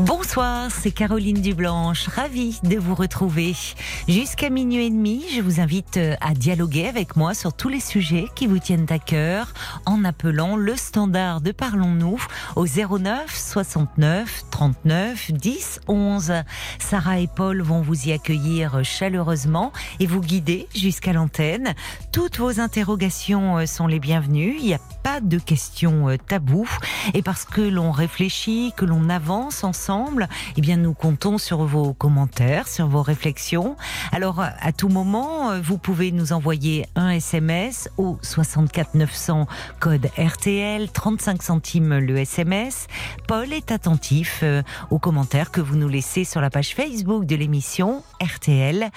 Bonsoir, c'est Caroline Dublanche, ravie de vous retrouver. Jusqu'à minuit et demi, je vous invite euh, à dialoguer avec moi sur tous les sujets qui vous tiennent à cœur en appelant le standard de Parlons-nous au 09 69 39 10 11. Sarah et Paul vont vous y accueillir chaleureusement et vous guider jusqu'à l'antenne. Toutes vos interrogations euh, sont les bienvenues. Il n'y a pas de questions euh, taboues. Et parce que l'on réfléchit, que l'on avance ensemble, ensemble, eh bien, nous comptons sur vos commentaires, sur vos réflexions. Alors, à tout moment, euh, vous pouvez nous envoyer un SMS au 64 900 code RTL, 35 centimes le SMS. Paul est attentif euh, aux commentaires que vous nous laissez sur la page Facebook de l'émission RTL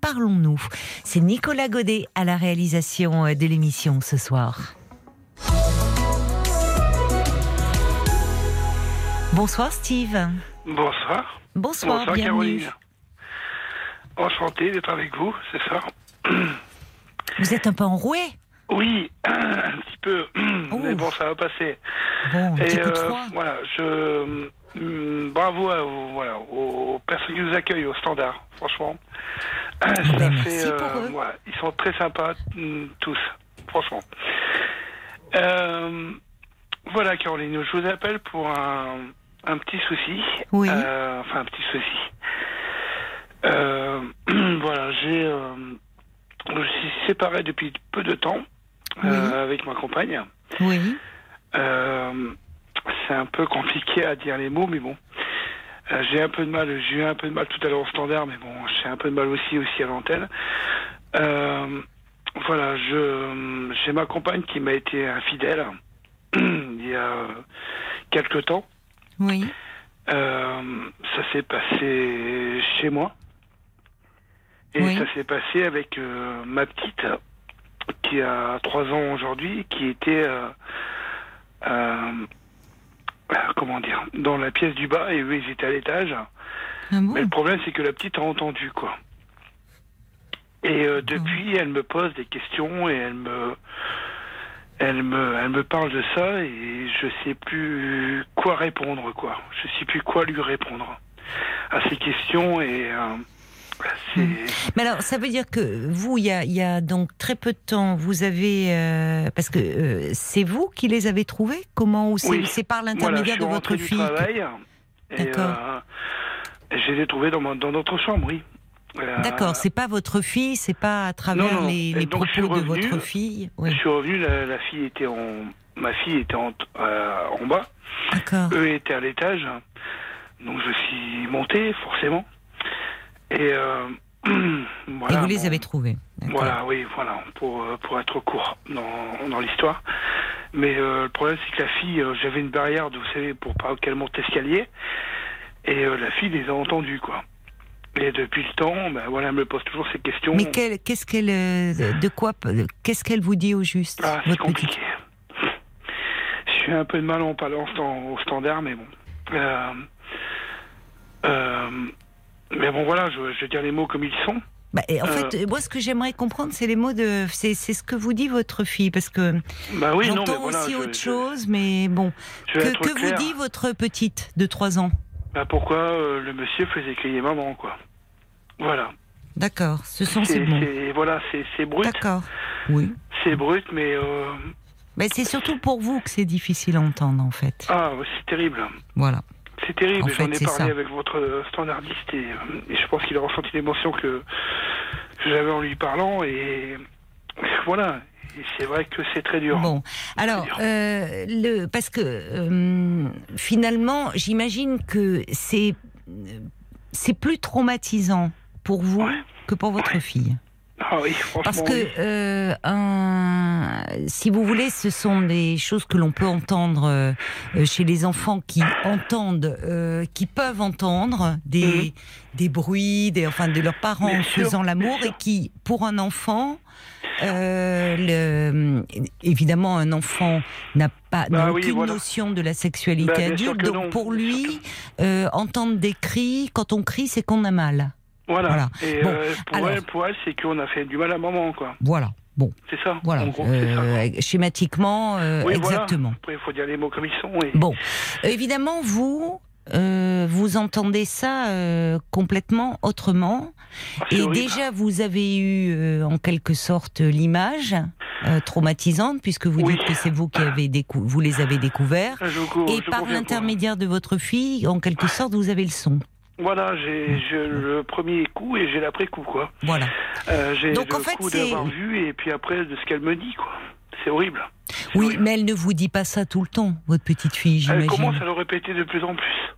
Parlons-nous. C'est Nicolas Godet à la réalisation euh, de l'émission ce soir. Bonsoir Steve. Bonsoir. Bonsoir, bienvenue. Caroline. Enchanté d'être avec vous, c'est ça. Vous êtes un peu enroué Oui, un petit peu. Oh. Mais bon, ça va passer. Bon, Et euh, voilà, je mm, bravo à vous, voilà, aux personnes qui nous accueillent au standard, franchement. ça fait, euh, ils sont très sympas mm, tous, franchement. Euh, voilà, Caroline, je vous appelle pour un, un petit souci. Oui. Euh, enfin, un petit souci. Euh, voilà, j'ai. Euh, je suis séparé depuis peu de temps avec ma compagne. Oui. c'est un peu compliqué à dire les mots, mais bon. j'ai un peu de mal, j'ai eu un peu de mal tout à l'heure au standard, mais bon, j'ai un peu de mal aussi aussi à l'antenne. voilà, je j'ai ma compagne qui m'a été infidèle il y a quelque temps. Oui. Euh, ça s'est passé chez moi. Et ça s'est passé avec euh, ma petite, qui a 3 ans aujourd'hui, qui était, euh, comment dire, dans la pièce du bas, et eux, ils étaient à l'étage. Ah Mais le problème, c'est que la petite a entendu, quoi. Et depuis, elle me pose des questions et elle me elle me, elle me parle de ça et je sais plus quoi répondre, quoi. Je sais plus quoi lui répondre à ces questions et. Euh, hmm. mais alors, ça veut dire que vous, il y a, y a, donc très peu de temps, vous avez euh, parce que euh, c'est vous qui les avez trouvés? Comment ou c'est par l'intermédiaire de votre fille D'accord. je les ai trouvés dans, dans notre chambre, oui. D'accord, c'est pas votre fille, c'est pas à travers les, propos de votre fille. Je suis revenu, la, fille était en, ma fille était en, euh, en bas. D'accord. Eux étaient à l'étage, donc je suis monté forcément. Et, euh, voilà, Et vous les avez trouvés. Voilà, oui, voilà, pour euh, pour être court dans, dans l'histoire. Mais le problème c'est que la fille, j'avais une barrière, vous savez, pour pas qu'elle monte l'escalier, et la fille les a entendus, quoi. Et depuis le temps, ben voilà, elle me pose toujours ces questions. Mais qu'est-ce qu'elle, euh, de quoi, qu'est-ce qu'elle vous dit au juste ah, C'est compliqué. Je suis un peu de mal en parlant au standard, mais bon. Euh, euh, mais bon, voilà, je, je, vais dire les mots comme ils sont. Bah, en fait, moi, ce que j'aimerais comprendre, c'est les mots de. C'est ce que vous dit votre fille, parce que. Bah oui, j'entends aussi autre chose, mais bon. Que, que vous dit votre petite de 3 ans? Bah pourquoi euh, le monsieur faisait crier maman, quoi. Voilà. D'accord, ce sont ces mots. Voilà, c'est brut. D'accord, oui. C'est brut, mais... Euh... Mais c'est surtout pour vous que c'est difficile à entendre, en fait. Ah, c'est terrible. Voilà. C'est terrible, j'en ai parlé avec votre standardiste et, et je pense qu'il a ressenti l'émotion que j'avais en lui parlant et voilà, c'est vrai que c'est très dur. Bon, alors, euh, le, parce que euh, finalement, j'imagine que c'est c'est plus traumatisant pour vous que pour votre fille. Ah oui, Parce que euh, un, si vous voulez, ce sont des choses que l'on peut entendre chez les enfants qui entendent, qui peuvent entendre des, mhm. des bruits, des, enfin de leurs parents faisant l'amour et qui, pour un enfant, euh, le, évidemment, un enfant n'a pas bah aucune notion de la sexualité bah, adulte, donc pour lui, euh, entendre des cris, quand on crie, c'est qu'on a mal. Voilà. Et pour, elle, pour elle, c'est qu'on a fait du mal à maman, quoi. Voilà. Bon. C'est ça. Voilà. schématiquement, exactement. Après, il faut dire les mots comme ils sont. Bon. évidemment, vous, euh, vous entendez ça euh, complètement autrement. Ah, et déjà, vous avez eu euh, en quelque sorte l'image traumatisante, puisque vous dites que c'est vous qui avez vous les avez découverts. et par l'intermédiaire de votre fille, en quelque sorte, vous avez le son. Voilà, j'ai le premier coup et j'ai l'après-coup, quoi. Voilà. j'ai le en fait, coup d'avoir vu et puis après de ce qu'elle me dit, quoi. C'est horrible. Oui, mais elle ne vous dit pas ça tout le temps, votre petite fille, j'imagine. Elle commence à le répéter de plus en plus.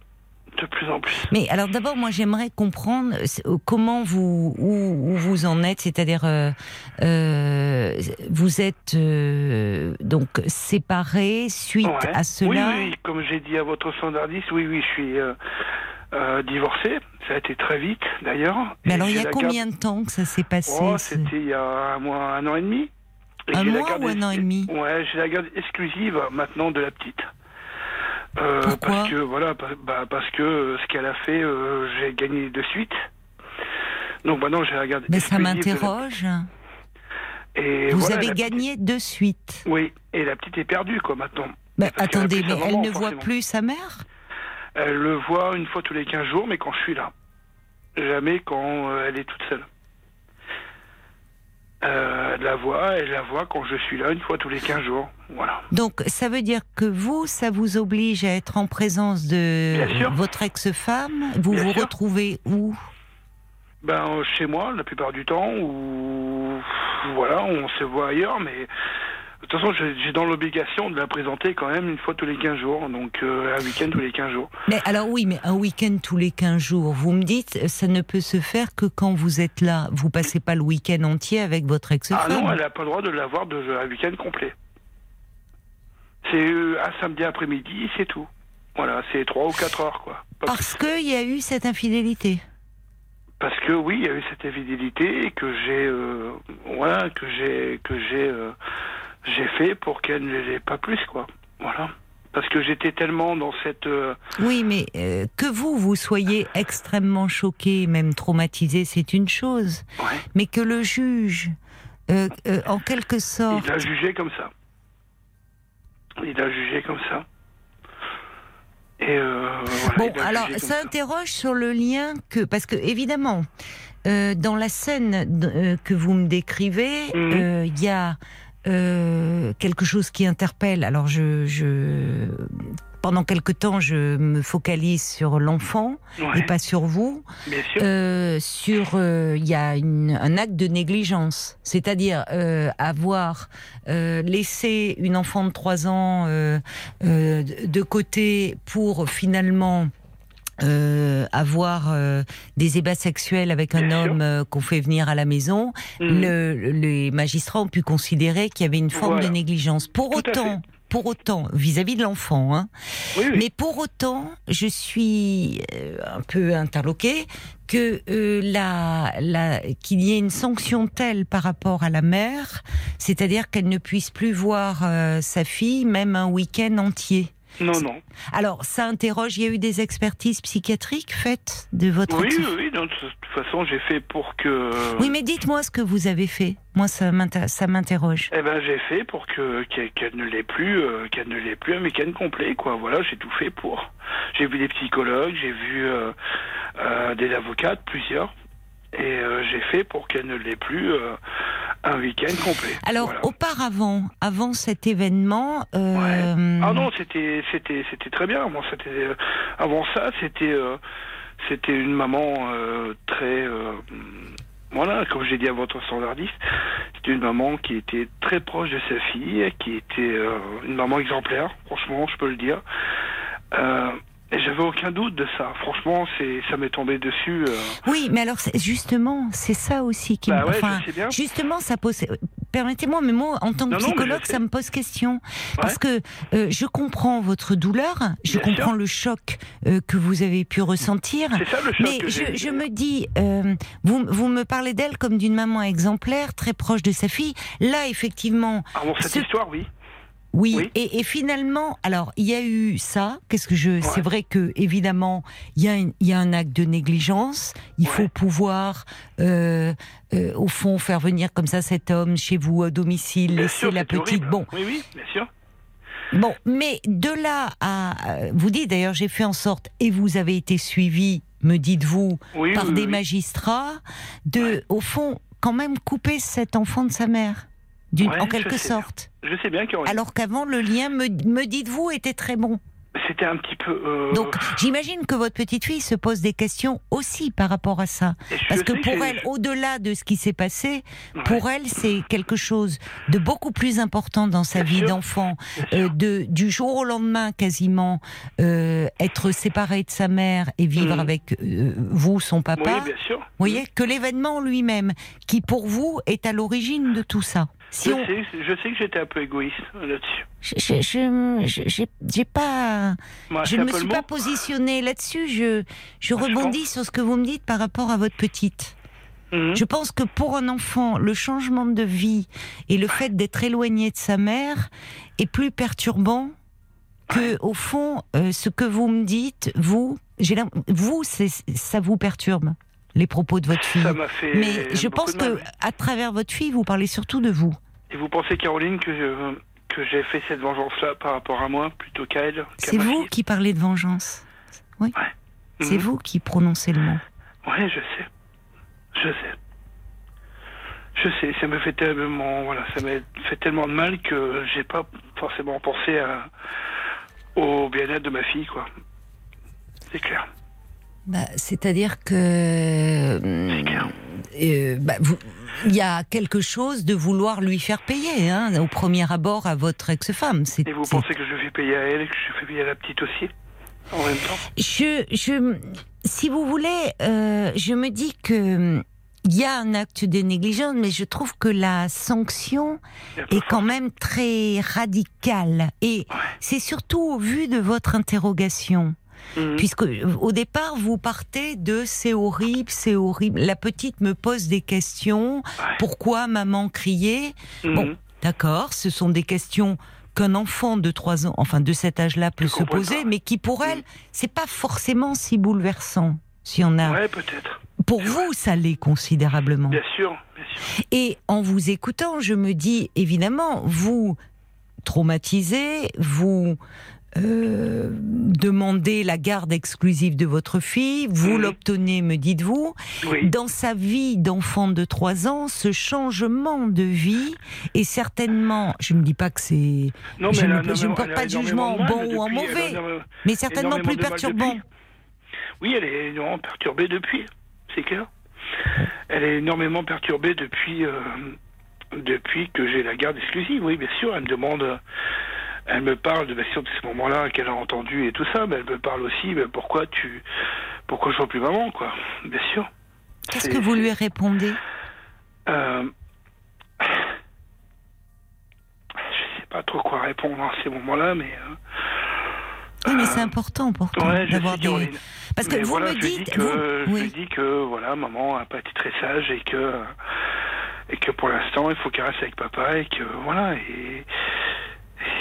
De plus en plus. Mais alors d'abord, moi j'aimerais comprendre euh, comment vous où, vous en êtes, c'est-à-dire euh, euh, vous êtes donc séparés suite à cela. Oui, oui, comme j'ai dit à votre standardiste, oui, oui, je suis divorcé. Ça a été très vite d'ailleurs. Mais alors il y a combien de temps que ça s'est passé oh, C'était il y a un mois, un an et demi. Un mois ou un an et demi? Ouais, j'ai la garde exclusive maintenant de la petite. Euh, parce que voilà, bah, parce que ce qu'elle a fait, euh, j'ai gagné de suite. Donc maintenant, j'ai la garde. Mais ça m'interroge. Et Vous avez gagné de suite. Oui, et la petite est perdue quoi maintenant. Mais attendez, mais elle ne voit plus sa mère? Elle le voit une fois tous les 15 jours, mais quand je suis là. Jamais quand euh, elle est toute seule. Euh, la voix, elle la voit quand je suis là une fois tous les 15 jours. Voilà. Donc ça veut dire que vous, ça vous oblige à être en présence de votre ex-femme Vous vous retrouvez où? Ben, Chez moi, la plupart du temps, ou voilà, on se voit ailleurs, mais de toute façon, j'ai dans l'obligation de la présenter quand même une fois tous les 15 jours, donc euh, un week-end tous les 15 jours. Mais alors oui, mais un week-end tous les 15 jours, vous me dites, ça ne peut se faire que quand vous êtes là. Vous passez pas le week-end entier avec votre ex-femme. Ah non, elle n'a pas le droit de l'avoir un week-end complet. C'est euh, un samedi après-midi, c'est tout. Voilà, c'est 3 ou 4 heures, quoi. Parce qu'il y a eu cette infidélité parce que oui, il y a eu cette infidélité et que j'ai, euh, voilà, que j'ai, que j'ai, j'ai fait pour qu'elle ne l'ait pas plus, quoi. Voilà. Parce que j'étais tellement dans cette. Euh, oui, mais euh, que vous, vous soyez extrêmement choqué, même traumatisé, c'est une chose. Mais que le juge, euh, en quelque sorte. Il a jugé comme ça. Il a jugé comme ça. Et bon, alors, ça interroge sur le lien que. Parce que, évidemment, dans la scène que vous me décrivez, mhm. il y a euh, quelque chose qui interpelle. Alors, je, je, pendant quelque temps, je me focalise sur l'enfant et pas sur vous. Bien sûr. Euh, sur, euh, il y a une, un acte de négligence, c'est-à-dire euh, avoir euh, laissé une enfant de 3 ans de côté pour finalement euh, avoir euh, des ébats sexuels avec un homme euh, qu'on fait venir à la maison, mhm. le, les magistrats ont pu considérer qu'il y avait une forme de négligence. Pour autant, pour autant, vis-à-vis de l'enfant, hein, mais pour autant, je suis un peu interloquée que la, la, qu'il y ait une sanction telle par rapport à la mère, c'est-à-dire qu'elle ne puisse plus voir sa fille même un week-end entier. Non, non. Alors, ça interroge, il y a eu des expertises psychiatriques faites de votre... Oui, oui, de toute façon, j'ai fait pour que... Oui, mais dites-moi ce que vous avez fait. Moi, ça m'interroge. Eh ben, j'ai fait pour que qu'elle ne l'ait plus, euh, qu'elle ne l'ait plus un week-end complet, quoi. Voilà, j'ai tout fait pour. J'ai vu des psychologues, j'ai vu euh, euh, des avocates, plusieurs, et j'ai fait pour qu'elle ne l'ait plus un week-end complet. Alors, auparavant, avant cet événement. Euh... Ah non, c'était, c'était, c'était très bien. Moi, c'était, euh, avant ça, c'était, euh, c'était une maman euh, très. voilà, comme j'ai dit à votre standardiste, c'était une maman qui était très proche de sa fille, qui était une maman exemplaire, franchement, je peux le dire. Et j'avais aucun doute de ça. Franchement, c'est ça m'est tombé dessus. Euh. Oui, mais alors justement, c'est ça aussi qui bah me. Enfin, justement, ça pose. Permettez-moi, mais moi, en tant que psychologue, ça me pose question parce que euh, je comprends votre douleur, je comprends le choc euh, que vous avez pu ressentir. C'est ça le choc. Mais je, je, me dis, vous vous me parlez d'elle comme d'une maman exemplaire, très proche de sa fille. Là, effectivement. Ah bon, cette histoire, oui. Oui, Et, finalement, alors il y a eu ça. Qu'est-ce que je C'est vrai que évidemment, il y, a il y a un acte de négligence. Il faut pouvoir, euh, euh, au fond, faire venir comme ça cet homme chez vous à domicile, laisser la petite. Bon. Oui, oui, bien sûr. Bon, mais de là à, vous dites d'ailleurs, j'ai fait en sorte et vous avez été suivi, me dites-vous, par des magistrats, de, au fond, quand même couper cet enfant de sa mère en quelque sorte. Je sais bien Alors qu'avant, le lien, me, me dites-vous, était très bon. C'était un petit peu. Euh, Donc, j'imagine que votre petite fille se pose des questions aussi par rapport à ça. Parce que pour elle, au-delà de ce qui s'est passé, pour elle, c'est quelque chose de beaucoup plus important dans sa vie d'enfant. Euh, de du jour au lendemain, quasiment, euh, être séparée de sa mère et vivre mhm. avec vous, son papa. Oui, bien sûr. Vous voyez que l'événement lui-même, qui pour vous est à l'origine de tout ça je, sais, que j'étais un peu égoïste là-dessus. Je, je, j'ai pas, je ne me suis pas positionnée là-dessus. Je, je rebondis sur ce que vous me dites par rapport à votre petite. Mhm. Je pense que pour un enfant, le changement de vie et le fait d'être éloigné de sa mère est plus perturbant que, au fond, euh, ce que vous me dites, vous, vous, ça vous perturbe? Les propos de votre fille. Mais je pense que à travers votre fille, vous parlez surtout de vous. Et vous pensez, Caroline, que que j'ai fait cette vengeance-là par rapport à moi plutôt qu'à elle C'est vous qui parlez de vengeance. Oui. C'est mhm. vous qui prononcez le mot. Oui, je sais. Je sais. Je sais, ça me fait tellement, voilà, ça m'a fait tellement de mal que j'ai pas forcément pensé à, au bien-être de ma fille, quoi. C'est clair. Bah, c'est-à-dire que. Euh, bah, il y a quelque chose de vouloir lui faire payer, hein, au premier abord à votre ex-femme. Et vous pensez que je fais payer à elle et que je fais payer à la petite aussi en même temps? Je, je, Si vous voulez, euh, je me dis que. Il y a un acte de négligence, mais je trouve que la sanction est quand même très radicale. Et c'est surtout au vu de votre interrogation. Mhm. Puisque au départ, vous partez de c'est horrible, c'est horrible. La petite me pose des questions. Pourquoi maman criait mhm. Bon, d'accord, ce sont des questions qu'un enfant de 3 ans, enfin de cet âge-là, peut se poser, mais qui pour elle, mhm. c'est pas forcément si bouleversant. Si on a. Ouais, peut-être. Pour vous, ça l'est considérablement. Bien sûr, bien sûr. Et en vous écoutant, je me dis, évidemment, vous traumatisez, vous euh, demander la garde exclusive de votre fille, vous l'obtenez, me dites-vous. Dans sa vie d'enfant de 3 ans, ce changement de vie est certainement, je ne dis pas que c'est... Je, ne, porte pas de jugement en bon ou en mauvais, mais certainement plus perturbant. Oui, elle est énormément perturbée depuis, c'est clair. Elle est énormément perturbée depuis, euh, depuis que j'ai la garde exclusive, oui, bien sûr. Elle me demande elle me parle de, sûr, de ce moment-là qu'elle a entendu et tout ça, mais elle me parle aussi, mais pourquoi tu, pourquoi je vois plus maman, quoi, bien sûr. Qu'est-ce que vous lui répondez? Euh, Je sais pas trop quoi répondre à ces moments-là, mais. Euh, oui, mais c'est important pour toi d'avoir des. Parce que vous me dites. que, Je lui dis que voilà, maman a pas été très sage et que et que pour l'instant il faut qu'elle reste avec papa et que voilà et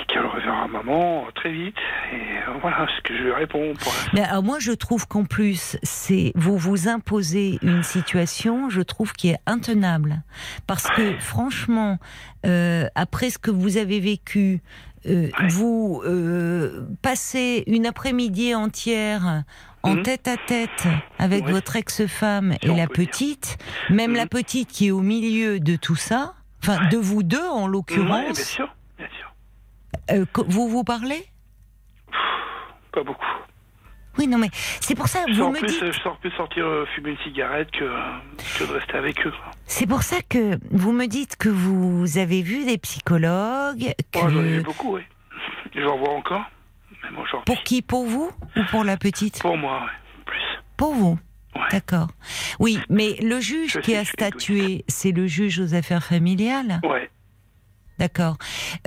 qu'elle reverra maman très vite. Et euh, voilà ce que je lui réponds. Mais alors moi, je trouve qu'en plus, c'est vous vous imposez une situation, je trouve, qui est intenable. Parce que franchement, euh, après ce que vous avez vécu, euh, vous passez une après-midi entière en tête à tête avec votre ex-femme et la petite, même la mhm. petite qui est au milieu de tout ça, enfin de vous deux en l'occurrence. bien sûr, bien sûr. Euh, vous vous parlez? Pas beaucoup. Oui, non, mais c'est pour ça que vous me plus, dites... Je sors plus sortir euh, fumer une cigarette que, que de rester avec eux. C'est pour ça que vous me dites que vous avez vu des psychologues. Que... Moi, j'en ai vu beaucoup, oui. J'en vois encore, même Pour qui? Pour vous ou pour la petite? Pour moi, oui. Plus. Pour vous D'accord. Oui, mais le juge qui a statué, c'est le juge aux affaires familiales Ouais. D'accord.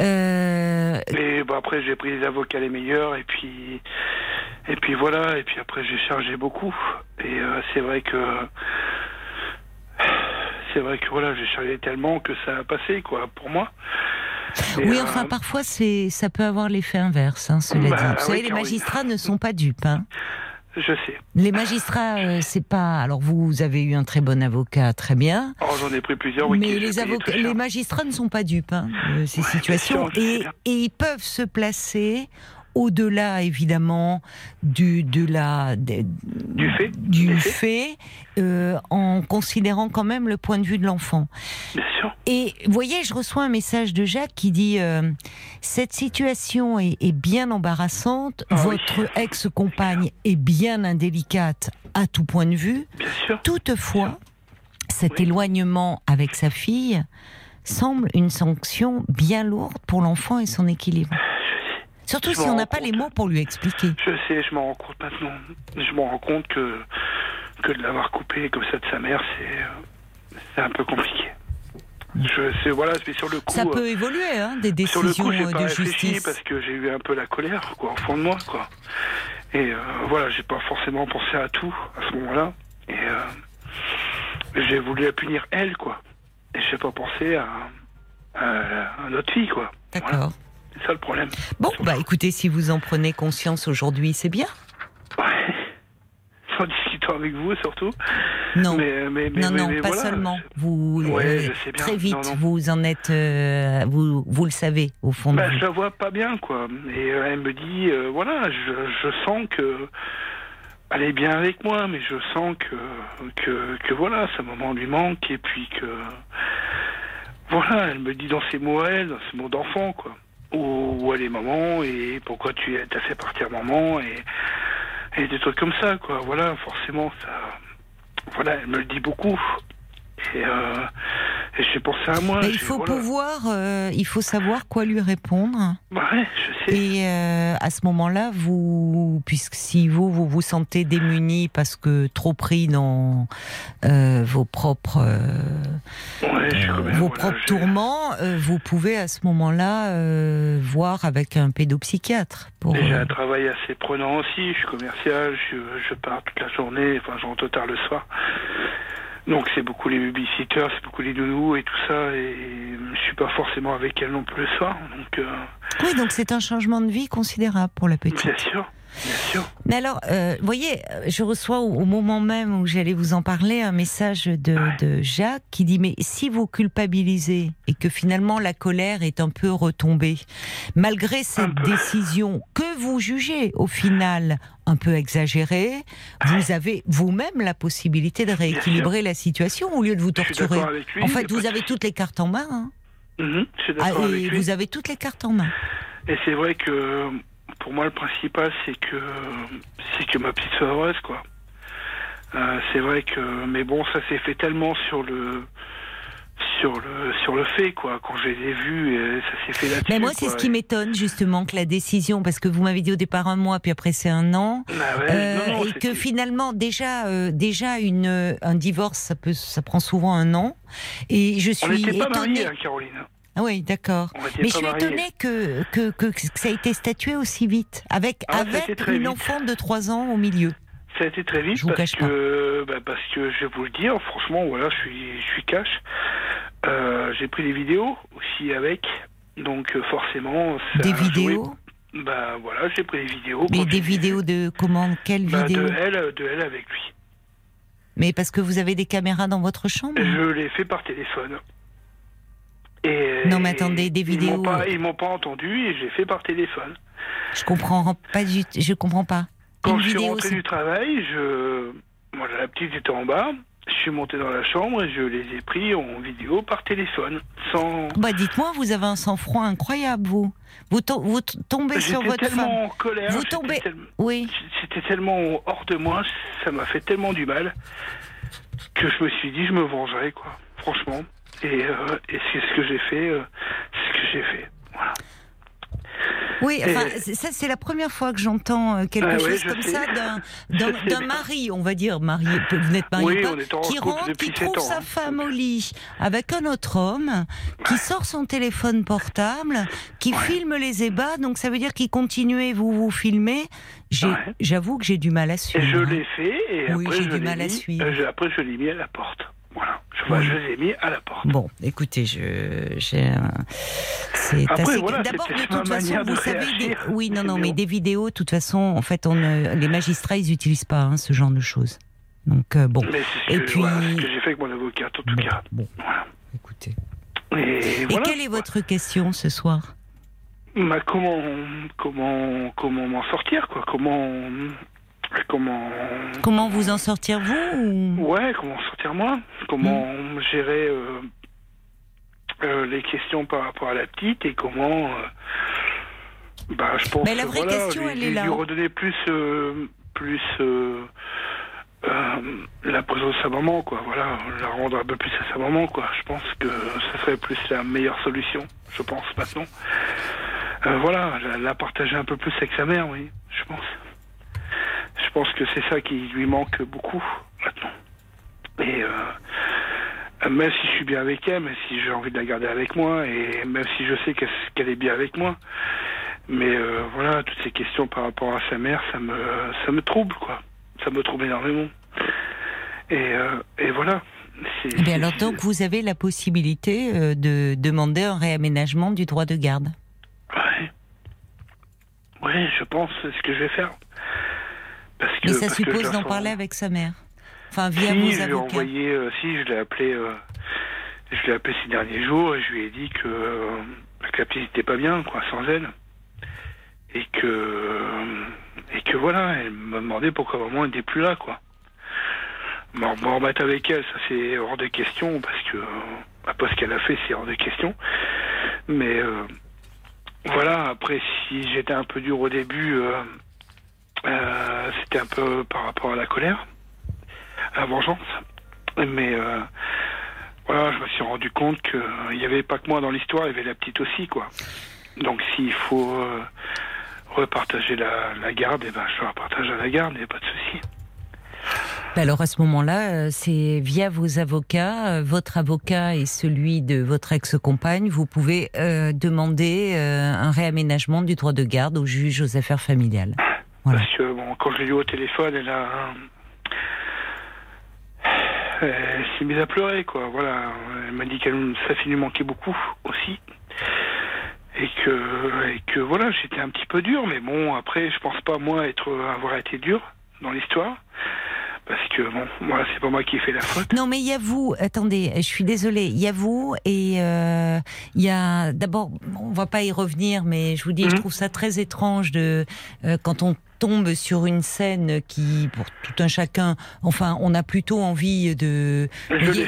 Euh... Mais bon, après, j'ai pris les avocats les meilleurs et puis et puis voilà. Et puis après, j'ai chargé beaucoup. Et euh, c'est vrai que c'est vrai que voilà, j'ai chargé tellement que ça a passé quoi pour moi. oui, enfin, parfois, c'est, ça peut avoir l'effet inverse, hein, cela Bah, dit. Vous oui, savez, les magistrats ne sont pas dupes. Hein. Je sais. Les magistrats, euh, c'est pas. Alors, vous avez eu un très bon avocat, très bien. Oh, j'en ai pris plusieurs, oui. mais les, avocats, magistrats ne sont pas dupes hein, de ces Ouais, situations sûr, et ils peuvent se placer au-delà évidemment du de la de- Du fait du fait euh, en considérant quand même le point de vue de l'enfant. Et vous voyez, je reçois un message de Jacques qui dit euh, cette situation est, est bien embarrassante, Ah oui. votre ex-compagne est bien indélicate à tout point de vue. Bien sûr. Toutefois, cet Oui. éloignement avec sa fille semble une sanction bien lourde pour l'enfant et son équilibre. Surtout Je si on n'a pas les mots pour lui expliquer. Je sais, je m'en rends compte maintenant. Je m'en rends compte que, que de l'avoir coupé comme ça de sa mère, c'est euh, un peu compliqué. Je sais, voilà, mais sur le coup. Ça euh, peut évoluer, hein, des Sur le décisions coup, j'ai euh, pas de justice. parce que j'ai eu un peu la colère, quoi, au fond de moi, quoi. Et euh, voilà, j'ai pas forcément pensé à tout à ce moment-là. Et euh, j'ai voulu la punir elle, quoi. Et j'ai pas pensé à, à, à notre fille, quoi. Voilà, D'accord. C'est ça le problème. Bon, bah écoutez, si vous en prenez conscience aujourd'hui, c'est bien. Ouais. En discutant avec vous, surtout. Non. Mais, mais, mais, non, non, pas voilà. seulement. Vous, Ouais, euh, très vite, Non, vous en êtes, euh, vous, vous le savez au fond de Bah, vous. je la vois pas bien, quoi. Et euh, elle me dit, euh, voilà, je, je sens que elle est bien avec moi, mais je sens que que, que voilà, ce moment lui manque, et puis que voilà, elle me dit dans ses mots à elle, dans ses mots d'enfant, quoi. Où, où elle est maman et pourquoi tu as fait partir maman et et des trucs comme ça, quoi. Voilà, forcément, ça, voilà, elle me le dit beaucoup. Et, euh, et j'ai pensé à moi. Mais il faut voilà. pouvoir, euh, il faut savoir quoi lui répondre. Ouais, je sais. Et euh, à ce moment-là, vous, puisque si vous, vous vous sentez démuni parce que trop pris dans vos propres, Ouais, même, vos voilà, propres tourments, vous pouvez à ce moment-là euh, voir avec un pédopsychiatre. Pour, J'ai un travail assez prenant aussi. Je suis commercial, je, je pars toute la journée, enfin, je rentre tard le soir. Donc, c'est beaucoup les babysitters, c'est beaucoup les nounous et tout ça. Et je suis pas forcément avec elle non plus le soir. Donc, euh, Oui, donc c'est un changement de vie considérable pour la petite. bien sûr, bien sûr. Mais alors, euh, vous voyez, euh, je reçois au, au moment même où j'allais vous en parler un message de, de Jacques qui dit mais si vous culpabilisez et que finalement la colère est un peu retombée, malgré cette décision que vous jugez au final un peu exagérée, vous avez vous-même la possibilité de rééquilibrer la situation au lieu de vous torturer. lui. En fait, vous avez toutes les cartes en main. hein. Je suis Ah, d'accord avec et lui. vous avez toutes les cartes en main. Et c'est vrai que pour moi, le principal, c'est que c'est que ma petite soit heureuse, quoi. Euh, c'est vrai que, mais bon, ça s'est fait tellement sur le sur le sur le fait, quoi. Quand je les ai vus, ça s'est fait là-dessus. Mais moi, c'est ce qui m'étonne justement que la décision, parce que vous m'avez dit au départ un mois, puis après c'est un an, Ah ouais, euh, non, non, et que finalement déjà, euh, déjà une un divorce, ça peut, ça prend souvent un an, et je on suis n'était pas étonnée. mariés, hein, Caroline. Ah oui, d'accord. Mais je suis mariés. étonnée que, que, que, que ça a été statué aussi vite, avec, Ah, avec une vite. enfant de 3 ans au milieu. Ça a été très vite Je vous parce que bah, parce que je vais vous le dire, franchement, voilà, je suis je suis cash. Euh, j'ai pris des vidéos aussi avec, donc euh, forcément. ça des a joué. vidéos Bah voilà, j'ai pris des vidéos. Mais des vidéos de comment Quelle Bah, vidéo de elle, de elle avec lui. Mais parce que vous avez des caméras dans votre chambre Je l'ai fait par téléphone. Et Non, mais attendez, des vidéos- pas, ils m'ont pas entendu et j'ai fait par téléphone. Je comprends pas du je comprends pas. Quand Une je suis rentré du travail, je, voilà, la petite était en bas. Je suis monté dans la chambre et je les ai pris en vidéo par téléphone, sans. Bah dites-moi, vous avez un sang-froid incroyable, vous. Vous, to- vous tombez sur votre tellement femme. en colère. Vous tombez- Oui. C'était tellement hors de moi, ça m'a fait tellement du mal que je me suis dit je me vengerai quoi, franchement. Et, euh, et c'est ce que j'ai fait, euh, c'est ce que j'ai fait. Voilà. Oui, enfin, Et- ça c'est la première fois que j'entends euh, quelque Ah chose comme sais. ça d'un mari, on va dire marié. Vous n'êtes marié Oui, pas, qui rentre, qui trouve ans, sa hein. femme au lit avec un autre homme, qui sort son téléphone portable, qui filme les ébats. Donc ça veut dire qu'il continuait, vous vous filmez. J'avoue que j'ai du mal à Et suivre. je hein. l'ai fait et Oui, après je du mal à suivre. après je l'ai mis à la porte. Je Bah, je les ai mis à la porte. Bon, écoutez, je, j'ai un... c'est Après, assez. voilà, D'abord, de toute façon, vous savez, des... oui, non, non, Mais des vidéos, de toute façon, en fait, on les magistrats, ils n'utilisent pas hein, ce genre de choses. Donc euh, bon, Mais c'est ce Et que, puis- voilà, ce que j'ai fait avec mon avocate, en tout bon, cas. bon, Voilà. écoutez. Et, quelle est votre question ce soir? Bah, comment, comment, comment m'en sortir, quoi? Comment, comment, Comment vous en sortir vous ou- ouais, comment en sortir moi? Comment Hmm. gérer euh, euh, les questions par rapport à la petite et comment, euh, bah, je pense, Mais la vraie voilà, question, lui, elle est là. lui redonner plus, plus la présence de sa maman, quoi. Voilà, la rendre un peu plus à sa maman, quoi. Je pense que ça serait plus la meilleure solution, je pense maintenant. Voilà, la, la partager un peu plus avec sa mère, oui, je pense. Je pense que c'est ça qui lui manque beaucoup maintenant. Et euh, même si je suis bien avec elle, même si j'ai envie de la garder avec moi, et même si je sais qu'elle est bien avec moi, mais euh, voilà, toutes ces questions par rapport à sa mère, ça me, ça me trouble, quoi. Ça me trouble énormément. Et, euh, et voilà. C'est- alors donc vous avez la possibilité de demander un réaménagement du droit de garde? Ouais. Oui, je pense c'est ce que je vais faire. Parce que, Mais ça parce suppose d'en sens- parler avec sa mère. Enfin, via si, vos je lui ai avocats. envoyé, euh, si, je l'ai appelé, euh, je l'ai appelé ces derniers jours et je lui ai dit que, euh, que la petite n'était pas bien, quoi, sans elle. Et que, euh, et que voilà, elle m'a demandé pourquoi vraiment elle n'était plus là, quoi. Bon, me remettre avec elle, ça c'est hors de question, parce que, euh, après ce qu'elle a fait, c'est hors de question. Mais, euh, voilà, après, si j'étais un peu dur au début, euh, euh, c'était un peu par rapport à la colère à la vengeance. Mais euh, voilà, je me suis rendu compte qu'il n'y avait pas que moi dans l'histoire, il y avait la petite aussi, quoi. Donc s'il faut euh, repartager la, garde, et ben je repartage la garde, il n'y a pas de souci. Alors à ce moment-là, euh, c'est via vos avocats, euh, votre avocat et celui de votre ex-compagne, vous pouvez euh, demander euh, un réaménagement du droit de garde au juge aux affaires familiales. Voilà. Parce que bon, quand je l'ai eu au téléphone, elle a. Elle s'est mise à pleurer, quoi. Voilà. Elle m'a dit qu'elle sa fille lui manquait beaucoup aussi. Et que, et que voilà, j'étais un petit peu dur, mais bon, après, je pense pas, moi, être, avoir été dur dans l'histoire. Parce que, bon, moi, c'est pas moi qui ai fait la faute. Non, mais il y a vous. Attendez, je suis désolée. Il y a vous et euh, il y a d'abord. On va pas y revenir, mais je vous dis, je Mhm. trouve ça très étrange de euh, quand on tombe sur une scène qui, pour tout un chacun, enfin, on a plutôt envie de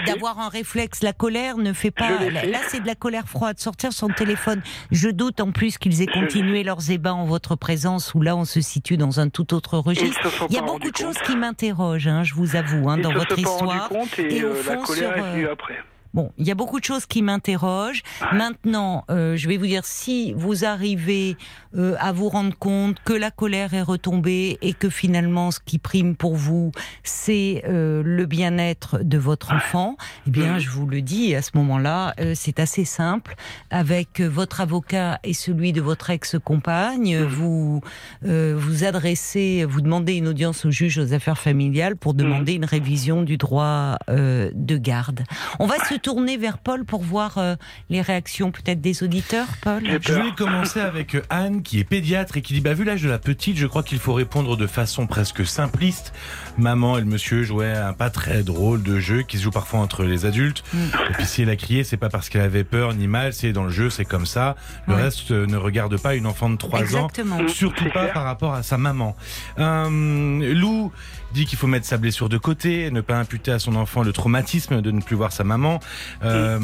d'avoir un réflexe. La colère ne fait pas. Là, c'est de la colère froide. Sortir son téléphone. Je doute en plus qu'ils aient continué leurs ébats en votre présence, où là, on se situe dans un tout autre registre. Il y a beaucoup de choses qui m'interrogent, hein, je vous avoue, hein, dans votre histoire. et, au euh, la fond, colère sur, est venue euh, après. Bon, il y a beaucoup de choses qui m'interrogent. Maintenant, euh, je vais vous dire, si vous arrivez euh, à vous rendre compte que la colère est retombée et que finalement, ce qui prime pour vous, c'est euh, le bien-être de votre enfant, eh bien, Mhm. je vous le dis, à ce moment-là, euh, c'est assez simple. Avec euh, votre avocat et celui de votre ex-compagne, euh, vous euh, vous adressez, vous demandez une audience au juge aux affaires familiales pour demander une révision du droit euh, de garde. On va se tourner vers Paul pour voir euh, les réactions peut-être des auditeurs, Paul. Je voulais commencer avec euh, Anne, qui est pédiatre et qui dit, bah, vu l'âge de la petite, je crois qu'il faut répondre de façon presque simpliste. Maman et le monsieur jouaient un pas très drôle de jeu qui se joue parfois entre les adultes. Mm. Et puis si elle a crié, c'est pas parce qu'elle avait peur ni mal, c'est dans le jeu, c'est comme ça. Le Ouais. reste euh, ne regarde pas une enfant de 3 ans. Exactement. Surtout C'est pas clair. par rapport à sa maman. Euh, Lou dit qu'il faut mettre sa blessure de côté, ne pas imputer à son enfant le traumatisme de ne plus voir sa maman. Euh,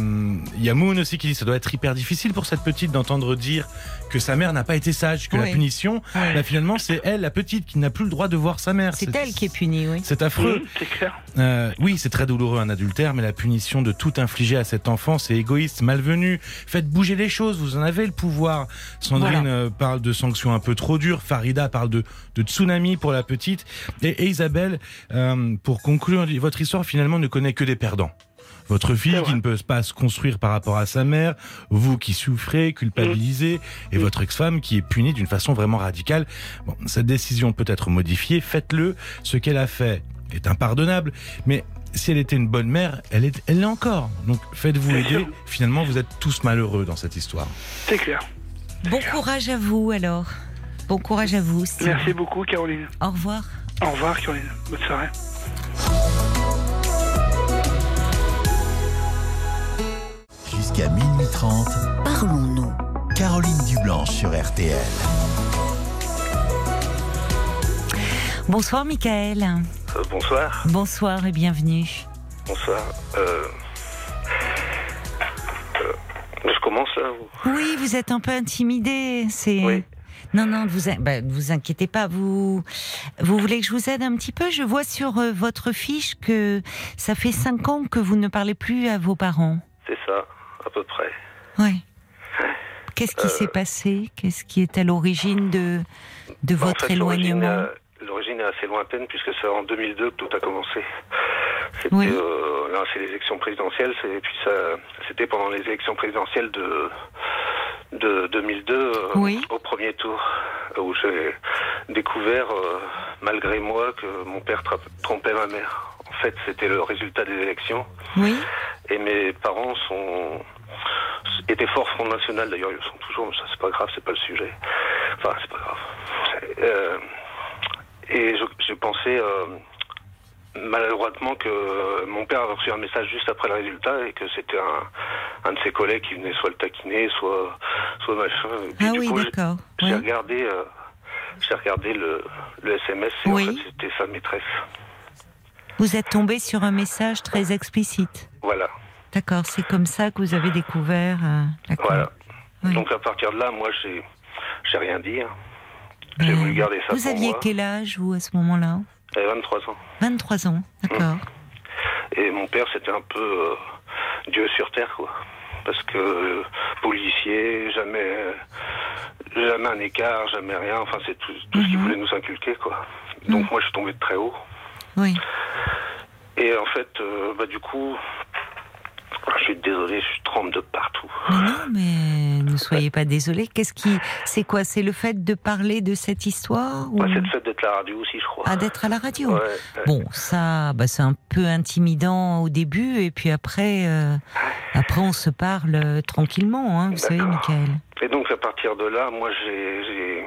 Il y a Moon aussi qui dit que ça doit être hyper difficile pour cette petite d'entendre dire que sa mère n'a pas été sage, que Oui. la punition, Oui. bah, finalement c'est elle, la petite, qui n'a plus le droit de voir sa mère. C'est elle qui est punie, oui. C'est affreux. C'est clair. Euh, oui, c'est très douloureux un adultère, mais la punition de tout infliger à cet enfant, c'est égoïste, malvenu. Faites bouger les choses, vous en avez le pouvoir. Sandrine Voilà. euh, parle de sanctions un peu trop dures, Farida parle de, de tsunami pour la petite, et, et Isabelle, euh, pour conclure, votre histoire finalement ne connaît que des perdants. Votre fille qui ne peut pas se construire par rapport à sa mère, vous qui souffrez, culpabilisez, et Mm. votre ex-femme qui est punie d'une façon vraiment radicale. Bon, cette décision peut être modifiée, faites-le. Ce qu'elle a fait est impardonnable, mais si elle était une bonne mère, elle est, elle l'est encore. Donc faites-vous aider. sûr. Finalement, vous êtes tous malheureux dans cette histoire. C'est clair. Bon courage à vous alors. Bon courage à vous. Steve. Merci beaucoup, Caroline. Au revoir. Au revoir, Caroline. Bonne soirée. Jusqu'à minuit 30, Parlons-nous. Caroline Dublanche sur RTL. Bonsoir Michael. Euh, bonsoir. Bonsoir et bienvenue. Bonsoir. Euh, euh, je commence là ou- Oui, vous êtes un peu intimidé. C'est. Oui. Non, non, ne vous, in- bah, ne vous inquiétez pas. Vous, vous voulez que je vous aide un petit peu? Je vois sur euh, votre fiche que ça fait cinq ans que vous ne parlez plus à vos parents. C'est ça, à peu près. Oui. Qu'est-ce qui Euh, s'est passé? Qu'est-ce qui est à l'origine de, de En votre fait, éloignement? euh, assez lointaine puisque c'est en 2002 que tout a commencé. C'était Oui. euh, là, c'est les élections présidentielles. c'est- Et puis ça, c'était pendant les élections présidentielles de de 2002 euh, Oui. au premier tour où j'ai découvert, euh, malgré moi, que mon père tra- trompait ma mère. En fait, c'était le résultat des élections. Oui. Et mes parents sont étaient forts Front National d'ailleurs, ils le sont toujours, mais ça c'est pas grave, c'est pas le sujet. Enfin, c'est pas grave. Euh, et je, je pensais euh, maladroitement que mon père avait reçu un message juste après le résultat et que c'était un, un de ses collègues qui venait soit le taquiner, soit, soit machin. Et puis, Ah du oui, j'ai- d'accord. J'ai regardé, euh, j'ai regardé le, le SMS et Oui. en fait c'était sa maîtresse. Vous êtes tombé sur un message très explicite. Voilà. D'accord, c'est comme ça que vous avez découvert. euh. Voilà. Donc à partir de là, moi, j'ai, j'ai rien dit. hein. J'ai Euh, voulu garder ça Vous pour aviez moi. quel âge, vous, à ce moment-là J'avais 23 ans. 23 ans, d'accord. Et mon père, c'était un peu euh, Dieu sur terre, quoi. Parce que euh, policier, jamais, euh, jamais un écart, jamais rien. Enfin, c'est tout, tout ce qu'il Mhm. voulait nous inculquer, quoi. Donc Mhm. moi, je suis tombé de très haut. Oui. Et en fait, euh, bah du coup, je suis désolé, je trempe de partout. Mais non, mais ne soyez pas désolé. Qu'est-ce qui, c'est quoi? C'est le fait de parler de cette histoire ou? Bah, c'est le fait d'être à la radio aussi, je crois. ah, d'être à la radio Ouais, ouais. Bon, ça, bah, c'est un peu intimidant au début, et puis après, euh, après on se parle euh, tranquillement, hein, vous savez. Michael. Et donc à partir de là, moi j'ai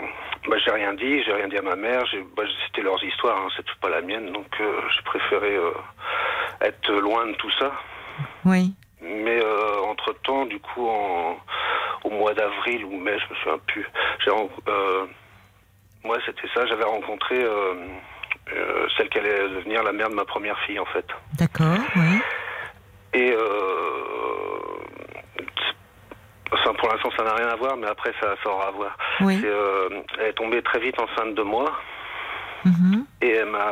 bah, j'ai rien dit, j'ai rien dit à ma mère. Bah, c'était leurs histoires, hein, c'était pas la mienne, donc euh, j'ai préféré euh, être loin de tout ça. Oui. Mais entre temps, du coup, en, au mois d'avril ou mai, je me souviens plus. J'ai ren- euh, moi c'était ça, j'avais rencontré euh, euh, celle qui allait devenir la mère de ma première fille en fait. D'accord, oui. Et euh, enfin, pour l'instant, ça n'a rien à voir, mais après, ça, ça aura à voir. Oui. Euh, elle est tombée très vite enceinte de moi Mhm. et elle m'a,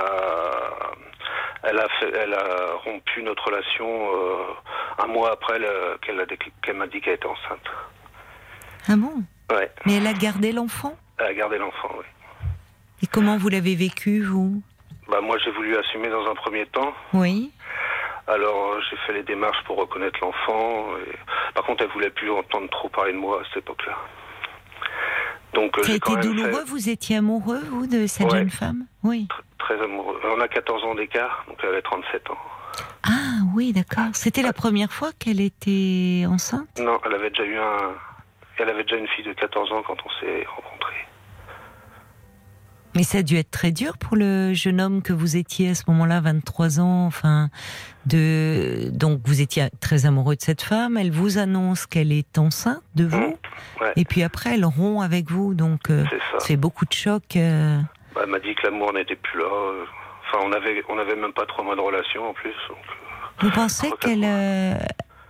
elle a, fait, elle a rompu notre relation euh, un mois après le- qu'elle, m'a dit qu'elle était enceinte. Ah bon? Ouais, Mais elle a gardé l'enfant? Elle a gardé l'enfant. Oui. Et comment vous l'avez vécu, vous? Bah moi, j'ai voulu assumer dans un premier temps. Oui. Alors, j'ai fait les démarches pour reconnaître l'enfant. et- Par contre, elle voulait plus entendre trop parler de moi à cette époque-là. Donc, euh, Ça a été douloureux? fait Vous étiez amoureux, vous, de cette Ouais. jeune femme? Oui. tr- très amoureux. On a 14 ans d'écart, donc elle avait 37 ans. Ah oui, d'accord. C'était la première fois qu'elle était enceinte? Non, elle avait déjà eu un. Elle avait déjà une fille de 14 ans quand on s'est rencontrés. Mais ça a dû être très dur pour le jeune homme que vous étiez à ce moment-là, 23 ans. Enfin, de donc vous étiez très amoureux de cette femme. Elle vous annonce qu'elle est enceinte de vous, Ouais. et puis après elle rompt avec vous. Donc euh, C'est ça. fait beaucoup de choc. euh. Bah, elle m'a dit que l'amour n'était plus là. Enfin, on avait, on avait même pas trois mois de relation en plus. donc, euh, Vous pensez qu'elle euh,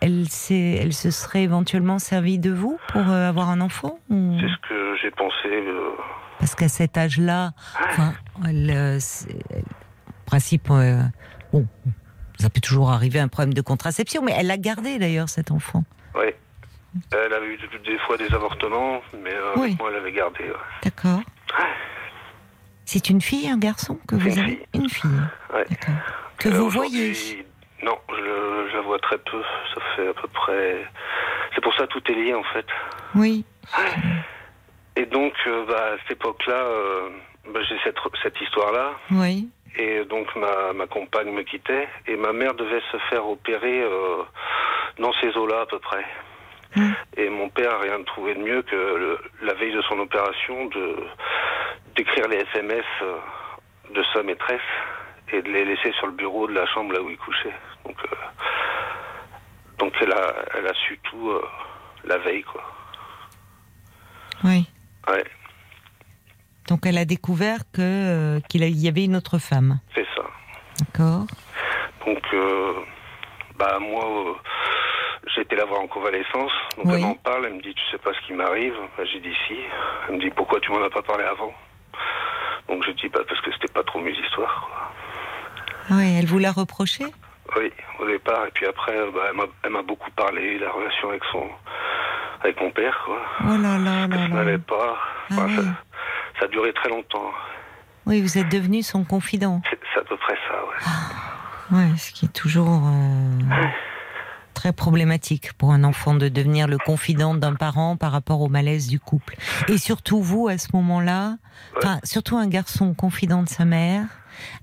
elle, elle se serait éventuellement servie de vous pour euh, avoir un enfant ou- C'est ce que j'ai pensé. euh, Parce qu'à cet âge-là, enfin, elle, euh, principe, bon, ça peut toujours arriver un problème de contraception, mais elle a gardé d'ailleurs cet enfant. ouais. Elle avait eu des- fois des avortements, mais Oui. moi, elle avait gardé. ouais. D'accord. C'est une fille, un garçon que vous Une avez? fille. Une fille. Ouais. Que Euh, vous voyez? Non, je, la vois très peu. Ça fait à peu près. C'est pour ça que tout est lié en fait. Oui. Et donc, euh, bah, à cette époque-là, euh, bah, j'ai cette, cette histoire-là. Oui. Et donc ma, ma compagne me quittait et ma mère devait se faire opérer euh, dans ces eaux-là à peu près. Mm. Et mon père a rien trouvé de mieux que le- la veille de son opération de d'écrire les SMS de sa maîtresse et de les laisser sur le bureau de la chambre là où il couchait. Donc euh, donc elle a elle a su tout euh, la veille quoi. Oui. Ouais, Donc elle a découvert que euh, qu'il y avait une autre femme. c'est ça. D'accord. Donc, euh, bah moi, euh, j'ai été la voir en convalescence. Donc Oui. elle m'en parle, elle me dit, tu sais pas ce qui m'arrive Bah, J'ai dit si. Elle me dit, pourquoi tu m'en as pas parlé avant? Donc je dis, bah parce que c'était pas trop mes histoires. Quoi. Oui, elle vous l'a reproché? Oui, au départ. Et puis après, bah, elle m'a- beaucoup parlé, la relation avec son, avec mon père, quoi. Oh là là Que là ça là. pas. Ah Enfin, ça, oui. ça a duré très longtemps. Oui, vous êtes devenu son confident. C'est à peu près ça, ouais. Oui, ce qui est toujours euh, très problématique pour un enfant de devenir le confident d'un parent par rapport au malaise du couple. Et surtout vous, à ce moment-là, enfin, surtout un garçon confident de sa mère,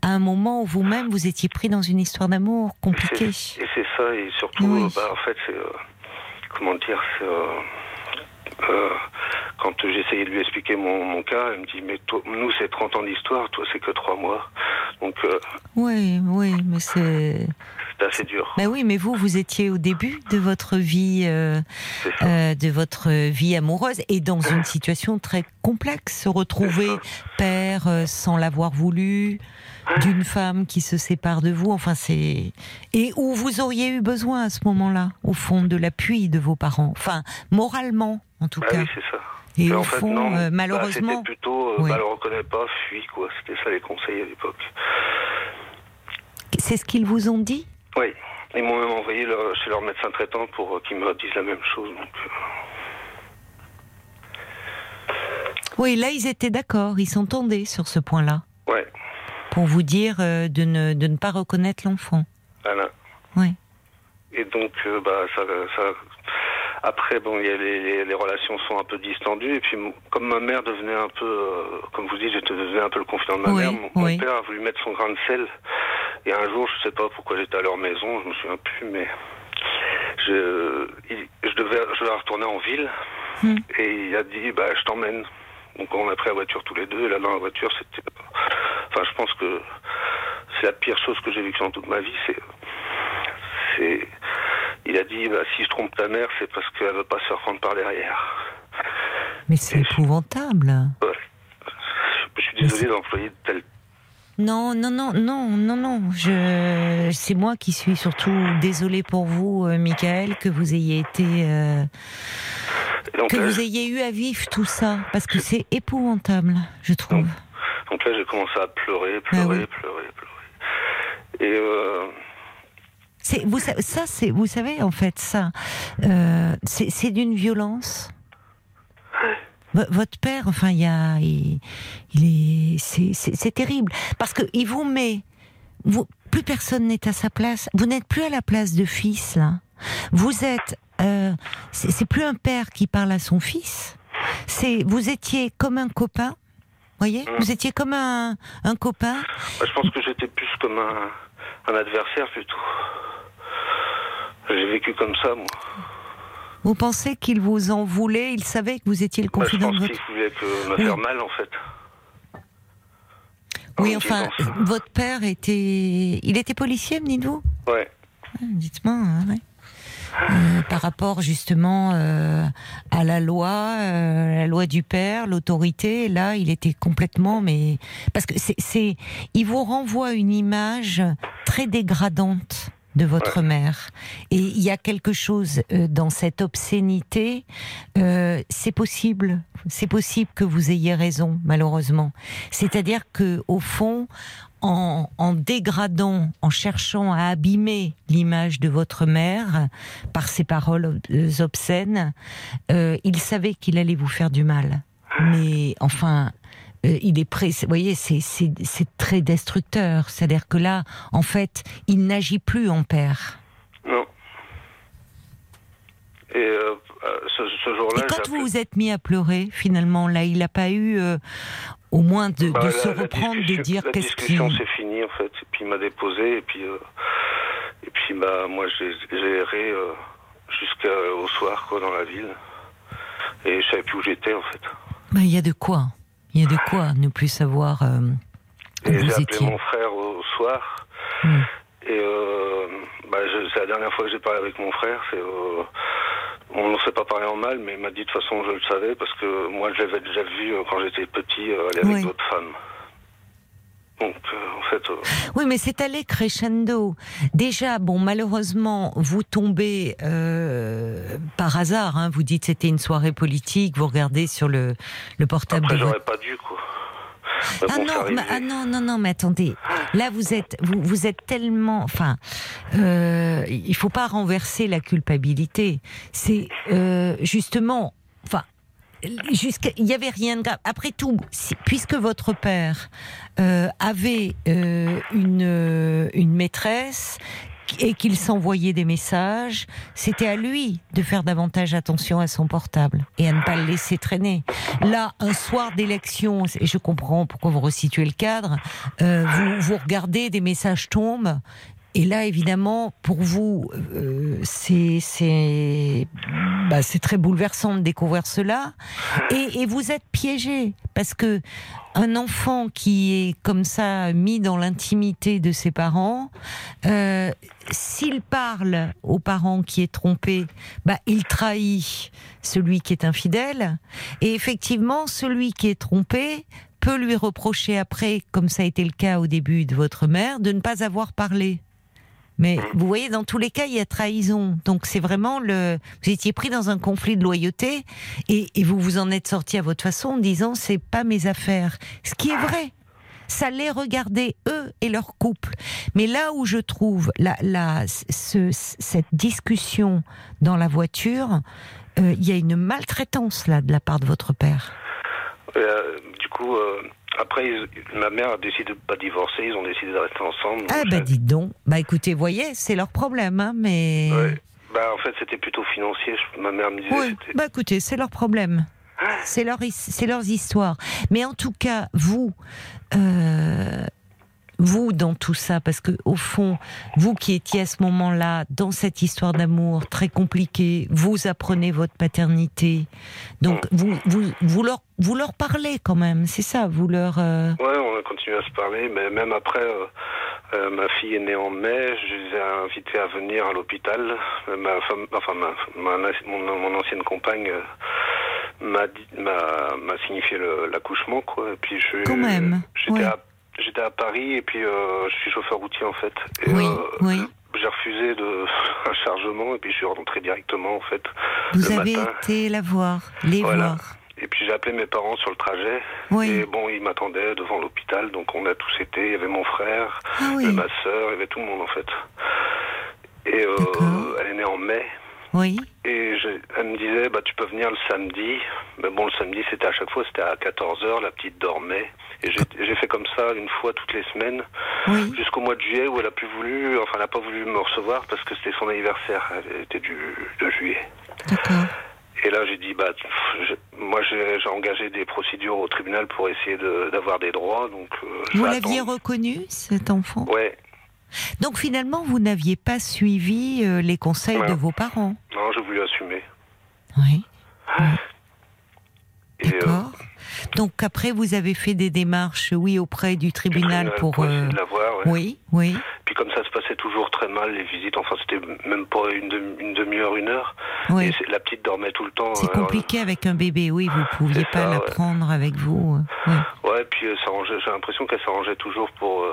à un moment où vous-même vous étiez pris dans une histoire d'amour compliquée. et c'est ça, et surtout, Oui. euh, bah, en fait, c'est. euh, comment dire C'est. euh, quand essayé de lui expliquer mon, mon cas, elle me dit Mais toi, nous, c'est 30 ans d'histoire, toi, c'est que 3 mois. Donc, euh, Oui, oui, mais c'est. C'est assez dur. Ben oui, mais vous, vous étiez au début de votre vie, euh, euh, de votre vie amoureuse, et dans une situation très complexe. Se retrouver père euh, sans l'avoir voulu, d'une femme qui se sépare de vous. Enfin, c'est et où vous auriez eu besoin à ce moment-là, au fond, de l'appui de vos parents? Enfin, moralement, en tout Bah cas. oui, c'est ça. et Mais au en fait, fond, non, euh, bah, malheureusement, c'était plutôt, euh, Oui. bah, le reconnais pas, fuis, quoi. C'était ça les conseils à l'époque. c'est ce qu'ils vous ont dit? Oui. Ils m'ont même envoyé leur- chez leur médecin traitant pour euh, qu'ils me disent la même chose. Donc, euh, Oui, là, ils étaient d'accord, ils s'entendaient sur ce point-là, ouais, pour vous dire euh, de ne de ne pas reconnaître l'enfant. voilà. Oui. Et donc, bah, ça, ça, après, bon, il y a les, les, les relations sont un peu distendues. Et puis, comme ma mère devenait un peu, euh, comme vous dites, j'étais devenu un peu le confident de ma Oui, mère. Mon, père a voulu mettre son grain de sel. Et un jour, je sais pas pourquoi j'étais à leur maison, je me souviens plus, mais je, il- je devais, je devais retourner en ville. Hmm. Et il a dit, bah, je t'emmène. Donc, on a pris la voiture tous les deux. Et là, dans la voiture, c'était, enfin, je pense que c'est la pire chose que j'ai vécue dans toute ma vie. C'est, c'est, il a dit, bah, si je trompe ta mère, c'est parce qu'elle veut pas se faire prendre par derrière. Mais c'est épouvantable. Je suis désolé d'employer de tels Non, non, non, non, non, non. Je, c'est moi qui suis surtout désolée pour vous, euh, Michael, que vous ayez été, euh, donc, que là, vous ayez eu à vivre tout ça, parce que c'est épouvantable, je trouve. donc là, j'ai commencé à pleurer, pleurer, Ah oui. pleurer, pleurer. Et euh, C'est, vous, ça, c'est, vous savez, en fait, ça, euh, c'est, c'est d'une violence. V- Votre père, enfin, il y a, il, il est, c'est, terrible parce que il vous met, vous, plus personne n'est à sa place. Vous n'êtes plus à la place de fils là. Vous êtes, euh, c'est, plus un père qui parle à son fils. C'est, vous étiez comme un copain. Voyez, vous étiez comme un, un copain. bah, je pense que j'étais plus comme un, un adversaire plutôt. J'ai vécu comme ça, moi. Vous pensez qu'il vous en voulait? Il savait que vous étiez le Bah, je confident pense de qu'il voulait que me Oui. faire mal, en fait. Oui, En enfin, votre père était. Il était policier, me dites-vous Ouais. Dites-moi, hein, ouais. Euh, par rapport justement euh, à la loi, euh, la loi du père, l'autorité, là, il était complètement, mais parce que c'est, il vous renvoie une image très dégradante de votre mère. Et il y a quelque chose euh, dans cette obscénité. euh, c'est possible, c'est possible que vous ayez raison, malheureusement. C'est-à-dire que au fond, en, dégradant, en cherchant à abîmer l'image de votre mère par ses paroles euh, obscènes, euh, il savait qu'il allait vous faire du mal. Mais enfin, euh, il est prêt. Vous voyez, c'est très destructeur. C'est-à-dire que là, en fait, il n'agit plus en père. Non. Et euh, ce, ce jour-là, Et quand vous vous êtes mis à pleurer, finalement, là, il n'a pas eu euh, au moins de, Bah, de la- se la reprendre, de dire La qu'est-ce qui. discussion c'est fini en fait. Et puis il m'a déposé et puis euh, et puis bah moi j'ai erré euh, jusqu'au soir quoi dans la ville et je savais plus où j'étais en fait. Ben, Il y a de quoi. Il y a de quoi ne plus savoir euh, où Et j'ai appelé mon frère au soir Hmm. et euh, bah, c'est la dernière fois que j'ai parlé avec mon frère. C'est euh, on ne s'est pas parlé en mal, mais il m'a dit de toute façon je le savais parce que moi je l'avais déjà vu euh, quand j'étais petit euh, aller avec Oui. d'autres femmes. Donc euh, en fait. euh, Oui, mais c'est allé crescendo. Déjà, bon, malheureusement, vous tombez euh, par hasard. Hein, vous dites c'était une soirée politique. Vous regardez sur le, le portable Après, de j'aurais pas dû, quoi. Mais Ah bon, non, mais- ah non, non, non, mais attendez. Là, vous êtes, vous, vous êtes tellement, enfin, euh, il faut pas renverser la culpabilité. C'est euh, justement, enfin, il y avait rien de grave. Après tout, si- puisque votre père euh, avait euh, une une maîtresse et qu'il s'envoyait des messages, c'était à lui de faire davantage attention à son portable et à ne pas le laisser traîner. Là, un soir d'élection, et je comprends pourquoi vous resituez le cadre, euh, vous, vous regardez, des messages tombent, et là, évidemment, pour vous, euh, c'est bah, très bouleversant de découvrir cela, et, et vous êtes piégé parce que un enfant qui est comme ça mis dans l'intimité de ses parents, euh, s'il parle au parent qui est trompé, bah, il trahit celui qui est infidèle. Et effectivement, celui qui est trompé peut lui reprocher après, comme ça a été le cas au début de votre mère, de ne pas avoir parlé. Mais vous voyez, dans tous les cas, il y a trahison. Donc c'est vraiment le. Vous étiez pris dans un conflit de loyauté et, et vous vous en êtes sorti à votre façon en disant c'est pas mes affaires. Ce qui est vrai. Ça les regardait eux et leur couple. Mais là où je trouve la, la, ce- cette discussion dans la voiture, euh, il y a une maltraitance là de la part de votre père. Euh, du coup, euh, après, ma mère a décidé de pas divorcer, ils ont décidé de rester ensemble. Ah bah dites donc. Bah écoutez, voyez, c'est leur problème, hein, mais. Ouais. Bah, en fait, c'était plutôt financier. Ma mère me disait. Oui, bah écoutez, c'est leur problème. C'est leur, c'est leurs histoires. Mais en tout cas, vous, euh, vous dans tout ça, parce que au fond, vous qui étiez à ce moment-là dans cette histoire d'amour très compliquée, vous apprenez votre paternité. Donc vous, vous, vous leur, vous leur parlez quand même. C'est ça, vous leur. euh, Ouais, on a continué à se parler, mais même après, euh, euh, ma fille est née en mai, je les ai invités à venir à l'hôpital. Ma femme, enfin, ma, ma- mon, mon ancienne compagne m'a signifié l'accouchement, quoi. Et puis je, Quand même, J'étais ouais. à, j'étais à Paris et puis euh, je suis chauffeur routier en fait. Et, Oui, euh, oui. J'ai refusé de un chargement et puis je suis rentré directement en fait. Vous le avez matin. été la voir, les Voilà. voir. Et puis j'ai appelé mes parents sur le trajet. Oui. Et bon, ils m'attendaient devant l'hôpital, donc on a tous été. Il y avait mon frère, Ah oui. ma sœur, il y avait tout le monde en fait. Et euh, elle est née en mai. Oui. Et je- elle me disait, bah tu peux venir le samedi. Mais bon, le samedi, c'était à chaque fois, c'était à 14h, la petite dormait. Et j'ai fait comme ça une fois toutes les semaines, Oui. jusqu'au mois de juillet où elle a plus voulu, enfin elle n'a pas voulu me recevoir parce que c'était son anniversaire, elle était du, de juillet. D'accord. Et là, j'ai dit, bah, je- moi, j'ai engagé des procédures au tribunal pour essayer de- d'avoir des droits. Donc, euh, Vous l'aviez reconnu, cet enfant? Ouais. Donc finalement, vous n'aviez pas suivi euh, les conseils de vos parents. Non, j'ai voulu assumer. Oui. Et, euh, D'accord. Donc après, vous avez fait des démarches, oui, auprès du du tribunal pour. essayer euh, ouais. Oui, oui. Puis comme ça se passait toujours très mal, les visites, enfin, c'était même pas une, demi- une demi-heure, une heure. Oui. Et la petite dormait tout le temps. C'est euh, compliqué avec un bébé, oui. Vous pouviez C'est pas ça, la ouais. prendre avec vous. ouais. Ouais, puis j'ai l'impression qu'elle s'arrangeait toujours pour,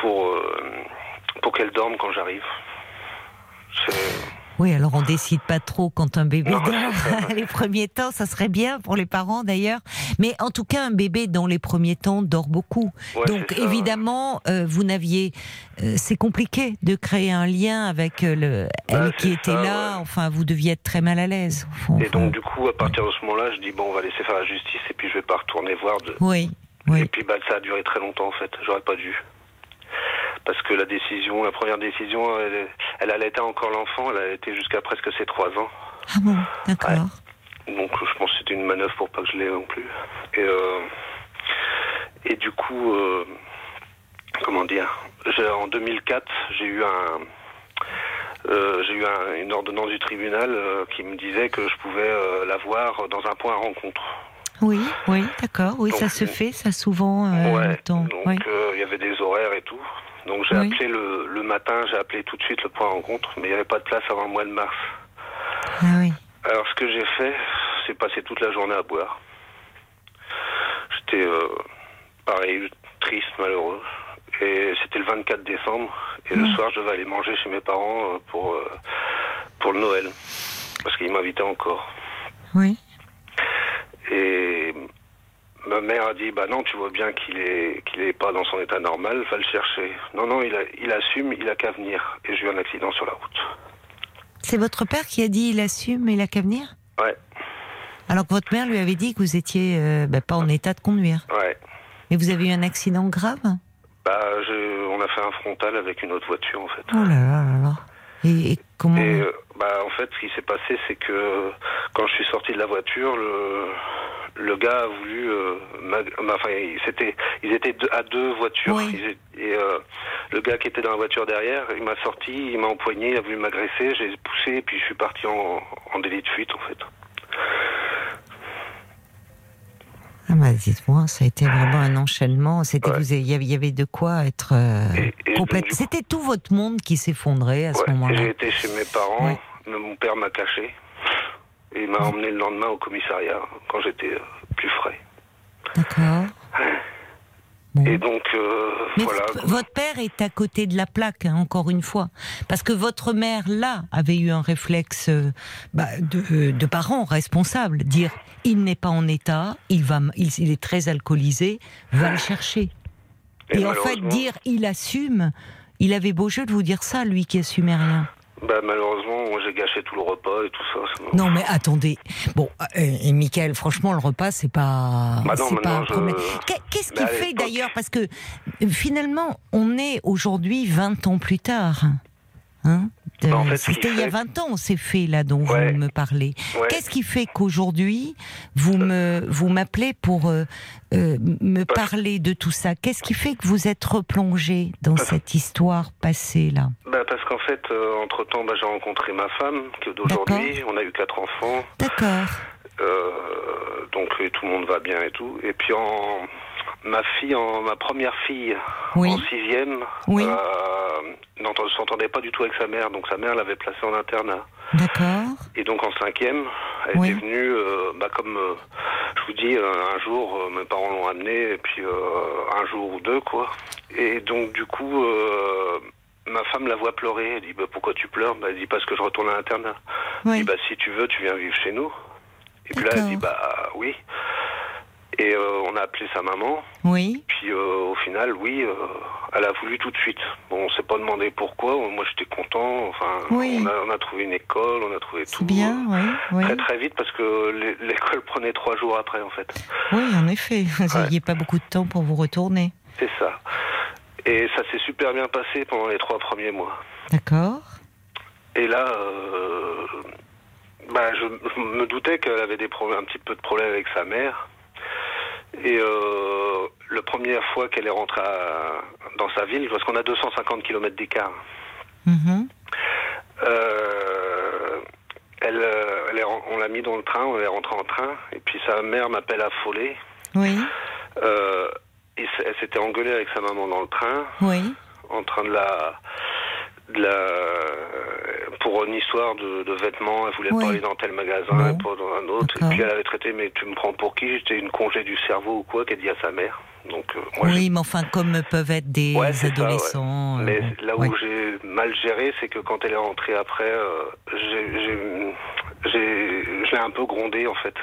pour, euh, pour qu'elle dorme quand j'arrive. Oui, alors on décide pas trop quand un bébé Non, dort. les premiers temps, ça serait bien pour les parents d'ailleurs. Mais en tout cas, un bébé dans les premiers temps dort beaucoup. Ouais, Donc évidemment, euh, vous n'aviez, euh, c'est compliqué de créer un lien avec le elle Bah, qui était ça, là. ouais. Enfin, vous deviez être très mal à l'aise. Et donc, du coup, à partir de ce moment-là, je dis, bon, on va laisser faire la justice et puis je vais pas retourner voir. De... oui, Et oui. puis, bah, ça a duré très longtemps, en fait. J'aurais pas dû. Parce que la décision, la première décision, elle, elle allaitait encore l'enfant, elle a été jusqu'à presque ses trois ans. Ah bon, d'accord. Donc, je pense que c'était une manœuvre pour pas que je l'ai non plus. Et, euh, Et du coup, euh, comment dire, en 2004, j'ai eu un, euh, j'ai eu un- une ordonnance du tribunal qui me disait que je pouvais euh, la voir dans un point à rencontre. Oui, oui, d'accord. Oui, Donc, ça se fait, ça souvent. euh, ouais. Donc euh, il y avait des horaires et tout. Donc j'ai Oui. appelé le, le matin, j'ai appelé tout de suite le point rencontre, mais il n'y avait pas de place avant le mois de mars. Ah oui. Alors ce que j'ai fait, c'est passer toute la journée à boire. J'étais euh, pareil, triste, malheureux. Et c'était le 24 décembre. Et le Mm. soir, je devais aller manger chez mes parents euh, pour, euh, pour le Noël. Parce qu'ils m'invitaient encore. Oui. Et ma mère a dit, bah non, tu vois bien qu'il est, qu'il est pas dans son état normal, va le chercher. Non, non, il, a- il assume, il a qu'à venir. Et j'ai eu un accident sur la route. C'est votre père qui a dit il assume, il a qu'à venir? Ouais, Alors que votre mère lui avait dit que vous étiez euh, bah, pas en état de conduire. ouais. Et vous avez eu un accident grave? Bah, je- on a fait un frontal avec une autre voiture, en fait. Oh là là là là. Et, et comment Et euh, bah en fait, ce qui s'est passé, c'est que quand je suis sorti de la voiture, le le gars a voulu, euh, m'ag- enfin, c'était, ils étaient deux- à deux voitures. Oui. Ils étaient- et euh, le gars qui était dans la voiture derrière, il m'a sorti, il m'a empoigné, il a voulu m'agresser, j'ai poussé, et puis je suis parti en, en délit de fuite, en fait. Ah bah, dites-moi, ça a été vraiment un enchaînement. C'était Ouais. vous, il y avait- de quoi être euh, complète. C'était tout votre monde qui s'effondrait à ce moment-là. J'ai été chez mes parents, Ouais. mais mon père m'a caché et il m'a emmené le lendemain au commissariat quand j'étais euh, plus frais. D'accord. Bon. Et donc euh, Mais voilà. votre père est à côté de la plaque, hein, encore une fois. Parce que votre mère, là, avait eu un réflexe euh, bah, de, de parents responsables. Dire, il n'est pas en état, il, va, il, il est très alcoolisé, va le chercher. Et, en fait, dire, il assume, il avait beau jeu de vous dire ça, lui qui assumait rien. Bah, malheureusement, moi, j'ai gâché tout le repas et tout ça. Non, mais attendez. Bon, euh, et Michael, franchement, le repas, c'est pas, Bah non, c'est pas un problème. Qu'est- Qu'est-ce qui fait l'époque- d'ailleurs? Parce que euh, finalement, on est aujourd'hui 20 ans plus tard. Hein De- Bah, en fait, ce qui C'était il y a fait- 20 ans, ces faits là dont Ouais. vous me parlez. Ouais. Qu'est-ce qui fait qu'aujourd'hui, vous me vous m'appelez pour euh, euh, me Parce- parler de tout ça? Qu'est-ce qui fait que vous êtes replongé dans cette histoire passée là? Bah, parce qu'en fait, entre temps, bah, j'ai rencontré ma femme, qui est d'aujourd'hui. On a eu quatre enfants. D'accord. Euh, donc, euh, tout le monde va bien et tout. Et puis, en... ma fille, en... ma première fille, Oui. en sixième, Oui. euh, n'entend- s'entendait pas du tout avec sa mère. Donc, sa mère l'avait placée en internat. D'accord. Et donc en cinquième, elle Oui. était venue, euh, bah, comme euh, je vous dis, un jour, mes parents l'ont amenée, et puis un jour ou deux, quoi. Et donc du coup, ma femme la voit pleurer. Elle dit, bah, pourquoi tu pleures? Bah, Elle dit, parce que je retourne à l'internat. Elle dit, bah, si tu veux, tu viens vivre chez nous. Et puis là, elle dit, bah oui. Et euh, on a appelé sa maman. Oui. Puis euh, au final, oui, euh, elle a voulu tout de suite. Bon, on s'est pas demandé pourquoi. Moi, j'étais content. Enfin, Oui. on, a, on a trouvé une école, on a trouvé tout. Bien, oui. oui. Très très vite parce que l'é- l'école prenait trois jours après en fait. Oui, en effet. Vous n'aviez pas beaucoup de temps pour vous retourner. C'est ça. Et ça s'est super bien passé pendant les trois premiers mois. D'accord. Et là, bah, je je me doutais qu'elle avait des problèmes, un petit peu de problèmes avec sa mère. Et euh, la première fois qu'elle est rentrée à- dans sa ville, parce qu'on a 250 km d'écart, Mhm. euh, elle, elle est on l'a mis dans le train, on est rentré en train, et puis sa mère m'appelle affolée. Oui. Euh, et elle s'était engueulée avec sa maman dans le train, Oui. en train de la, de la pour une histoire de, de vêtements. Elle voulait pas aller dans tel magasin, Bon. et pas dans un autre. Et puis elle avait traité, mais tu me prends pour qui? J'étais une congé du cerveau ou quoi Qu'elle dit à sa mère. Donc euh, moi, oui, mais enfin, comme peuvent être des Ouais, c'est ça, ouais. adolescents. euh, Mais là où ouais. j'ai mal géré, c'est que quand elle est rentrée après, euh, j'ai- je l'ai un peu grondée en fait.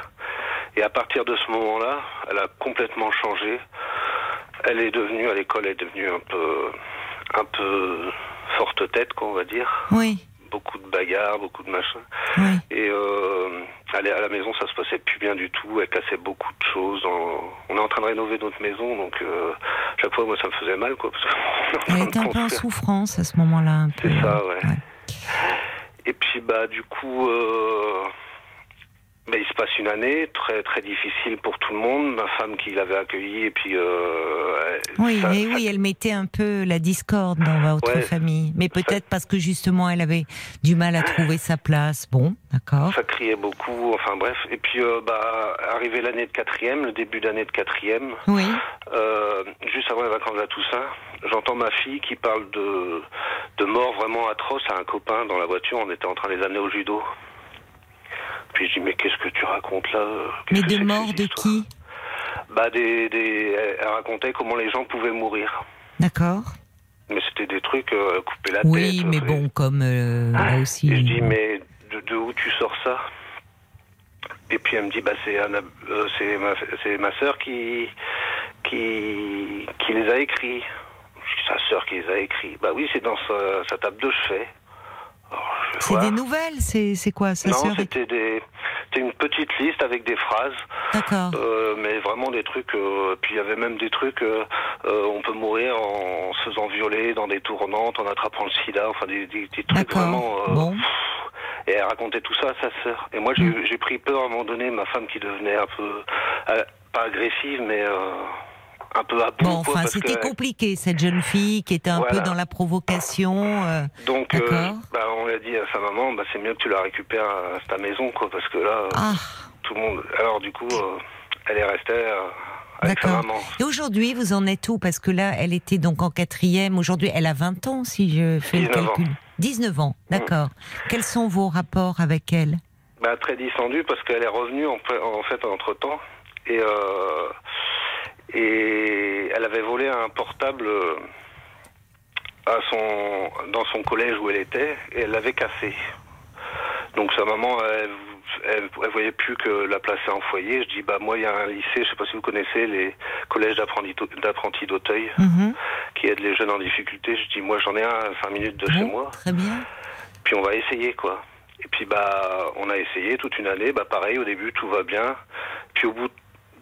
Et à partir de ce moment-là, elle a complètement changé. Elle est devenue, à l'école, elle est devenue un peu, un peu forte tête, quoi, on va dire. Oui, Beaucoup de bagarres, beaucoup de machins. oui. Et euh, à la à la maison, ça se passait plus bien du tout. Elle cassait beaucoup de choses. On est en train de rénover notre maison, donc euh, chaque fois, moi, ça me faisait mal, quoi. Parce Elle était un peu en souffrance à ce moment-là. C'est ça, ouais. Et puis bah du coup, euh, ben, il se passe une année très très difficile pour tout le monde. Ma femme qui l'avait accueilli et puis. Euh, oui, et oui, elle mettait un peu la discorde dans votre famille, mais peut-être parce que justement elle avait du mal à trouver sa place. Bon, d'accord. Ça criait beaucoup, enfin bref. Et puis, euh, bah, arrivé l'année de quatrième, le début d'année de quatrième. Oui. Euh, juste avant les vacances à Toussaint, j'entends ma fille qui parle de de mort vraiment atroce à un copain dans la voiture. On était en train de les amener au judo. Puis je dis, mais qu'est-ce que tu racontes là Mais de mort de qui? Bah, des, des, elle racontait comment les gens pouvaient mourir. D'accord. Mais c'était des trucs, euh, couper la tête. Oui, mais bon, comme euh, ah, aussi. Et je dis, mais de, où tu sors ça? Et puis elle me dit, bah, c'est euh, c'est ma, ma soeur qui, qui, qui les a écrits. Sa sœur qui les a écrits. Bah oui, c'est dans sa, sa table de chevet. C'est des nouvelles C'est quoi ça Non, c'était des... une petite liste avec des phrases. D'accord. Euh, mais vraiment des trucs. Euh, puis il y avait même des trucs. Euh, on peut mourir en se faisant violer dans des tournantes, en attrapant le sida. Enfin, des, des, trucs vraiment. Bon. Et elle racontait tout ça à sa sœur. Et moi, mm. j'ai pris peur à un moment donné, ma femme qui devenait un peu. pas agressive, mais un peu à bout. Bon, enfin, c'était compliqué, cette jeune fille qui était un peu dans la provocation. Euh, Donc, euh, bah, on a dit à sa maman, bah, c'est mieux que tu la récupères à ta maison, quoi, parce que là, ah. tout le monde. Alors, du coup, euh, elle est restée. avec sa maman. Et aujourd'hui, vous en êtes où? Parce que là, elle était donc en quatrième. Aujourd'hui, elle a 20 ans, si je fais le calcul. 19 ans, mmh. d'accord. Quels sont vos rapports avec elle? Bah, Très distendus, parce qu'elle est revenue, en, en fait, entre-temps. Et et elle avait volé un portable euh, à son, dans son collège où elle était et elle l'avait cassé. Donc sa maman, elle, elle, voyait plus que la placer en foyer. Je dis bah moi il y a un lycée, je sais pas si vous connaissez les collèges d'apprentis d'Auteuil mhm. qui aident les jeunes en difficulté. Je dis moi j'en ai un à 5 minutes de chez moi. Très bien. Puis on va essayer quoi. Et puis bah on a essayé toute une année. Bah pareil au début tout va bien. Puis au bout de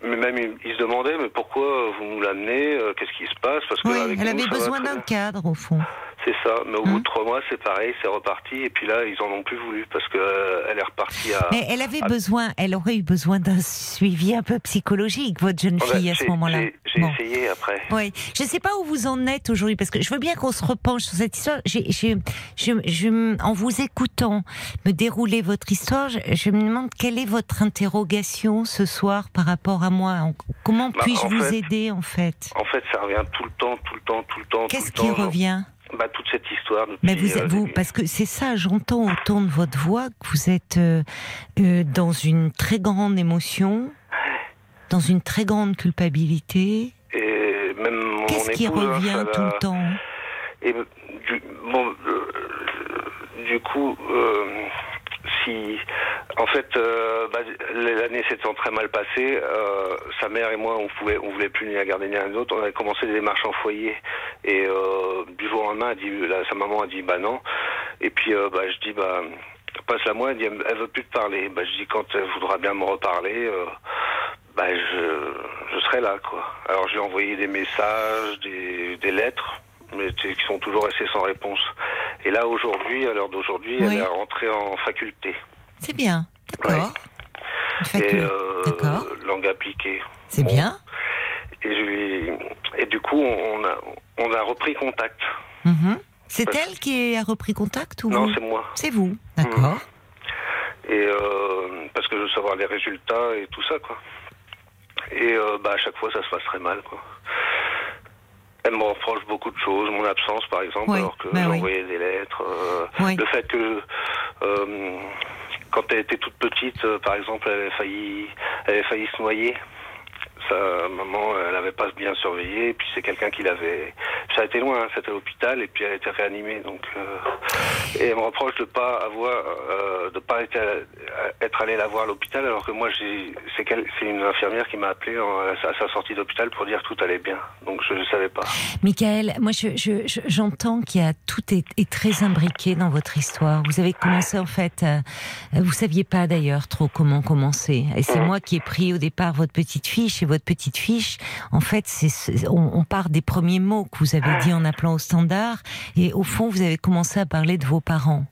mais même il, se demandait mais pourquoi vous nous l'amenez euh, Qu'est-ce qui se passe Parce que oui, elle avait besoin d'un cadre au fond. C'est ça, mais au bout de hein trois mois, c'est pareil, c'est reparti. Et puis là, ils en ont plus voulu parce que euh, elle est repartie à. Mais elle avait besoin, elle aurait eu besoin d'un suivi un peu psychologique, votre jeune fille à ce moment-là. J'ai essayé après. Oui, je ne sais pas où vous en êtes aujourd'hui parce que je veux bien qu'on se repenche sur cette histoire. je, en vous écoutant me dérouler votre histoire, je, me demande quelle est votre interrogation ce soir par rapport à moi. Comment bah, puis-je vous aider en fait? En fait, ça revient tout le temps, tout le temps, tout le temps. Qu'est-ce qui revient? Bah, toute cette histoire. Mais vous, euh, vous parce que c'est ça, j'entends au ton de votre voix que vous êtes euh, euh, dans une très grande émotion, dans une très grande culpabilité. Et même Qu'est-ce qui revient tout le temps? Et du, bon, du coup, si en fait euh, bah, l'année s'étant très mal passée, euh, sa mère et moi on pouvait on voulait plus ni la garder ni un autre. On avait commencé des démarches en foyer et euh, du jour au lendemain, dit, sa maman a dit bah non. Et puis bah, je dis bah passe la moi, elle dit elle veut plus te parler. Bah, je dis quand elle voudra bien me reparler. bah, je, je serai là quoi. Alors j'ai envoyé des messages, des, des lettres mais qui sont toujours restés sans réponse. Et là, aujourd'hui, à l'heure d'aujourd'hui, elle est rentrée en faculté. C'est bien, d'accord. Et euh, langue appliquée. C'est bien. Et, je et du coup, on a, on a repris contact. Mhm. C'est elle qui a repris contact ou Non, c'est moi. C'est vous, d'accord. Mhm. Et euh, parce que je veux savoir les résultats et tout ça, quoi. Et euh, bah, à chaque fois, ça se passe très mal, quoi. Elle me reproche beaucoup de choses, mon absence par exemple, alors que bah j'envoyais des lettres. Euh, le fait que euh, quand elle était toute petite, euh, par exemple, elle avait failli, elle avait failli se noyer sa maman, elle n'avait pas bien surveillé, et puis c'est quelqu'un qui l'avait. Ça a été loin, hein, c'était à l'hôpital, et puis elle a été réanimée. Donc, euh, et elle me reproche de pas avoir, euh, de pas être, être allée la voir à l'hôpital, alors que moi, c'est une infirmière qui m'a appelé à sa sortie d'hôpital pour dire que tout allait bien. Donc je ne savais pas. Michael, moi, j'entends je, qu'il y a tout est, est, très imbriqué dans votre histoire. Vous avez commencé en fait, euh, vous saviez pas d'ailleurs trop comment commencer, et c'est mmh. moi qui ai pris au départ votre petite fille chez votre petite fiche, en fait, c'est, on, on, part des premiers mots que vous avez dit en appelant au standard, et au fond, vous avez commencé à parler de vos parents,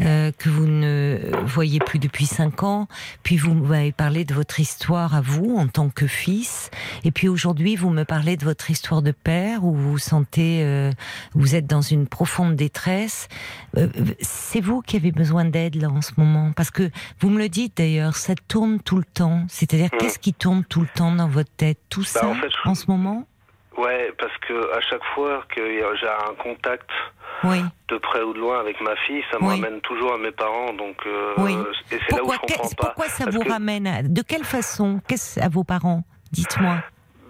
euh, que vous ne voyez plus depuis cinq ans, puis vous m'avez parlé de votre histoire à vous en tant que fils, et puis aujourd'hui, vous me parlez de votre histoire de père, où vous vous sentez, euh, vous êtes dans une profonde détresse. Euh, c'est vous qui avez besoin d'aide là en ce moment, parce que vous me le dites d'ailleurs, ça tourne tout le temps. C'est-à-dire, Mm. qu'est-ce qui tourne tout le temps dans votre tête? Tout Bah, ça en fait, je- en ce moment? Ouais, parce que à chaque fois que j'ai un contact Oui. de près ou de loin avec ma fille, ça me Oui. ramène toujours à mes parents. Donc, euh, Oui. et c'est là où Pourquoi, je comprends pas. pourquoi ça Parce vous que- ramène à- De quelle façon Qu'est-ce à vos parents? Dites-moi.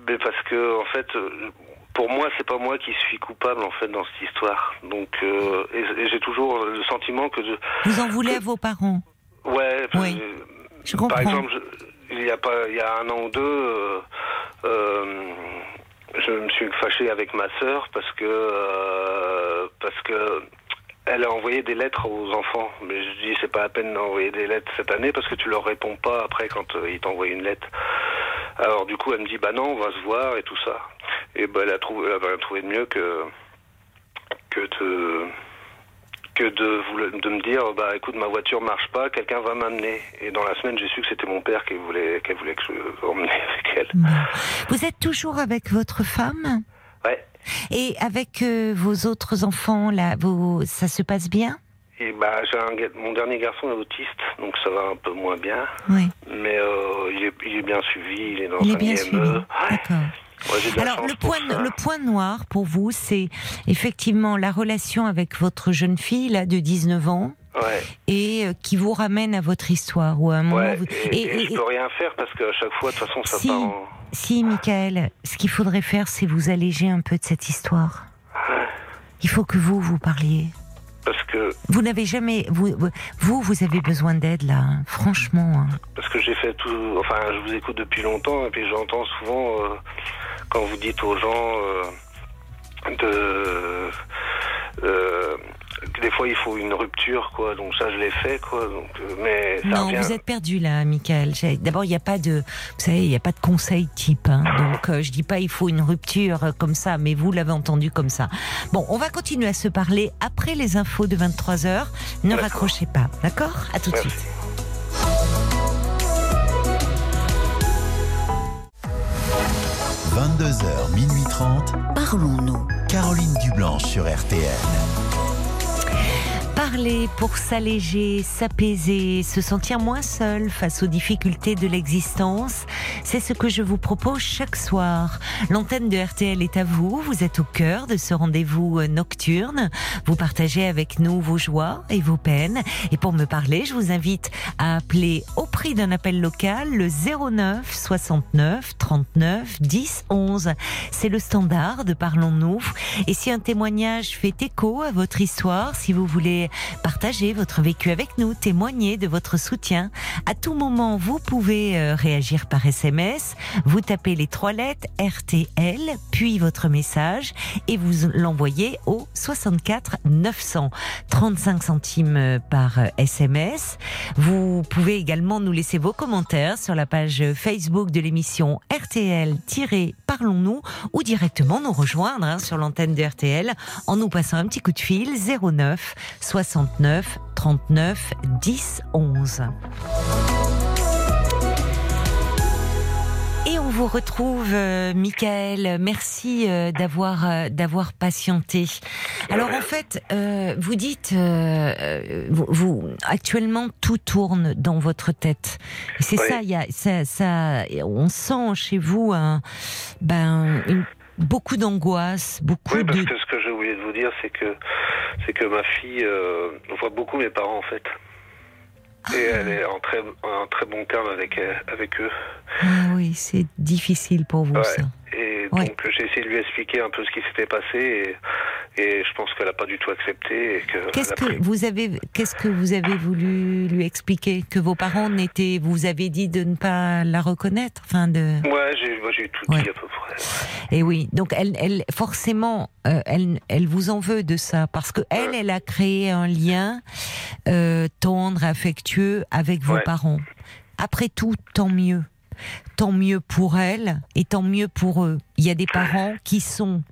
Parce que en fait, euh, pour moi, c'est pas moi qui suis coupable en fait dans cette histoire. Donc, euh, et, et j'ai toujours le sentiment que je, Vous en voulez à vos parents? Ouais, Oui, je par comprends. exemple, je- il y a pas, il y a un an ou deux, euh, euh, je me suis fâché avec ma sœur parce que euh, parce que elle a envoyé des lettres aux enfants. Mais je dis c'est pas la peine d'envoyer des lettres cette année parce que tu leur réponds pas après quand euh, ils t'envoient une lettre. Alors du coup elle me dit bah non on va se voir et tout ça. Et bah elle a trouvé, elle a trouvé de mieux que que de que de, de me dire bah écoute ma voiture marche pas quelqu'un va m'amener et dans la semaine j'ai su que c'était mon père qui voulait qu'elle voulait que je emmenais avec elle Bon. Vous êtes toujours avec votre femme? Et avec euh, vos autres enfants, là, vos... ça se passe bien? Et bah j'ai un mon dernier garçon est autiste donc ça va un peu moins bien Oui. mais euh, il, est, il est bien suivi il est dans Il est un bien IME. suivi. D'accord. Ouais, Alors le point, ça. le point noir pour vous, c'est effectivement la relation avec votre jeune fille là de 19 ans ouais et euh, qui vous ramène à votre histoire ou à un moment. ouais vous- et, et- et et- je peux rien faire parce qu'à chaque fois de toute façon ça Si. part en Si, Michael, ce qu'il faudrait faire, c'est vous alléger un peu de cette histoire. Il faut que vous vous parliez. parce que Vous n'avez jamais, vous, vous, vous avez besoin d'aide là, hein, franchement. hein. Parce que j'ai fait tout. Enfin, je vous écoute depuis longtemps et puis j'entends souvent euh, quand vous dites aux gens euh, de. euh, que des fois, il faut une rupture, quoi. Donc ça, je l'ai fait, quoi. Donc, euh, mais ça Non, revient. vous êtes perdu là, Michael. D'abord, il n'y a pas de, vous savez, il n'y a pas de conseil type. hein. Donc, euh, je dis pas il faut une rupture euh, comme ça, mais vous l'avez entendu comme ça. Bon, on va continuer à se parler après les infos de 23 h Ne raccrochez pas, d'accord? À tout de suite. 22h, minuit 30. Parlons-nous. Caroline Dublanche sur RTN. Parler pour s'alléger, s'apaiser, se sentir moins seul face aux difficultés de l'existence, c'est ce que je vous propose chaque soir. L'antenne de RTL est à vous, vous êtes au cœur de ce rendez-vous euh, nocturne. Vous partagez avec nous vos joies et vos peines. Et pour me parler, je vous invite à appeler au prix d'un appel local le 09 69 39 10 11. C'est le standard de Parlons-nous. Et si un témoignage fait écho à votre histoire, si vous voulez partager votre vécu avec nous, témoigner de votre soutien, à tout moment, vous pouvez euh, réagir par SMS. Vous tapez les trois lettres RTL, puis votre message, et vous l'envoyez au 64 900. 35 centimes euh, par euh, SMS. Vous pouvez également nous laisser vos commentaires sur la page Facebook de l'émission RTL-Parlons-nous ou directement nous rejoindre hein, sur l'antenne de RTL en nous passant un petit coup de fil 09 69 39 10 11. Et on vous retrouve, euh, Michael. Merci euh, d'avoir euh, d'avoir patienté. Alors en fait, euh, vous dites, vous, vous- actuellement tout tourne dans votre tête. C'est Oui. ça, il y a ça, ça, on sent chez vous un, ben une- beaucoup d'angoisse, beaucoup Oui, parce de. que ce dire, c'est que c'est que ma fille euh, voit beaucoup mes parents en fait. Et elle est en très, en très bon terme avec, euh, avec eux. Ah oui, c'est difficile pour vous Ouais. ça. Et Ouais. donc j'ai essayé de lui expliquer un peu ce qui s'était passé et, et je pense qu'elle n'a pas du tout accepté. Qu'est-ce que vous avez, qu'est-ce que vous avez voulu lui expliquer? Que vos parents n'étaient, vous avez dit de ne pas la reconnaître, enfin de. Ouais, j'ai tout Ouais. dit à peu près. Et oui, donc elle, elle forcément, euh, elle, elle vous en veut de ça parce que elle, elle a créé un lien euh, tendre, affectueux avec vos parents. Après tout, tant mieux. Tant mieux pour elle et tant mieux pour eux. Il y a des parents qui sont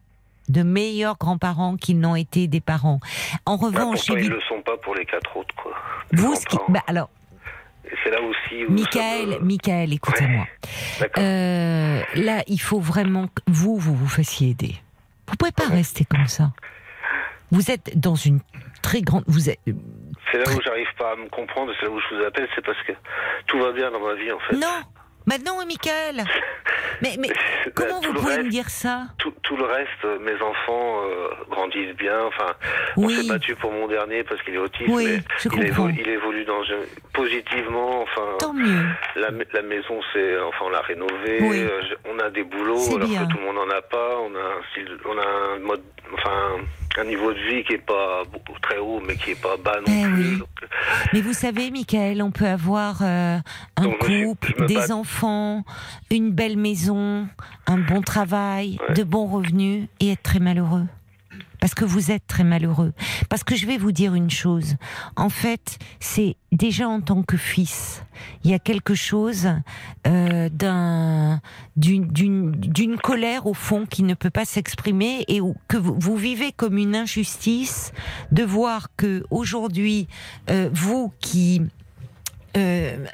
de meilleurs grands-parents qu'ils n'ont été des parents. En Bah, revanche, pourtant, ils évi- le sont pas pour les quatre autres, quoi. Les vous, ce qui- bah, alors, c'est là aussi où. Michael, me- Michael, écoutez-moi. Euh, là, il faut vraiment que vous, vous vous fassiez aider. Vous pouvez pas rester comme ça. Vous êtes dans une très grande. Vous êtes. C'est là où j'arrive pas à me comprendre, c'est là où je vous appelle, c'est parce que tout va bien dans ma vie, en fait. Non. Maintenant, Michael. Mais, mais comment tout vous pouvez reste- me dire ça? tout, tout le reste, euh, mes enfants euh, grandissent bien. Enfin, on Oui. s'est battu pour mon dernier parce qu'il est autiste, Oui, mais je il, évolue, il évolue dans positivement. Enfin, Tant mieux. la, la maison, c'est, enfin, on l'a rénovée. Oui. euh, on a des boulots alors bien. que tout le monde n'en a pas. On a un style, on a un mode, enfin, un niveau de vie qui est pas très haut, mais qui est pas bas non Eh plus. oui. Donc, Mais vous savez, Michael, on peut avoir euh, un Donc, je suis- couple, je des enfants, une belle maison, un bon travail, Ouais. de bons revenus et être très malheureux. Parce que vous êtes très malheureux. Parce que je vais vous dire une chose. En fait, c'est déjà en tant que fils, il y a quelque chose euh, d'un d'une d'une colère au fond qui ne peut pas s'exprimer et que vous, vous vivez comme une injustice de voir que aujourd'hui euh, vous qui euh,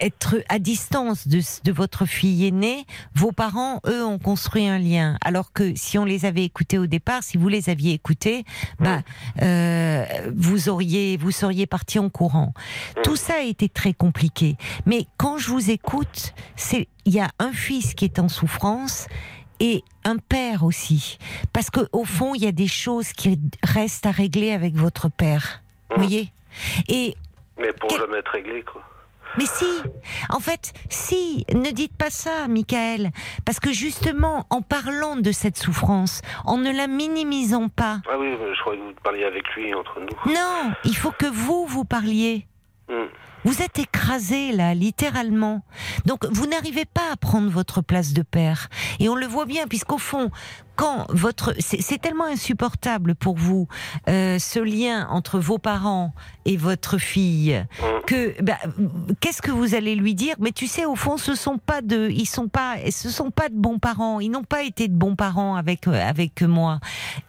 être à distance de, de votre fille aînée, vos parents, eux, ont construit un lien. Alors que si on les avait écoutés au départ, si vous les aviez écoutés, bah, euh, vous auriez, vous seriez parti en courant. Tout ça a été très compliqué. Mais quand je vous écoute, c'est, il y a un fils qui est en souffrance et un père aussi. Parce que au fond, il y a des choses qui restent à régler avec votre père. Vous voyez? Et mais pour Quel- jamais être réglé, quoi. Mais si, en fait, si, ne dites pas ça, Michael, parce que justement, en parlant de cette souffrance, en ne la minimisant pas, Ah oui, je croyais que vous parliez avec lui entre nous. non, il faut que vous, vous parliez. Hmm. Vous êtes écrasé là, littéralement. Donc vous n'arrivez pas à prendre votre place de père. Et on le voit bien, puisqu'au fond, quand votre, c'est tellement insupportable pour vous euh, ce lien entre vos parents et votre fille que bah, qu'est-ce que vous allez lui dire? Mais tu sais, au fond, ce sont pas de, ils sont pas, ce sont pas de bons parents. Ils n'ont pas été de bons parents avec euh, avec moi.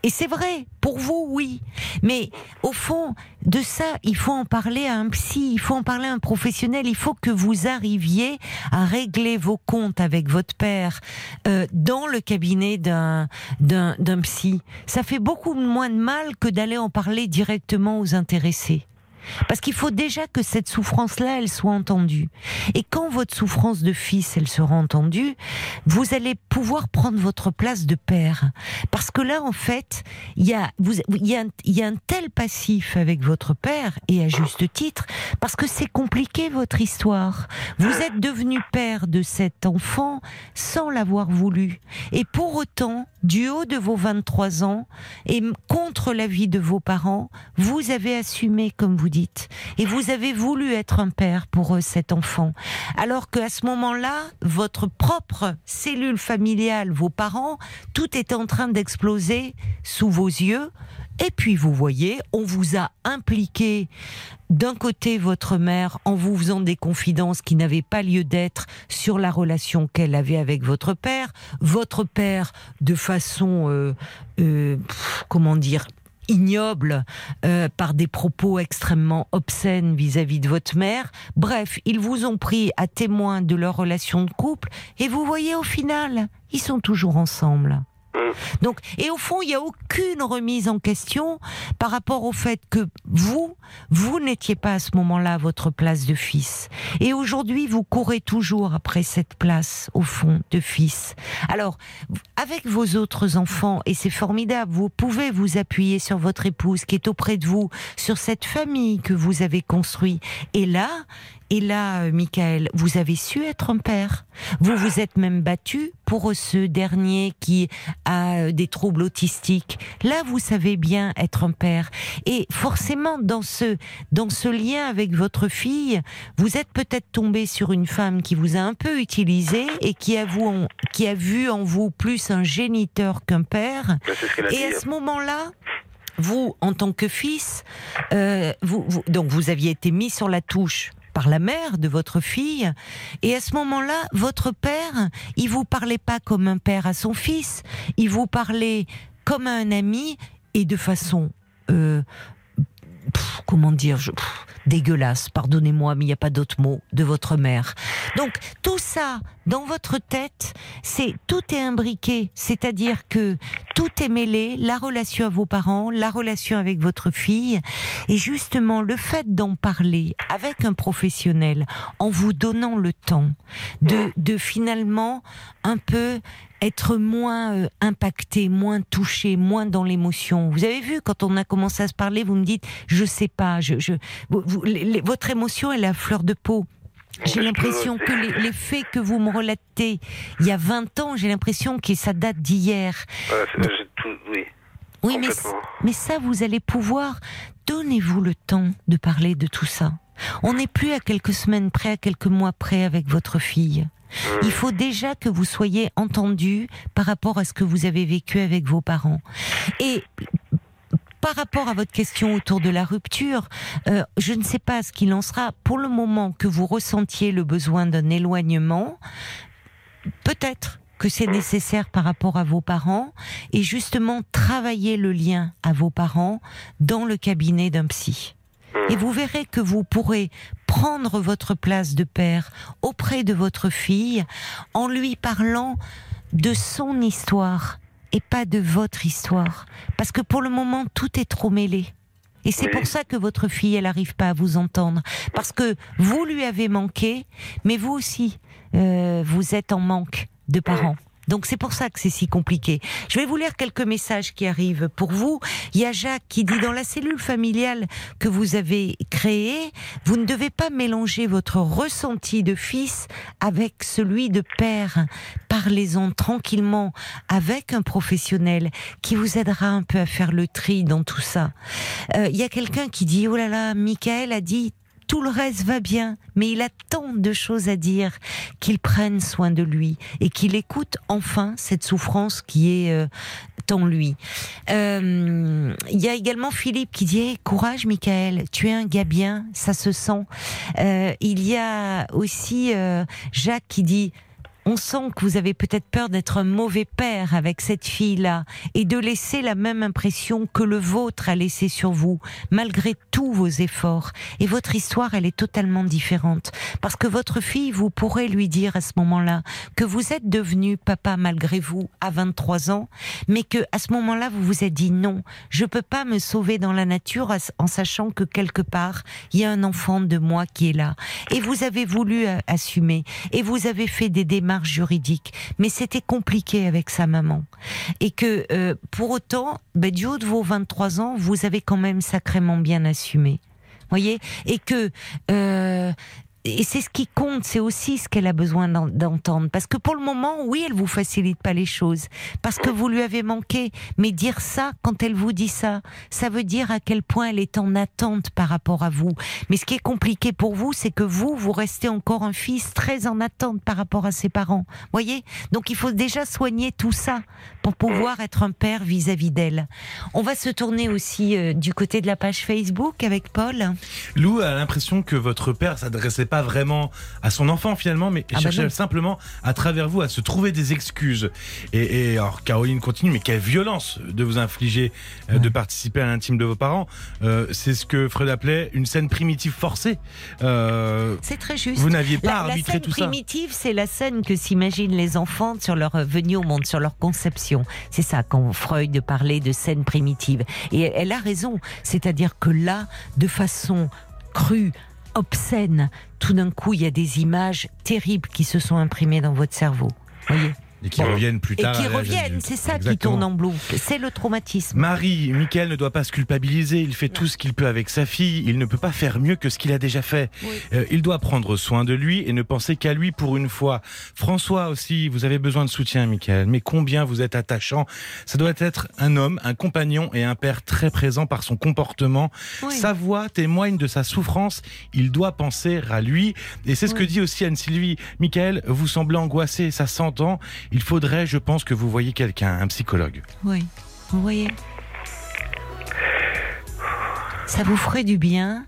Et c'est vrai pour vous, oui. Mais au fond, de ça, il faut en parler à un psy, il faut en parler à un professionnel. Il faut que vous arriviez à régler vos comptes avec votre père euh, dans le cabinet d'un d'un psy. Ça fait beaucoup moins de mal que d'aller en parler directement aux intéressés. Parce qu'il faut déjà que cette souffrance-là, elle soit entendue. Et quand votre souffrance de fils, elle sera entendue, vous allez pouvoir prendre votre place de père. Parce que là, en fait, il y a, y a un tel passif avec votre père, et à juste titre, parce que c'est compliqué votre histoire. Vous êtes devenu père de cet enfant sans l'avoir voulu. Et pour autant, du haut de vos 23 ans, et contre l'avis de vos parents, vous avez assumé, comme vous dites, et vous avez voulu être un père pour euh, cet enfant. Alors qu'à ce moment-là, votre propre cellule familiale, vos parents, tout est en train d'exploser sous vos yeux. Et puis vous voyez, on vous a impliqué d'un côté votre mère en vous faisant des confidences qui n'avaient pas lieu d'être sur la relation qu'elle avait avec votre père, votre père de façon euh, euh, comment dire ignoble euh, par des propos extrêmement obscènes vis-à-vis de votre mère. Bref, ils vous ont pris à témoin de leur relation de couple et vous voyez au final, ils sont toujours ensemble. Donc, et au fond, il n'y a aucune remise en question par rapport au fait que vous, vous n'étiez pas à ce moment-là à votre place de fils. Et aujourd'hui, vous courez toujours après cette place, au fond, de fils. Alors, avec vos autres enfants, et c'est formidable, vous pouvez vous appuyer sur votre épouse qui est auprès de vous, sur cette famille que vous avez construite. Et là, et là, euh, Michael, vous avez su être un père. Vous vous êtes même battu pour ce dernier qui a euh, des troubles autistiques. Là, vous savez bien être un père. Et forcément, dans ce, dans ce lien avec votre fille, vous êtes peut-être tombé sur une femme qui vous a un peu utilisé et qui a, vous, qui a vu en vous plus un géniteur qu'un père. Ben, Et dit. à ce moment-là, vous, en tant que fils, euh, vous, vous- donc vous aviez été mis sur la touche par la mère de votre fille. Et à ce moment-là, votre père, il vous parlait pas comme un père à son fils, il vous parlait comme à un ami et de façon euh, comment dire, je, dégueulasse, pardonnez-moi, mais il n'y a pas d'autre mot, de votre mère. Donc tout ça, dans votre tête, c'est tout est imbriqué, c'est-à-dire que tout est mêlé, la relation à vos parents, la relation avec votre fille, et justement le fait d'en parler avec un professionnel, en vous donnant le temps de, de finalement un peu être moins euh, impacté, moins touché, moins dans l'émotion. Vous avez vu quand on a commencé à se parler, vous me dites je sais pas, je, je votre émotion est la fleur de peau. J'ai l'impression que les, faits que vous me relatez il y a 20 ans, j'ai l'impression que ça date d'hier. oui. Oui, mais, mais ça, vous allez pouvoir. Donnez-vous le temps de parler de tout ça. On n'est plus à quelques semaines près, à quelques mois près avec votre fille. Mmh. Il faut déjà que vous soyez entendu par rapport à ce que vous avez vécu avec vos parents. Et par rapport à votre question autour de la rupture, euh, je ne sais pas ce qu'il en sera. Pour le moment que vous ressentiez le besoin d'un éloignement, peut-être que c'est nécessaire par rapport à vos parents et justement travailler le lien à vos parents dans le cabinet d'un psy. Et vous verrez que vous pourrez prendre votre place de père auprès de votre fille en lui parlant de son histoire et pas de votre histoire. Parce que pour le moment, tout est trop mêlé. Et c'est pour ça que votre fille, elle n'arrive pas à vous entendre. Parce que vous lui avez manqué, mais vous aussi, euh, vous êtes en manque de parents. Donc c'est pour ça que c'est si compliqué. Je vais vous lire quelques messages qui arrivent pour vous. Il y a Jacques qui dit dans la cellule familiale que vous avez créée, vous ne devez pas mélanger votre ressenti de fils avec celui de père. Parlez-en tranquillement avec un professionnel qui vous aidera un peu à faire le tri dans tout ça. Euh, il y a quelqu'un qui dit oh là là, Michael a dit tout le reste va bien, mais il a tant de choses à dire qu'il prenne soin de lui et qu'il écoute enfin cette souffrance qui est euh, en lui. Euh, il y a également Philippe qui dit courage, Michael, tu es un gars bien, ça se sent. Euh, il y a aussi Jacques qui dit on sent que vous avez peut-être peur d'être un mauvais père avec cette fille-là et de laisser la même impression que le vôtre a laissé sur vous, malgré tous vos efforts. Et votre histoire, elle est totalement différente. Parce que votre fille, vous pourrez lui dire à ce moment-là que vous êtes devenu papa malgré vous à 23 ans, mais que à ce moment-là, vous vous êtes dit non, je peux pas me sauver dans la nature en sachant que quelque part, il y a un enfant de moi qui est là. Et vous avez voulu euh, assumer. Et vous avez fait des démarches juridique, mais c'était compliqué avec sa maman. Et que euh, pour autant, ben, du haut de vos 23 ans, vous avez quand même sacrément bien assumé. Voyez? Et que euh, et c'est ce qui compte, c'est aussi ce qu'elle a besoin d'entendre. Parce que pour le moment, oui, elle vous facilite pas les choses, parce que vous lui avez manqué. Mais dire ça, quand elle vous dit ça, ça veut dire à quel point elle est en attente par rapport à vous. Mais ce qui est compliqué pour vous, c'est que vous, vous restez encore un fils très en attente par rapport à ses parents. Voyez? Donc il faut déjà soigner tout ça pour pouvoir être un père vis-à-vis d'elle. On va se tourner aussi euh, du côté de la page Facebook avec Paul. Lou a l'impression que votre père s'adressait pas vraiment à son enfant finalement, mais ah bah cherchait simplement à travers vous à se trouver des excuses. Et, alors Caroline continue, mais quelle violence de vous infliger euh, de participer à l'intime de vos parents. Euh, c'est ce que Freud appelait une scène primitive forcée. Euh, c'est très juste. Vous n'aviez pas arbitré tout ça. La scène primitive, c'est la scène que s'imaginent les enfants sur leur venue au monde, sur leur conception. C'est ça quand Freud parlait de scène primitive. Et elle a raison. C'est-à-dire que là, de façon crue, obscène, tout d'un coup, il y a des images terribles qui se sont imprimées dans votre cerveau. Voyez et qui reviennent plus tard. Et qui reviennent, c'est ça qui tourne en boucle. C'est le traumatisme. Marie, Michael ne doit pas se culpabiliser. Il fait tout ce qu'il peut avec sa fille. Il ne peut pas faire mieux que ce qu'il a déjà fait. Euh, il doit prendre soin de lui et ne penser qu'à lui pour une fois. François aussi, vous avez besoin de soutien, Michael. Mais combien vous êtes attachant. Ça doit être un homme, un compagnon et un père très présent par son comportement. Sa voix témoigne de sa souffrance. Il doit penser à lui. Et c'est ce que dit aussi Anne-Sylvie. Michael, vous semblez angoissé, ça s'entend il faudrait, je pense, que vous voyez quelqu'un, un psychologue. Oui, vous voyez. Ça vous ferait du bien.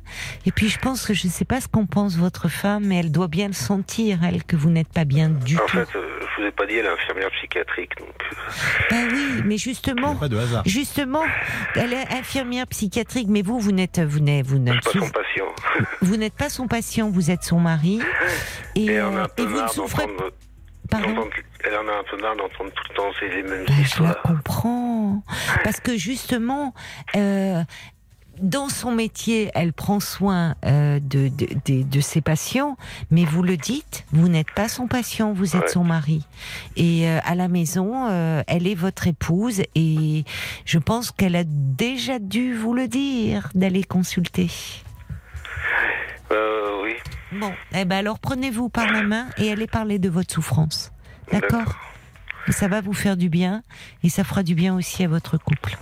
Et puis je pense que je ne sais pas ce qu'en pense votre femme, mais elle doit bien le sentir, elle, que vous n'êtes pas bien du En tout. fait, euh, je vous ai pas dit, elle est infirmière psychiatrique, donc. euh, Bah oui, mais justement, Pas de hasard. justement, elle est infirmière psychiatrique, mais vous, vous n'êtes, vous n'êtes, vous Je n'êtes, suis pas son patient. vous n'êtes pas son patient, vous êtes son mari, et, Et en euh, un peu et vous ne souffrez d'entendre. Pardon Elle en a un peu marre d'entendre tout le temps ces mêmes Ben, je la comprends. Parce que justement, euh, dans son métier, elle prend soin euh, de, de, de- de ses patients, mais vous le dites, vous n'êtes pas son patient, vous êtes Ouais. son mari. Et euh, à la maison, euh, elle est votre épouse, et je pense qu'elle a déjà dû vous le dire d'aller consulter. Euh, oui. Bon, eh ben alors prenez-vous par la main et allez parler de votre souffrance. D'accord Ça va vous faire du bien et ça fera du bien aussi à votre couple.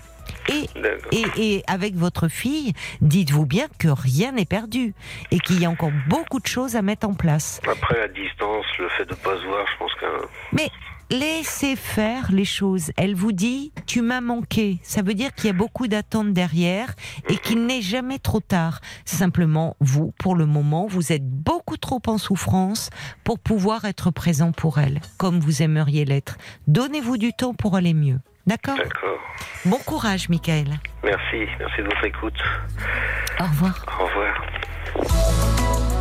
Et, et, et avec votre fille, dites-vous bien que rien n'est perdu et qu'il y a encore beaucoup de choses à mettre en place. Après, à distance, le fait de pas se voir, je pense qu'un. Mais laissez faire les choses. Elle vous dit, tu m'as manqué. Ça veut dire qu'il y a beaucoup d'attentes derrière et qu'il n'est jamais trop tard. Simplement, vous, pour le moment, vous êtes beaucoup trop en souffrance pour pouvoir être présent pour elle, comme vous aimeriez l'être. Donnez-vous du temps pour aller mieux. D'accord? D'accord. Bon courage, Michael. Merci. Merci de votre écoute. Au revoir. Au revoir.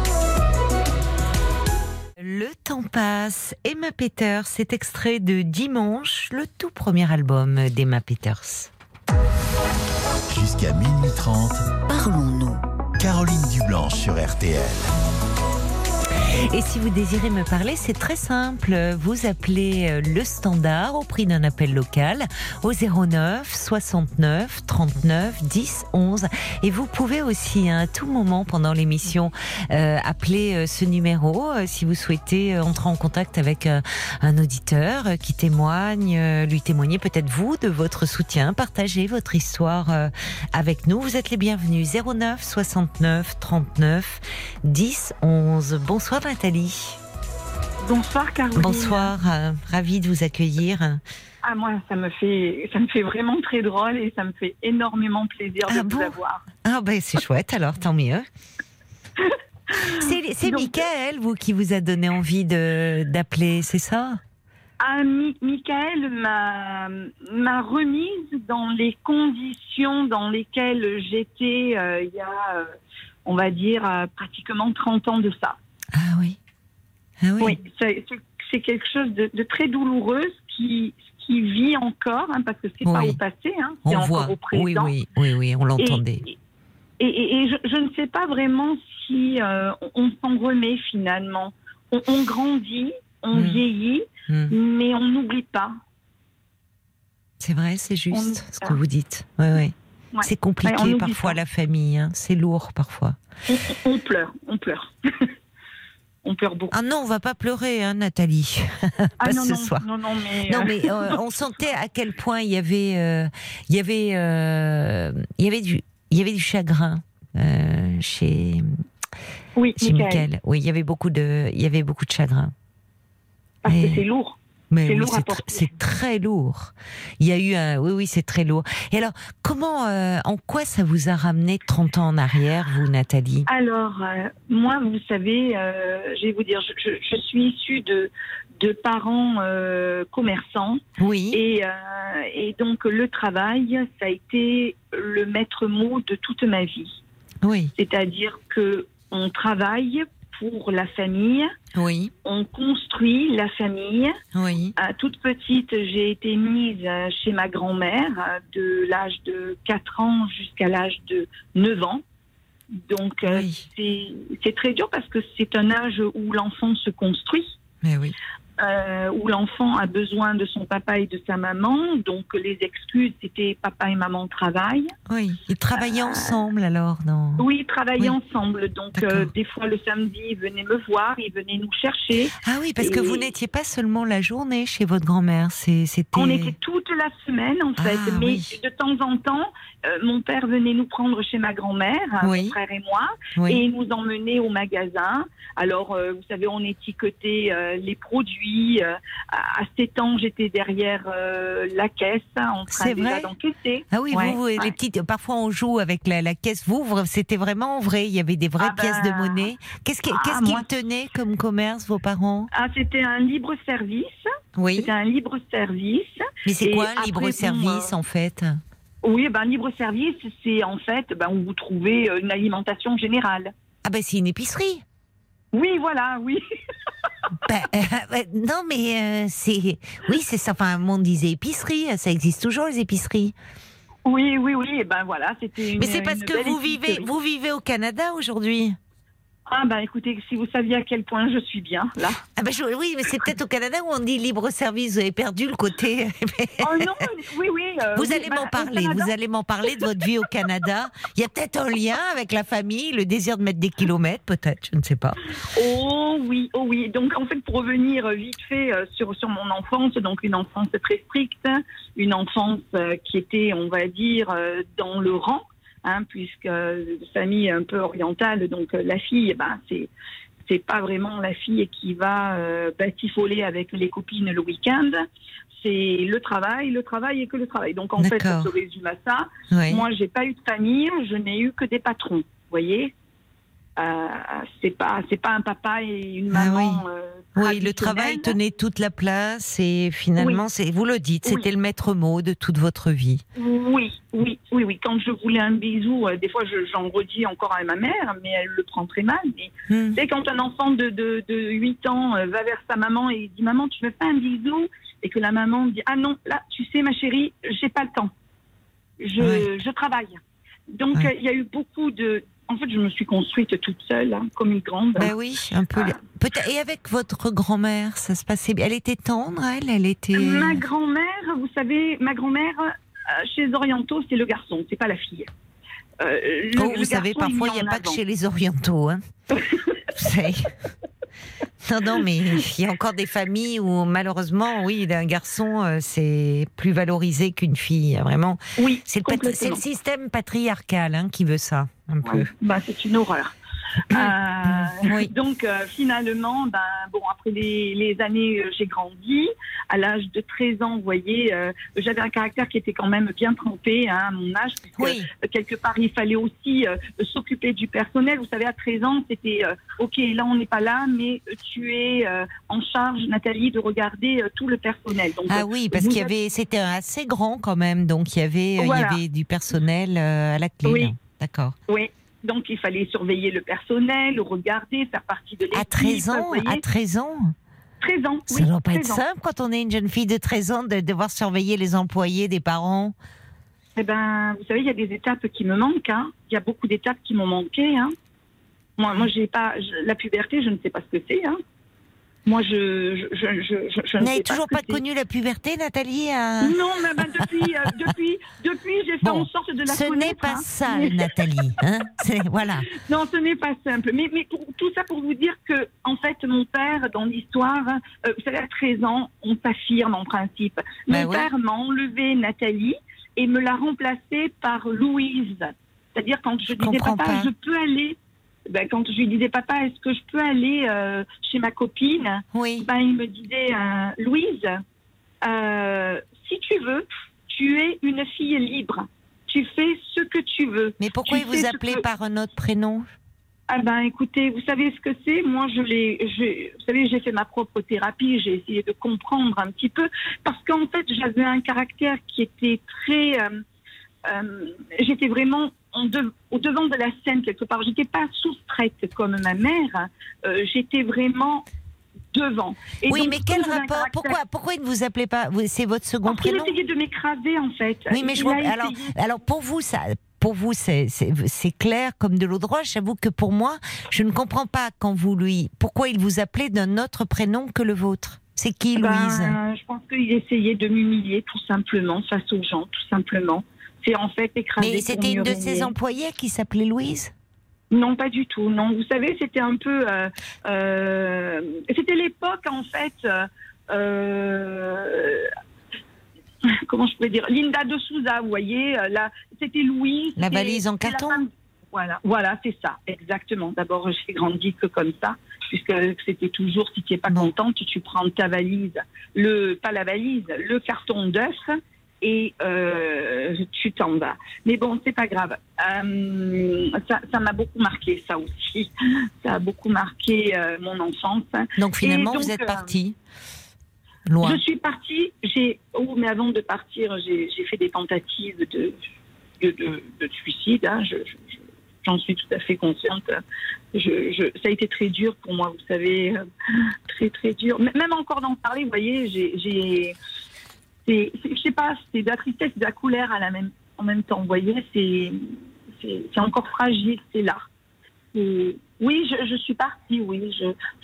Le temps passe. Emma Peters, c'est extrait de Dimanche, le tout premier album d'Emma Peters. Jusqu'à minuit 30, Parlons-nous. Caroline Dublanche sur RTL. Et si vous désirez me parler, c'est très simple. Vous appelez euh, le standard au prix d'un appel local au 09 69 39 10 11. Et vous pouvez aussi hein, à tout moment pendant l'émission euh, appeler euh, ce numéro si vous souhaitez entrer en contact avec un auditeur qui témoigne, lui témoigner peut-être vous de votre soutien, partager votre histoire avec nous. Vous êtes les bienvenus 09 69 39 10 11. Bonsoir Nathalie. Bonsoir Caroline. Bonsoir, euh, ravie de vous accueillir. Ah moi ça me fait ça me fait vraiment très drôle et ça me fait énormément plaisir Ah de bon vous avoir. Ah ben c'est chouette alors, tant mieux. C'est Michael, vous, qui vous a donné envie de d'appeler, c'est ça? Ah, Mi- Michael m'a m'a remise dans les conditions dans lesquelles j'étais euh, il y a, euh, on va dire, euh, pratiquement 30 ans de ça. Ah oui. Ah oui. Oui, c'est quelque chose de, de très douloureux qui, qui vit encore, hein, parce que c'est pas Oui. au passé, hein, c'est On encore voit. au présent. Oui, oui, oui, oui, on l'entendait. Et, et, et- et je, je ne sais pas vraiment si euh, on s'en remet finalement. On, on grandit, on Mm. vieillit, Hmm. mais on n'oublie pas. C'est vrai, c'est juste ce que vous dites. Ouais. Ouais. C'est compliqué Ouais, parfois pas. la famille, hein. c'est lourd parfois. On, on pleure, on pleure. on pleure beaucoup. Ah non, on va pas pleurer, hein, Nathalie. Ah pas non, ce non, soir. non, non, mais, Non, euh, mais euh, on sentait à quel point il y avait, euh, il y avait, euh, il y avait du, il y avait du chagrin euh, chez, oui, chez Michael, Michael. Oui, il y avait beaucoup de, il y avait beaucoup de chagrin. parce Et- que c'est lourd. Mais C'est oui, c'est très lourd. Il y a eu un, oui, oui, c'est très lourd. Et alors, comment, euh, en quoi ça vous a ramené 30 ans en arrière, vous, Nathalie? Alors, euh, moi, vous savez, euh, je vais vous dire, je, je- je suis issue de, de parents commerçants. Oui, Et, et donc le travail, ça a été le maître mot de toute ma vie. oui, C'est-à-dire que on travaille pour la famille, oui, on construit la famille. oui, À toute petite, j'ai été mise euh, chez ma grand-mère euh, de l'âge de 4 ans jusqu'à l'âge de 9 ans. Donc euh, oui. c'est très dur parce que c'est un âge où l'enfant se construit Mais oui. Euh, où l'enfant a besoin de son papa et de sa maman. Donc les excuses, c'était papa et maman travaillent. Oui, ils travaillaient ensemble alors dans. Oui, ils travaillaient Oui. ensemble. Donc euh, des fois le samedi, ils venaient me voir, ils venaient nous chercher. Ah oui, parce que vous n'étiez pas seulement la journée chez votre grand-mère, c'était. On était toute la semaine en fait, Ah, mais oui. de temps en temps, euh, mon père venait nous prendre chez ma grand-mère, Oui. mon frère et moi, et nous emmener au magasin. Alors, euh, vous savez, on étiquetait euh, les produits, puis euh, à 7 ans, j'étais derrière euh, la caisse hein, en train C'est déjà vrai d'encaisser. Ah oui, Ouais, vous, ouais. les petites, parfois on joue avec la, la caisse. Vous, c'était vraiment vrai. Il y avait des vraies Ah ben, pièces de monnaie. Qu'est-ce ah, qu'ils moi- tenaient comme commerce, vos parents? Ah, c'était un libre service. Oui. C'était un libre service. Mais c'est quoi un libre service euh, en fait? Oui, ben libre service, c'est en fait ben, où vous trouvez une alimentation générale. Ah ben c'est une épicerie. Oui, voilà, oui. Ben, euh, non mais euh, c'est oui c'est ça. Enfin, on disait épicerie. Ça existe toujours les épiceries. Oui, oui, oui. Et ben voilà, c'était. Mais c'est parce que vous vivez vous vivez au Canada aujourd'hui? Ah ben écoutez, si vous saviez à quel point je suis bien là. Ah ben je- oui, mais c'est peut-être au Canada où on dit libre service. Vous avez perdu le côté. Oh non, oui, oui. euh, Vous oui, allez ben, m'en parler, vous allez m'en parler de votre vie au Canada. Il y a peut-être un lien avec la famille, le désir de mettre des kilomètres, peut-être, je ne sais pas. Oh oui, oh oui. Donc en fait, pour revenir euh, vite fait euh, sur sur mon enfance, donc une enfance très stricte, une enfance qui était, on va dire, dans le rang, hein, puisque famille un peu orientale, donc euh, la fille, ben c'est c'est pas vraiment la fille qui va euh, batifoler avec les copines le week-end. C'est le travail, le travail et que le travail. Donc en fait, ça se résume à ça. Oui. Moi, j'ai pas eu de famille, je n'ai eu que des patrons. Vous voyez, c'est pas c'est pas un papa et une Ah maman. euh, Oui, le travail tenait toute la place et finalement, c'est vous le dites, Oui. c'était le maître mot de toute votre vie. Oui, oui, oui, oui. Quand je voulais un bisou, euh, des fois je- j'en redis encore à ma mère, mais elle le prend très mal. Mais c'est quand un enfant de, de, de 8 ans euh, va vers sa maman et dit Maman, tu veux pas un bisou? Et que la maman dit Ah non, là, tu sais, ma chérie, j'ai pas le temps. Je, travaille. Donc Ouais. euh, il y a eu beaucoup de. En fait, je me suis construite toute seule, hein, comme une grande. Ben oui, un peu. Ah. Et avec votre grand-mère, ça se passait bien? Elle était tendre, elle, elle était. Ma grand-mère, vous savez, ma grand-mère, euh, chez les Orientaux, c'est le garçon, c'est pas la fille. Euh, le- Oh, vous savez, parfois, il n'y a pas que avant. chez les orientaux. Hein. Vous savez. Non, non, mais il y a encore des familles où, malheureusement, oui, un garçon, euh, c'est plus valorisé qu'une fille. Vraiment. Oui, C'est le, le système patriarcal hein, qui veut ça, un peu. Bah, c'est une horreur. Euh, Oui. Donc euh, finalement, ben, bon, après les, les années, euh, j'ai grandi. À l'âge de 13 ans, vous voyez, j'avais un caractère qui était quand même bien trempé hein, à mon âge, Oui, quelque part, il fallait aussi s'occuper du personnel. Vous savez, à 13 ans, c'était OK, là, on n'est pas là, mais tu es en charge, Nathalie, de regarder tout le personnel. Donc, ah oui, parce qu'il y avait, c'était assez grand quand même, donc il y avait, Voilà. il y avait du personnel à la clé. Oui. D'accord. Oui. Donc, il fallait surveiller le personnel, regarder, faire partie de l'équipe. À 13 ans, à 13 ans. 13 ans. Ça oui, doit pas être 13 ans. simple quand on est une jeune fille de 13 ans de devoir surveiller les employés des parents. Eh ben, vous savez, il y a des étapes qui me manquent. hein. Il y a beaucoup d'étapes qui m'ont manqué. Hein. Moi, moi, j'ai pas je- la puberté. Je ne sais pas ce que c'est. Hein. Moi, je, je, Vous n'avez pas toujours ce pas connu la puberté, Nathalie euh Non, mais ben, depuis, euh, depuis, depuis, j'ai fait Bon, en sorte de la Ce n'est connaître. pas hein. ça, Nathalie. Hein voilà. Non, ce n'est pas simple. Mais, mais pour- tout ça pour vous dire que, en fait, mon père, dans l'histoire, euh, vous savez, à 13 ans, on s'affirme en principe. Ben Mon père m'a enlevé Nathalie et me l'a remplacée par Louise. C'est-à-dire, quand je, disais, papa, pas. je peux aller. Ben, quand je lui disais, papa, est-ce que je peux aller euh, chez ma copine? Oui. ben, Il me disait, euh, Louise, euh, si tu veux, tu es une fille libre. Tu fais ce que tu veux. Mais pourquoi Tu il vous appelait que- par un autre prénom? Ah ben écoutez, vous savez ce que c'est? Moi, je l'ai, vous savez, j'ai fait ma propre thérapie, j'ai essayé de comprendre un petit peu, parce qu'en fait, j'avais un caractère qui était très, j'étais vraiment en de- au devant de la scène quelque part. J'étais pas soustraite comme ma mère, euh, j'étais vraiment devant. Et Oui, donc, mais quel rapport? caractère- pourquoi, pourquoi il ne vous appelait pas? C'est votre second Parce prénom? essayait de m'écraser en fait. Oui, mais je Il vois. Alors, alors pour vous, ça, pour vous, c'est clair comme de l'eau de roche. J'avoue que pour moi, je ne comprends pas quand vous lui. Pourquoi il vous appelait d'un autre prénom que le vôtre C'est qui, Ben, Louise? Je pense qu'il essayait de m'humilier tout simplement face aux gens, tout simplement. En fait écraser. Mais c'était une de ses employées qui s'appelait Louise? Non, pas du tout. Non, vous savez, c'était un peu. euh, euh, c'était l'époque, en fait. euh, comment je pourrais dire Linda de Souza, vous voyez. Là, c'était Louise. La valise en carton? femme- Voilà, voilà, c'est ça, exactement. D'abord, j'ai grandi que comme ça, puisque c'était toujours, si tu n'es pas contente, tu prends ta valise, le, pas la valise, le carton d'œuf, et euh, tu t'en vas. Mais bon, c'est pas grave. Euh, ça m'a beaucoup marqué, ça aussi. Ça a beaucoup marqué euh, mon enfance. Donc finalement, vous êtes partie Loin. Je suis partie. J'ai, oh, mais avant de partir, j'ai fait des tentatives de, de, de, suicide. Hein. Je, j'en suis tout à fait consciente. Je, ça a été très dur pour moi, vous savez, très très dur. Même encore d'en parler, vous voyez, j'ai c'est, je sais pas, c'est de la tristesse et de la colère à la même, en même temps. Vous voyez, c'est, c'est, encore fragile, c'est là. oui, je, suis partie, oui,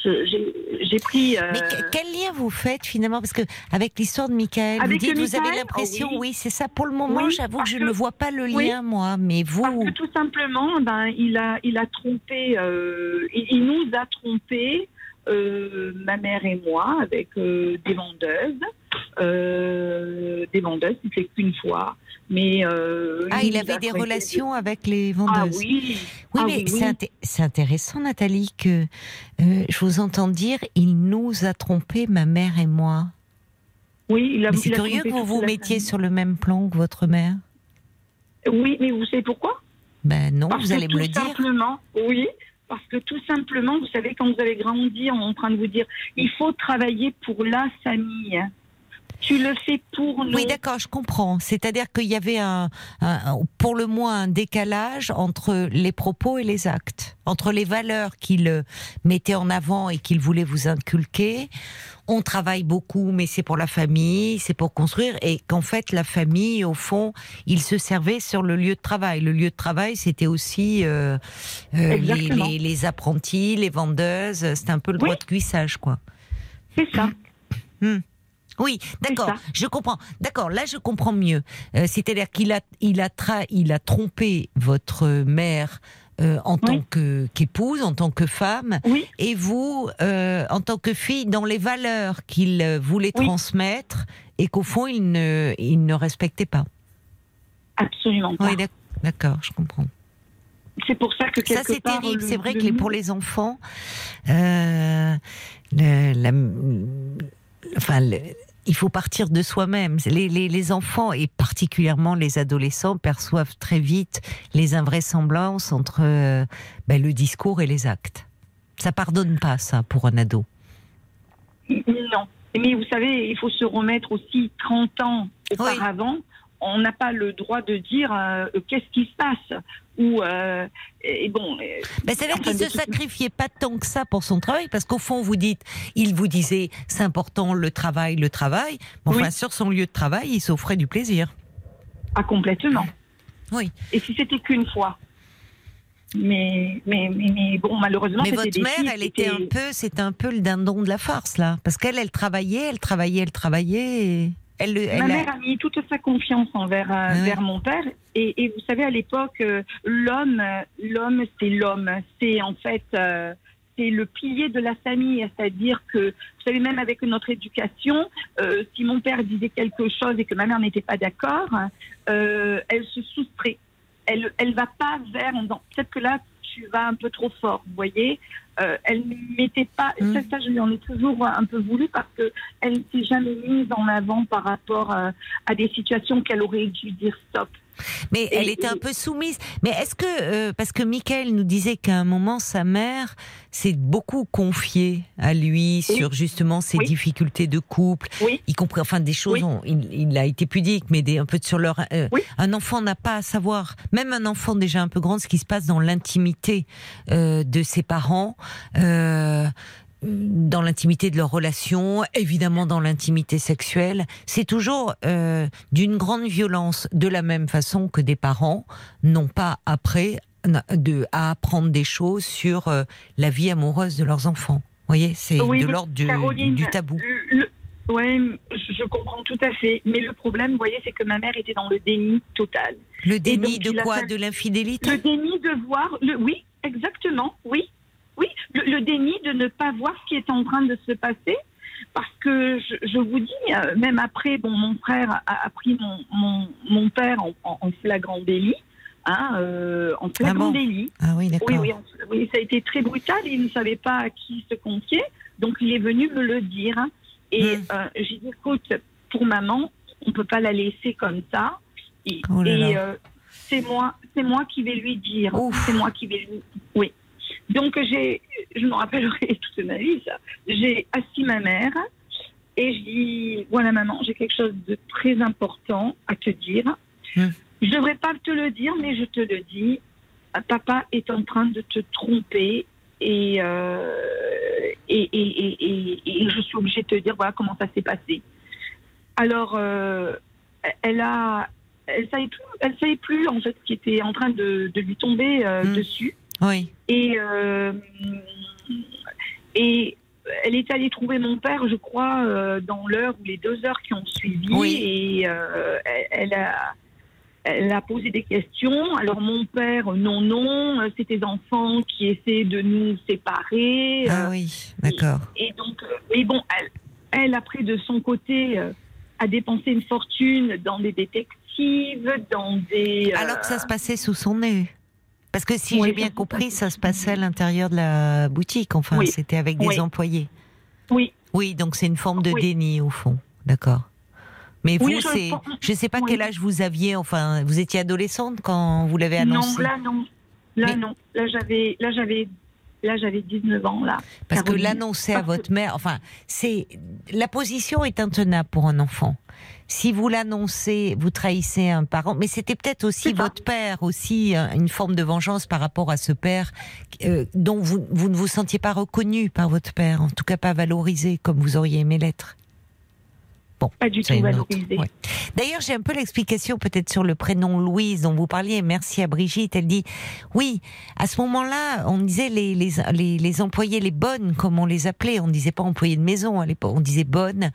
j'ai, pris. Euh, Mais quel lien vous faites finalement? Parce que avec l'histoire de Michael, vous dites, vous avez l'impression, oh oui. c'est ça. Pour le moment, j'avoue que je ne vois pas le lien, moi. Mais vous. Parce que tout simplement, ben, il a, il a trompé, euh, il, nous a trompé, euh, ma mère et moi, avec des vendeuses. Euh, des vendeuses, il fait qu'une fois. Mais euh, ah, il avait des relations avec les vendeuses. Ah oui. Oui, ah mais c'est intéressant, Nathalie, que euh, je vous entends dire il nous a trompés, ma mère et moi. Oui, il a. C'est curieux que vous vous mettiez sur le même plan que votre mère. Oui, mais vous savez pourquoi? Ben non, vous allez me le dire. Simplement, oui, parce que tout simplement, vous savez, quand vous avez grandi, on est en train de vous dire, il faut travailler pour la famille tu le fais pour nous. Oui, d'accord, je comprends. C'est-à-dire qu'il y avait un, pour le moins un décalage entre les propos et les actes, entre les valeurs qu'il mettait en avant et qu'il voulait vous inculquer. On travaille beaucoup, mais c'est pour la famille, c'est pour construire, et qu'en fait la famille, au fond, il se servait sur le lieu de travail. Le lieu de travail, c'était aussi euh, euh, les, apprentis, les vendeuses. C'était un peu le droit de cuissage, quoi. C'est ça. Hmm. Oui, d'accord, je comprends. D'accord, là je comprends mieux. Euh, c'est-à-dire qu'il a, il a, il a trompé votre mère euh, en tant qu'épouse, en tant que femme, et vous, euh, en tant que fille, dans les valeurs qu'il voulait transmettre et qu'au fond il ne, il ne respectait pas. Absolument pas. Oui, d'accord, je comprends. C'est pour ça que ça c'est terrible. C'est vrai que pour les enfants, la, enfin, il faut partir de soi-même. Les, enfants et particulièrement les adolescents perçoivent très vite les invraisemblances entre euh, ben, le discours et les actes. Ça pardonne pas ça pour un ado. Non. Mais vous savez, il faut se remettre aussi 30 ans auparavant on n'a pas le droit de dire euh, qu'est-ce qui se passe. Ou euh, et bon. Mais c'est-à-dire qu'il se sacrifiait pas tant que ça pour son travail, parce qu'au fond, vous dites, il vous disait, c'est important le travail, le travail. Mais enfin, sur son lieu de travail, il s'offrait du plaisir. Ah complètement. Oui. Et si c'était qu'une fois. Mais, mais, mais, bon, malheureusement. Mais votre mère, elle était un peu, c'était un peu le dindon de la farce là, parce qu'elle, elle travaillait, elle travaillait, elle travaillait. Et... Ma mère a mis toute sa confiance envers euh, ah vers mon père. Et, vous savez, à l'époque, euh, l'homme, l'homme, c'est l'homme. C'est en fait, euh, c'est le pilier de la famille. C'est-à-dire que, vous savez, même avec notre éducation, si mon père disait quelque chose et que ma mère n'était pas d'accord, elle se soustrait. Elle, elle va pas vers. Peut-être que là, tu vas un peu trop fort, vous voyez. Euh, elle ne mettait pas, mm. ça, je lui en ai toujours un peu voulu parce qu'elle ne s'est jamais mise en avant par rapport euh, à des situations qu'elle aurait dû dire stop. Mais elle était un peu soumise. Mais est-ce que, euh, parce que Michael nous disait qu'à un moment, sa mère s'est beaucoup confiée à lui sur justement ses difficultés de couple, y compris, enfin, des choses, il, a été pudique, mais des, un peu sur leur. Euh, un enfant n'a pas à savoir, même un enfant déjà un peu grand, ce qui se passe dans l'intimité euh, de ses parents dans l'intimité de leur relation, évidemment dans l'intimité sexuelle, c'est toujours euh, d'une grande violence, de la même façon que des parents n'ont pas après de, à apprendre des choses sur euh, la vie amoureuse de leurs enfants. Vous voyez, c'est de l'ordre du, du, tabou. Oui, je comprends tout à fait. Mais le problème, vous voyez, c'est que ma mère était dans le déni total. Le déni de quoi? De l'infidélité? Le déni de voir. Le... Oui, exactement, oui. Oui, le, déni de ne pas voir ce qui est en train de se passer. Parce que je, vous dis, euh, même après, bon, mon frère a, pris mon, mon, père en, flagrant délit. hein, euh, en flagrant bon? délit. Ah oui, d'accord. Oui, oui, on- oui, ça a été très brutal. Il ne savait pas à qui se confier, donc il est venu me le dire. Et Hmm. euh, j'ai dit, écoute, pour maman, on peut pas la laisser comme ça. Et, Oh et, euh, c'est moi, moi qui vais lui dire. C'est moi qui vais lui. Oui. Donc j'ai, je me rappellerai toute ma vie ça. J'ai assis ma mère et je dis, voilà maman, j'ai quelque chose de très important à te dire. Hmm. Je devrais pas te le dire, mais je te le dis. Papa est en train de te tromper et, euh, et, et, et, je suis obligée de te dire voilà comment ça s'est passé. Alors, euh, elle a, elle savait plus, elle savait plus en fait ce qui était en train de, de lui tomber euh, Hmm. dessus Oui. et euh, et elle est allée trouver mon père, je crois, euh, dans l'heure ou les deux heures qui ont suivi Oui. et euh, elle, elle a elle a posé des questions. Alors mon père, non, non, c'est tes enfants qui essaient de nous séparer. Ah oui, d'accord. et donc, euh, mais bon, elle, elle après de son côté a dépensé une fortune dans des détectives, dans des. Alors que ça se passait sous son nez. Parce que si Oui, j'ai bien compris, ça se passait à l'intérieur de la boutique. Enfin, Oui. c'était avec des Oui. employés. Oui, Oui, donc c'est une forme de déni au fond. D'accord. Mais vous, je c'est, je sais pas quel âge vous aviez. Enfin, vous étiez adolescente quand vous l'avez annoncé. non, là non, là Mais- non, là j'avais, là j'avais, là j'avais 19 ans là. Parce que l'annoncer à votre mère, enfin, c'est la position est intenable pour un enfant. Si vous l'annoncez, vous trahissez un parent, mais c'était peut-être aussi votre père, aussi euh, une forme de vengeance par rapport à ce père euh, dont vous, vous ne vous sentiez pas reconnu par votre père, en tout cas pas valorisé comme vous auriez aimé l'être. Bon, Pas du tout valorisé. ouais. D'ailleurs, j'ai un peu l'explication peut-être sur le prénom Louise dont vous parliez. Merci à Brigitte. Elle dit oui. À ce moment-là, on disait les, les, les, les employés, les bonnes, comme on les appelait. On disait pas employés de maison à l'époque. On disait bonne.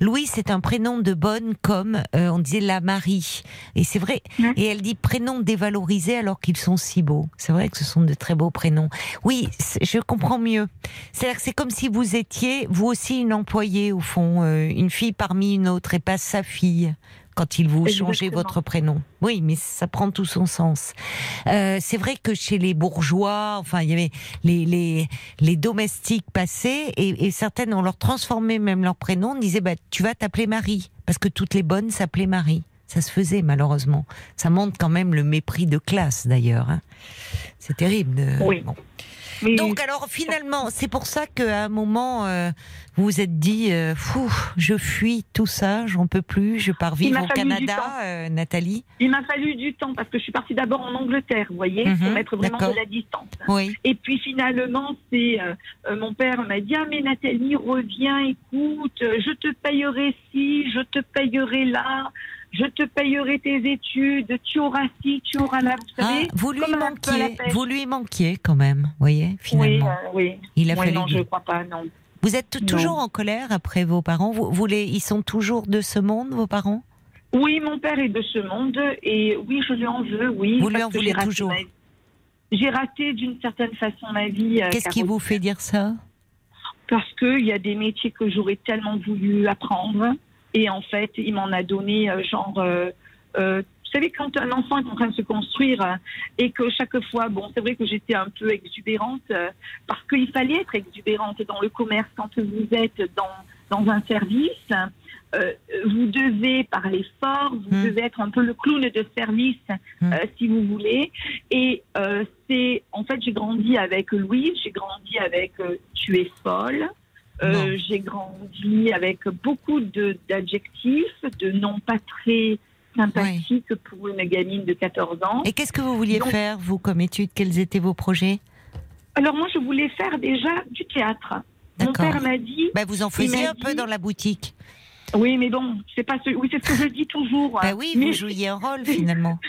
Louise, c'est un prénom de bonne comme euh, on disait la Marie. Et c'est vrai. Et elle dit prénom dévalorisé alors qu'ils sont si beaux. C'est vrai que ce sont de très beaux prénoms. Oui, je comprends mieux. C'est-à-dire que c'est comme si vous étiez, vous aussi, une employée, au fond, euh, une fille parmi une autre, et pas sa fille, quand il vous changez votre prénom. Oui, mais ça prend tout son sens. Euh, c'est vrai que chez les bourgeois, enfin, il y avait les, les, les domestiques passés, et, et certaines, on leur transformait même leur prénom, on disait, bah, tu vas t'appeler Marie, parce que toutes les bonnes s'appelaient Marie. Ça se faisait, malheureusement. Ça montre quand même le mépris de classe, d'ailleurs. hein. C'est terrible. de- Oui. bon. Mais Donc alors finalement, c'est pour ça qu'à un moment, euh, vous vous êtes dit, euh, Fou, je fuis tout ça, j'en peux plus, je pars vivre au Canada, euh, Nathalie. il m'a fallu du temps parce que je suis partie d'abord en Angleterre, vous voyez, Mhm, pour mettre vraiment d'accord. de la distance. Oui. Et puis finalement, c'est mon père m'a dit ah mais Nathalie reviens, écoute, je te payerai ci, je te payerai là, je te payerai tes études, tu auras ci, tu auras là, vous Ah, savez. vous lui manquiez, vous lui manquiez quand même, voyez, Oui, finalement. euh, oui. Il a Oui, fallu. non, je ne crois pas, non. Vous êtes Non. toujours en colère après vos parents? Vous, vous les, ils sont toujours de ce monde, vos parents? Oui, mon père est de ce monde et oui, je lui en veux, oui. Vous lui en voulez toujours? ma. J'ai raté d'une certaine façon ma vie. euh, Qu'est-ce qui vous fait dire ça? Parce qu'il y a des métiers que j'aurais tellement voulu apprendre. Et en fait, il m'en a donné euh, genre. euh, euh, vous savez, quand un enfant est en train de se construire euh, et que chaque fois, bon, c'est vrai que j'étais un peu exubérante parce qu'il fallait être exubérante dans le commerce quand vous êtes dans, dans un service. euh, vous devez parler fort, vous Hmm. devez être un peu le clown de service, Hmm. euh, si vous voulez. Et euh, c'est, en fait, j'ai grandi avec Louise, j'ai grandi avec euh, Tu es folle. Euh. J'ai grandi avec beaucoup de- d'adjectifs, de, noms pas très sympathiques pour une gamine de 14 ans. Et qu'est-ce que vous vouliez Donc- faire, vous, comme étude? Quels étaient vos projets? Alors moi, je voulais faire déjà du théâtre. Mon père m'a dit, Bah, vous en faisiez un peu dans la boutique. oui, mais bon, c'est pas ce, oui, c'est ce que je dis toujours. Bah oui, mais, vous jouiez un rôle finalement.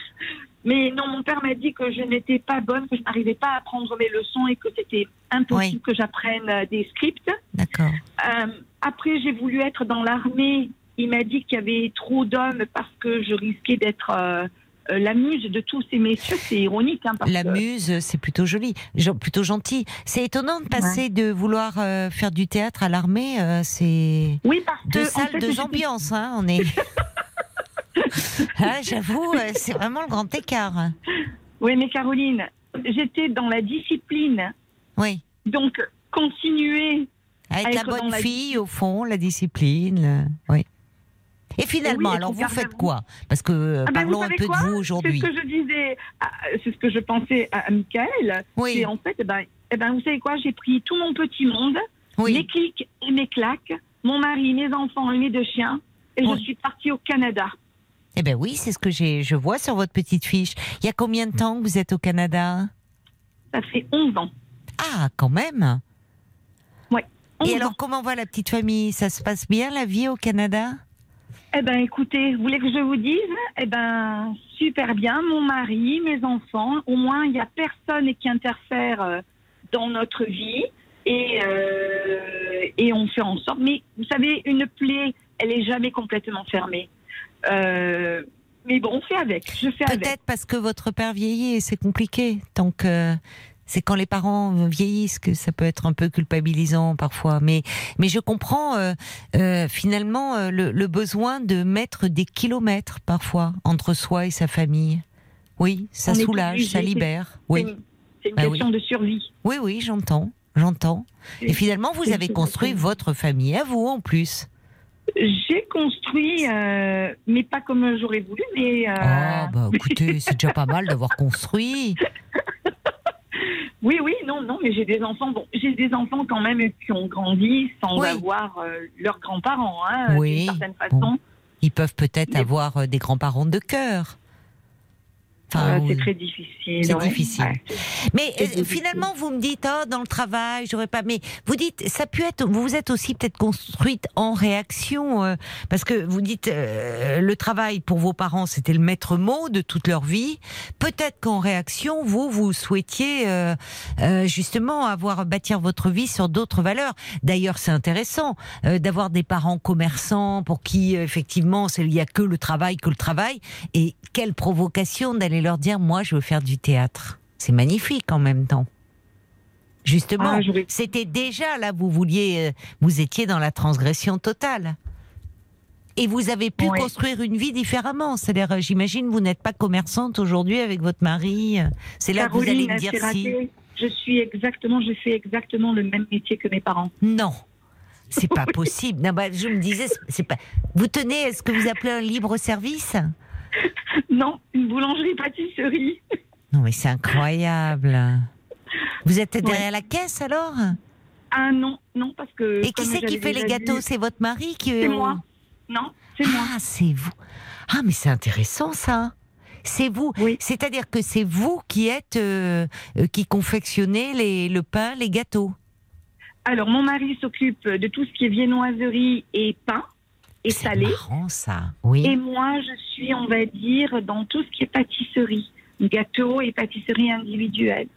mais non, mon père m'a dit que je n'étais pas bonne, que je n'arrivais pas à apprendre mes leçons et que c'était impossible que j'apprenne euh, des scripts. D'accord. Euh, après, j'ai voulu être dans l'armée. Il m'a dit qu'il y avait trop d'hommes parce que je risquais d'être euh, euh, la muse de tous ces messieurs. C'est ironique. Hein, parce La que- muse, c'est plutôt joli, plutôt gentil. C'est étonnant de passer de vouloir euh, faire du théâtre à l'armée. c'est Oui, parce que. deux en salles, fait, deux ambiances. Hein, on est. Ah, J'avoue, euh, c'est vraiment le grand écart. Oui, mais Caroline, j'étais dans la discipline. Oui. Donc, continuer. À être À la être bonne la fille, au fond, la discipline. Oui. Et finalement, oui, alors vous faites quoi? Parce que euh, Ah ben, parlons un peu de vous C'est aujourd'hui. ce que je disais, c'est ce que je pensais à, Michael. Oui. Et en fait, eh ben, eh ben, vous savez quoi? J'ai pris tout mon petit monde, mes clics et mes claques, mon mari, mes enfants et mes deux chiens, et Oui. je suis partie au Canada. Eh ben oui, c'est ce que j'ai, je vois sur votre petite fiche. Il y a combien de temps que vous êtes au Canada? Ça fait 11 ans. Ah, quand même. 11 Et ans. alors, comment va la petite famille? Ça se passe bien la vie au Canada? Eh ben, écoutez, vous voulez que je vous dise? Eh ben, super bien. Mon mari, mes enfants, au moins, il n'y a personne qui interfère euh, dans notre vie. Et, euh, et on fait en sorte. Mais vous savez, une plaie, elle est jamais complètement fermée. Euh, mais bon, on fait avec. Je fais avec. Peut-être parce que votre père vieillit et c'est compliqué. Donc, euh, c'est quand les parents vieillissent que ça peut être un peu culpabilisant parfois. Mais, mais je comprends euh, euh, finalement le, le besoin de mettre des kilomètres parfois entre soi et sa famille. Oui, ça On soulage, ça libère. C'est Oui, une, c'est une Bah question de survie. oui, oui, j'entends, j'entends. Et finalement, vous avez construit votre famille à vous en plus. J'ai construit, euh, mais pas comme j'aurais voulu, mais euh, Ah, bah écoutez, c'est déjà pas mal d'avoir construit. oui, oui, non, non, mais j'ai des enfants. Bon, j'ai des enfants quand même qui ont grandi sans Oui. avoir euh, leurs grands-parents, hein, Oui, d'une certaine façon. Ils peuvent peut-être Mais- avoir euh, des grands-parents de cœur. Enfin, Euh, c'est très difficile. C'est ouais. difficile. Ouais. Mais euh, finalement, vous me dites, oh, dans le travail, j'aurais pas. Mais vous dites, ça peut être. Vous vous êtes aussi peut-être construite en réaction, euh, parce que vous dites, euh, le travail pour vos parents, c'était le maître mot de toute leur vie. Peut-être qu'en réaction, vous, vous souhaitiez justement avoir bâtir votre vie sur d'autres valeurs. D'ailleurs, c'est intéressant d'avoir des parents commerçants pour qui, effectivement, il y a que le travail, que le travail. Et quelle provocation d'aller leur dire, moi, je veux faire du théâtre. C'est magnifique en même temps. Justement, Ah, c'était déjà là, vous vouliez, euh, vous étiez dans la transgression totale. Et vous avez pu construire une vie différemment. C'est-à-dire, euh, j'imagine, vous n'êtes pas commerçante aujourd'hui avec votre mari. C'est là que vous allez me dire si. Je suis exactement, je fais exactement le même métier que mes parents. Non. C'est pas possible. Non, bah, je me disais, c'est pas. Vous tenez, est-ce que vous appelez un libre service? Non, une boulangerie-pâtisserie. Non, mais c'est incroyable. Vous êtes derrière la caisse alors? Ah non, non, parce que. Et qui c'est qui fait les gâteaux? C'est votre mari qui C'est moi. Non, c'est moi. Ah, c'est vous. Ah, mais c'est intéressant ça. C'est vous. Oui. C'est-à-dire que c'est vous qui êtes euh, euh, qui confectionnez les, le pain, les gâteaux? Alors, mon mari s'occupe de tout ce qui est viennoiserie et pain et C'est salé. marrant ça. Oui. Et moi, je suis, on va dire, dans tout ce qui est pâtisserie. Gâteaux et pâtisserie individuelle.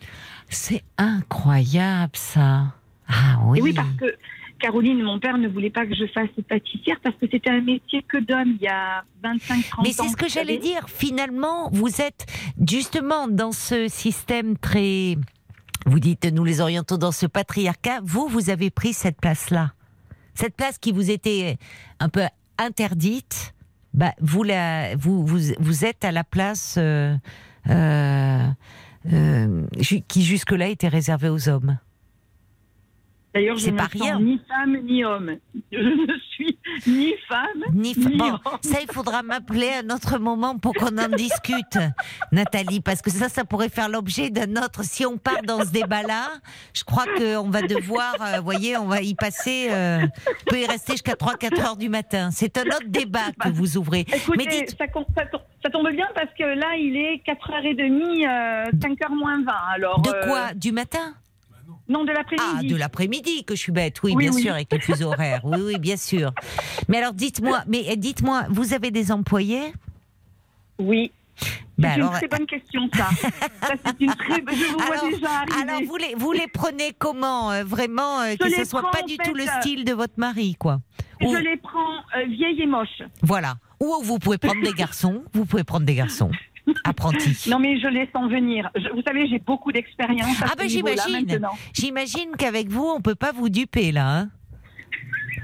C'est incroyable ça. Ah oui. Et oui, parce que Caroline, mon père ne voulait pas que je fasse pâtissière parce que c'était un métier que d'hommes il y a 25-30 ans. Mais c'est ce que j'allais dire. Finalement, vous êtes justement dans ce système très. Vous dites, nous les orientons dans ce patriarcat. Vous, vous avez pris cette place-là. Cette place qui vous était un peu interdite. Bah, vous, vous, êtes à la place euh, euh, euh, qui jusque-là était réservée aux hommes. D'ailleurs, je ne rien. ni femme ni homme. Je ne suis ni femme Ni fa- ni bon, homme. ça, il faudra m'appeler à un autre moment pour qu'on en discute, Nathalie, parce que ça, ça pourrait faire l'objet d'un autre. Si on part dans ce débat-là, je crois qu'on va devoir, euh, voyez, on va y passer, euh, on peut y rester jusqu'à 3-4 heures du matin. C'est un autre débat que vous ouvrez. Écoutez, Mais dites, ça, tombe bien parce que là, il est 4h30, euh, 5h moins 20. Alors, de euh, quoi Du matin? Non, de Ah, l'après-midi. de l'après-midi que je suis bête, oui, Oui, bien oui. sûr, avec le fuseau horaire. Oui, oui, bien sûr. Mais alors, dites-moi, mais euh, dites-moi, vous avez des employés? Oui. Ben c'est alors, une très bonne question, ça. ça c'est une très... Je vous vois Alors- déjà arriver. Alors vous les, vous les prenez comment euh, Vraiment euh, que ce les soit pas du fait, tout le euh, style de votre mari, quoi. Ou- Je les prends euh, vieilles et moches. Voilà. Ou vous pouvez prendre des garçons. Vous pouvez prendre des garçons Non, mais je les sens venir. Je- vous savez, j'ai beaucoup d'expérience. Ah ben j'imagine. J'imagine qu'avec vous, on peut pas vous duper là. hein.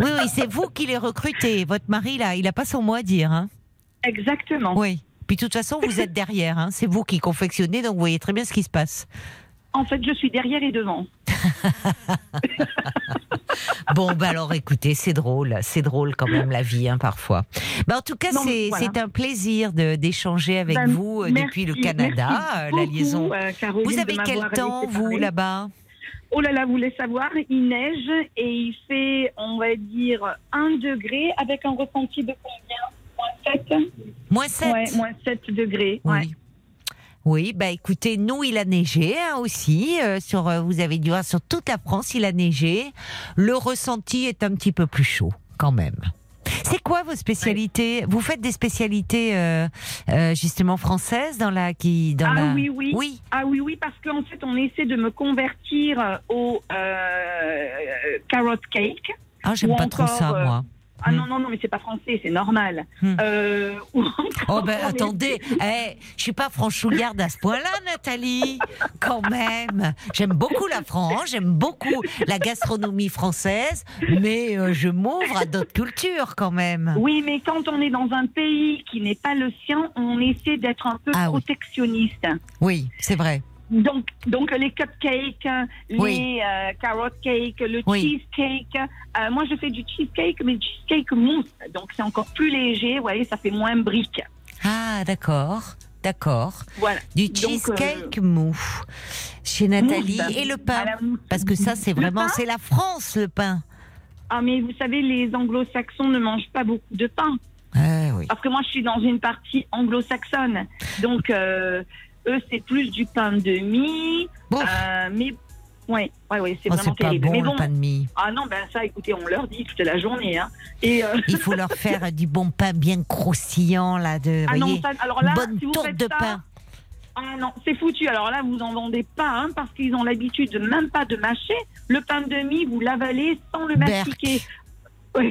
oui, oui, c'est vous qui les recrutez. Votre mari là, il a pas son mot à dire. Hein. Exactement. Oui. Puis de toute façon, vous êtes derrière. Hein. C'est vous qui confectionnez, donc vous voyez très bien ce qui se passe. En fait, je suis derrière et devant. bon, bah alors écoutez, c'est drôle, c'est drôle quand même la vie, hein, parfois. Bah, en tout cas, c'est un plaisir d'échanger avec ben, vous euh, depuis le Canada, euh, la liaison. vous avez quel temps, vous, là-bas? Oh là là, vous voulez savoir, il neige et il fait, on va dire, 1 degré avec un ressenti de combien? Moins 7 Moins 7 ouais, Moins 7 degrés. Oui. Oui, bah écoutez, nous il a neigé hein, aussi. Euh, sur, euh, vous avez dû voir sur toute la France, il a neigé. Le ressenti est un petit peu plus chaud, quand même. C'est quoi vos spécialités? Vous faites des spécialités euh, euh, justement françaises dans la qui dans ah oui oui oui ah oui oui parce qu'en fait on essaie de me convertir au euh, carrot cake. Ah j'aime pas trop ça moi. Ah non, hmm. non, non, mais c'est pas français, c'est normal. Hmm. Euh, oh ben attendez, eh, je suis pas franchouillarde à ce point-là, Nathalie. Quand même, j'aime beaucoup la France, j'aime beaucoup la gastronomie française, mais euh, je m'ouvre à d'autres cultures quand même. Oui, mais quand on est dans un pays qui n'est pas le sien, on essaie d'être un peu ah protectionniste. oui c'est vrai. Donc, donc les cupcakes, les euh, carrot cake, le cheesecake. Euh, moi, je fais du cheesecake, mais du cheesecake mousse. Donc, c'est encore plus léger. Vous voyez, ça fait moins brique. Ah, d'accord. D'accord. Voilà. Du cheesecake euh, mou chez Nathalie et le pain. Parce que ça, c'est vraiment, c'est la France, le pain. Ah, mais vous savez, les anglo-saxons ne mangent pas beaucoup de pain. Ah, oui. Parce que moi, je suis dans une partie anglo-saxonne. Donc, eux, c'est plus du pain de mie. Euh, mais oui, ouais, ouais, c'est oh, vraiment terrible. Bon, mais bon, le pain de mie. Ah non, ben ça, écoutez, on leur dit toute la journée. Hein. Et euh... Il faut leur faire du bon pain bien croustillant, là, de ah voyez, non, ça, alors là, bonne si tourte de ça, pain. Ah non, c'est foutu. Alors là, vous en vendez pas, hein, parce qu'ils ont l'habitude même pas de mâcher. Le pain de mie, vous l'avalez sans le mastiquer.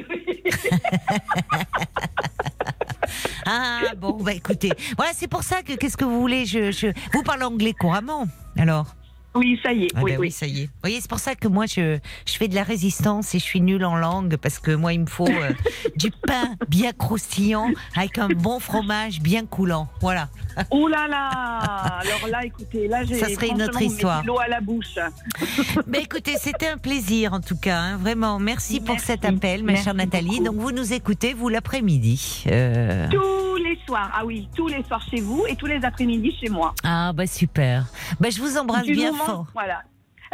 Ah bon, bah écoutez, voilà, c'est pour ça que qu'est-ce que vous voulez? Je, je... Vous parlez anglais couramment, alors? Oui, ça y est. Ah oui, ben oui. ça y est. Vous voyez, c'est pour ça que moi, je, je fais de la résistance et je suis nulle en langue parce que moi, il me faut euh, du pain bien croustillant avec un bon fromage bien coulant. Voilà. Oh là là Alors là, écoutez, là, j'ai. Ça serait une autre histoire. L'eau à la bouche. Mais écoutez, c'était un plaisir en tout cas. Hein, vraiment, merci, pour cet appel, ma chère Nathalie. Donc, vous nous écoutez, vous, l'après-midi. Euh... Tous les soirs. Ah oui, tous les soirs chez vous et tous les après-midi chez moi. Ah, bah super. Bah, je vous embrasse bien voilà.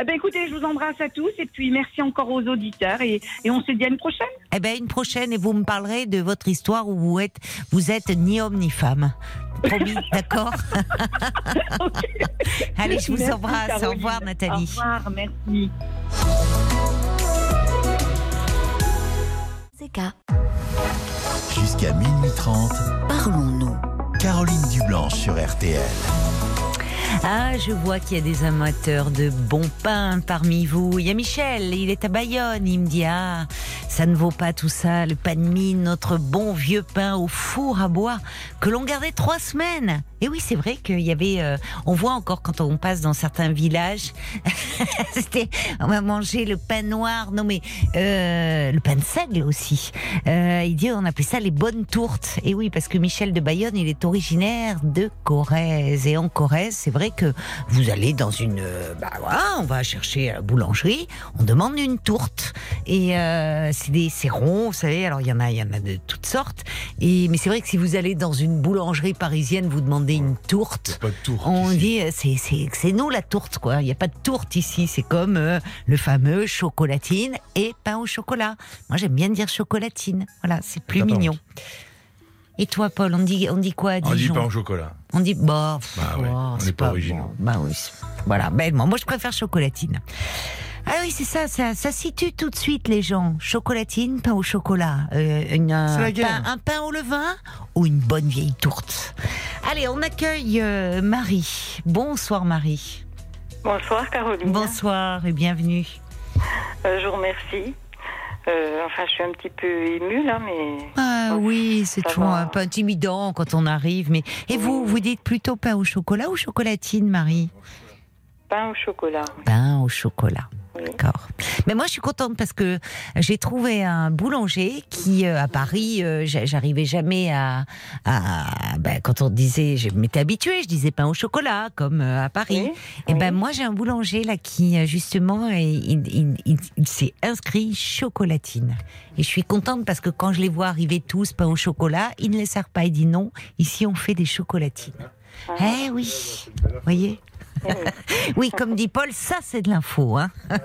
Eh ben, écoutez, je vous embrasse à tous et puis merci encore aux auditeurs et, on se dit à une prochaine. Eh ben, une prochaine et vous me parlerez de votre histoire où vous êtes, vous êtes ni homme ni femme. Promis, d'accord Allez, je vous embrasse. Au revoir, Nathalie. Au revoir, merci. Jusqu'à minuit 30, parlons-nous. Caroline Dublanche sur RTL. Ah, je vois qu'il y a des amateurs de bon pain parmi vous. Il y a Michel, il est à Bayonne. Il me dit Ah, ça ne vaut pas tout ça, le pain de mine, notre bon vieux pain au four à bois que l'on gardait trois semaines. Et oui, c'est vrai qu'il y avait. Euh, on voit encore quand on passe dans certains villages. C'était. On va manger le pain noir. Non, mais euh, le pain de seigle aussi. Euh, il dit on appelait ça les bonnes tourtes. Et oui, parce que Michel de Bayonne, il est originaire de Corrèze. Et en Corrèze, c'est vrai que vous allez dans une. Bah voilà, on va chercher à la boulangerie. On demande une tourte. Et c'est des c'est rond, vous savez. Alors il y en a, il y en a de toutes sortes. Et mais c'est vrai que si vous allez dans une boulangerie parisienne, vous demandez une tourte. Pas de tourte On dit, euh, c'est nous la tourte, quoi. Il n'y a pas de tourte ici. C'est comme euh, le fameux chocolatine et pain au chocolat. Moi, j'aime bien dire chocolatine. Voilà, c'est plus mignon. Et toi, Paul, on dit, on dit quoi à On dit pain au chocolat. On dit, bah, bah on n'est pas, original. Bah oui, voilà. Ben, moi, je préfère chocolatine. Ah oui, c'est ça, ça, ça situe tout de suite les gens. Chocolatine, pain au chocolat, euh, une, un, pain, un, pain, au levain ou une bonne vieille tourte. Allez, on accueille euh, Marie. Bonsoir Marie. Bonsoir Caroline. Bonsoir et bienvenue. Euh, je vous remercie. Enfin, je suis un petit peu émue là, mais. Ah oui, c'est toujours un peu intimidant quand on arrive. Mais et vous, vous dites plutôt pain au chocolat ou chocolatine, Marie? Pain au chocolat. Pain au chocolat. D'accord. Mais moi, je suis contente parce que j'ai trouvé un boulanger qui, euh, à Paris, euh, j'arrivais jamais à. ben, quand on disait, je m'étais habituée, je disais pain au chocolat, comme euh, à Paris. Et ben, moi, j'ai un boulanger là qui, justement, il, s'est inscrit chocolatine. Et je suis contente parce que quand je les vois arriver tous pain au chocolat, il ne les sert pas. Il dit non, ici, on fait des chocolatines. Ah. Eh oui, vous voyez? oui, comme dit Paul, ça c'est de l'info. Hein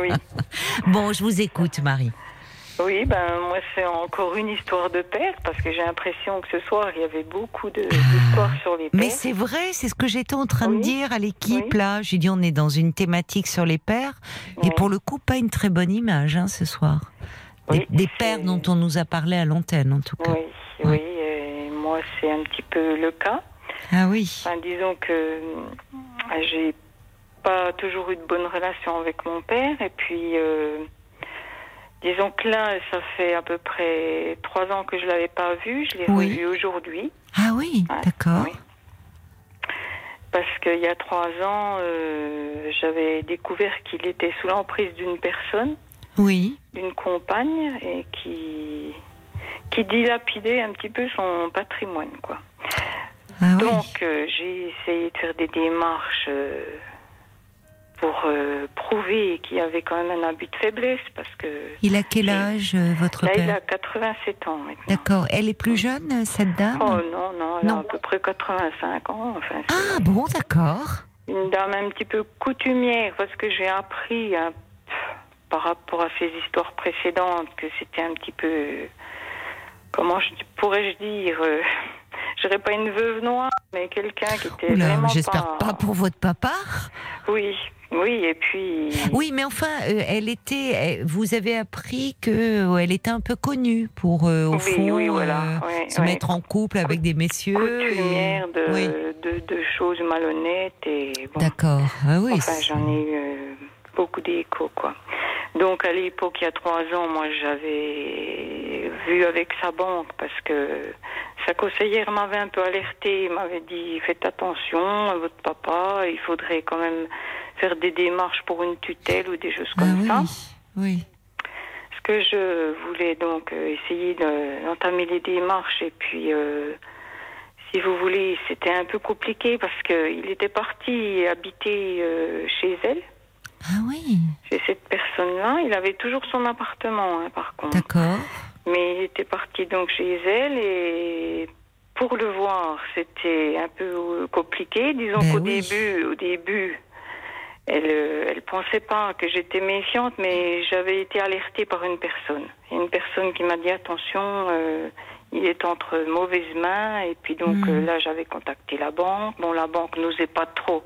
oui. Bon, je vous écoute, Marie. Oui, ben moi c'est encore une histoire de père parce que j'ai l'impression que ce soir il y avait beaucoup d'histoires sur les pères. Mais c'est vrai, c'est ce que j'étais en train de dire à l'équipe là. J'ai dit on est dans une thématique sur les pères et pour le coup pas une très bonne image hein, ce soir. Des, pères dont on nous a parlé à l'antenne en tout cas. Oui, oui, moi c'est un petit peu le cas. Ah oui. disons que j'ai pas toujours eu de bonnes relations avec mon père. Et puis, euh, disons que là, ça fait à peu près trois ans que je l'avais pas vu. Je l'ai revu aujourd'hui. Ah oui, d'accord. Parce qu'il y a trois ans, euh, j'avais découvert qu'il était sous l'emprise d'une personne. Oui. D'une compagne et qui qui dilapidait un petit peu son patrimoine, quoi. Ah Donc, euh, j'ai essayé de faire des démarches euh, pour euh, prouver qu'il y avait quand même un abus de faiblesse parce que. Il a quel âge votre là, père Il a 87 ans maintenant. D'accord. Elle est plus jeune cette dame Oh non non, elle a à peu près 85 ans. Enfin, ah bon d'accord. Une dame un petit peu coutumière parce que j'ai appris hein, par rapport à ses histoires précédentes que c'était un petit peu comment pourrais-je dire je dirais pas une veuve noire, mais quelqu'un qui était vraiment J'espère pas... pour votre papa. Oui, oui, et puis. Oui, mais enfin, euh, elle était. Vous avez appris que elle était un peu connue pour, euh, au fond, euh, se mettre en couple avec des messieurs. Coutumière de, de, de, choses malhonnêtes et. D'accord. Ah oui. Enfin, j'en ai eu beaucoup d'échos, quoi. Donc à l'époque, il y a trois ans, moi j'avais vu avec sa banque parce que sa conseillère m'avait un peu alerté, m'avait dit faites attention à votre papa, il faudrait quand même faire des démarches pour une tutelle ou des choses comme ah ça. Oui. Ce que je voulais donc euh, essayer d'entamer les démarches et puis euh, si vous voulez, c'était un peu compliqué parce qu'il était parti habiter euh, chez elle. Ah oui. Chez cette personne-là, il avait toujours son appartement, hein, par contre. D'accord. Mais il était parti donc chez elle et pour le voir, c'était un peu compliqué. Disons ben qu'au début, au début, elle, euh, elle pensait pas que j'étais méfiante, mais j'avais été alertée par une personne. Une personne qui m'a dit attention, euh, il est entre mauvaises mains. Et puis donc hmm. euh, là, j'avais contacté la banque. Bon, la banque n'osait pas trop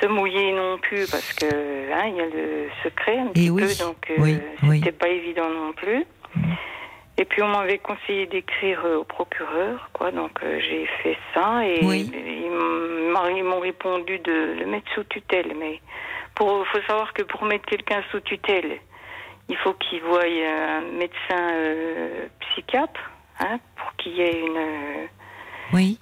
se mouiller non plus parce que hein, il y a le secret un petit peu, donc euh, c'était pas évident non plus. Et puis on m'avait conseillé d'écrire euh, au procureur, quoi. Donc euh, j'ai fait ça et ils m'ont répondu de le mettre sous tutelle. Mais pour faut savoir que pour mettre quelqu'un sous tutelle, il faut qu'il voie un médecin psychiatre, hein, pour qu'il y ait une oui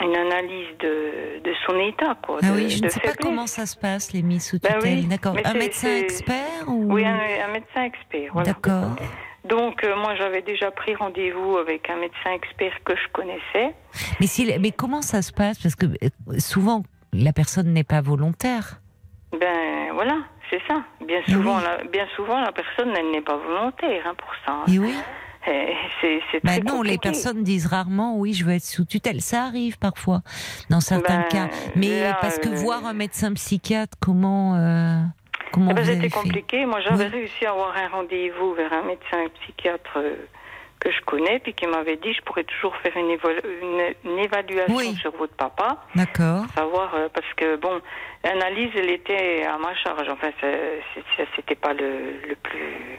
une analyse de, de son état. Quoi, ah oui, je ne sais pas comment ça se passe, les mises sous ben tutelle. D'accord. Un médecin expert ou... Oui, un, médecin expert. D'accord. Donc, euh, moi, j'avais déjà pris rendez-vous avec un médecin expert que je connaissais. Mais, si, mais comment ça se passe? Parce que euh, souvent, la personne n'est pas volontaire. Ben voilà, c'est ça. Bien souvent, la, bien souvent, la personne, elle n'est pas volontaire hein, pour ça. Et oui. C'est bah non, les personnes disent rarement oui, je veux être sous tutelle. Ça arrive parfois, dans certains ben, cas. Mais parce que euh, voir un médecin psychiatre, comment euh, comment eh ben, C'était compliqué. Moi, j'avais réussi à avoir un rendez-vous vers un médecin psychiatre. Euh, que je connais, puis qui m'avait dit je pourrais toujours faire une, une, évaluation sur votre papa. D'accord. Savoir, euh, parce que, bon, l'analyse, elle était à ma charge. Enfin, c'était pas le, le, plus,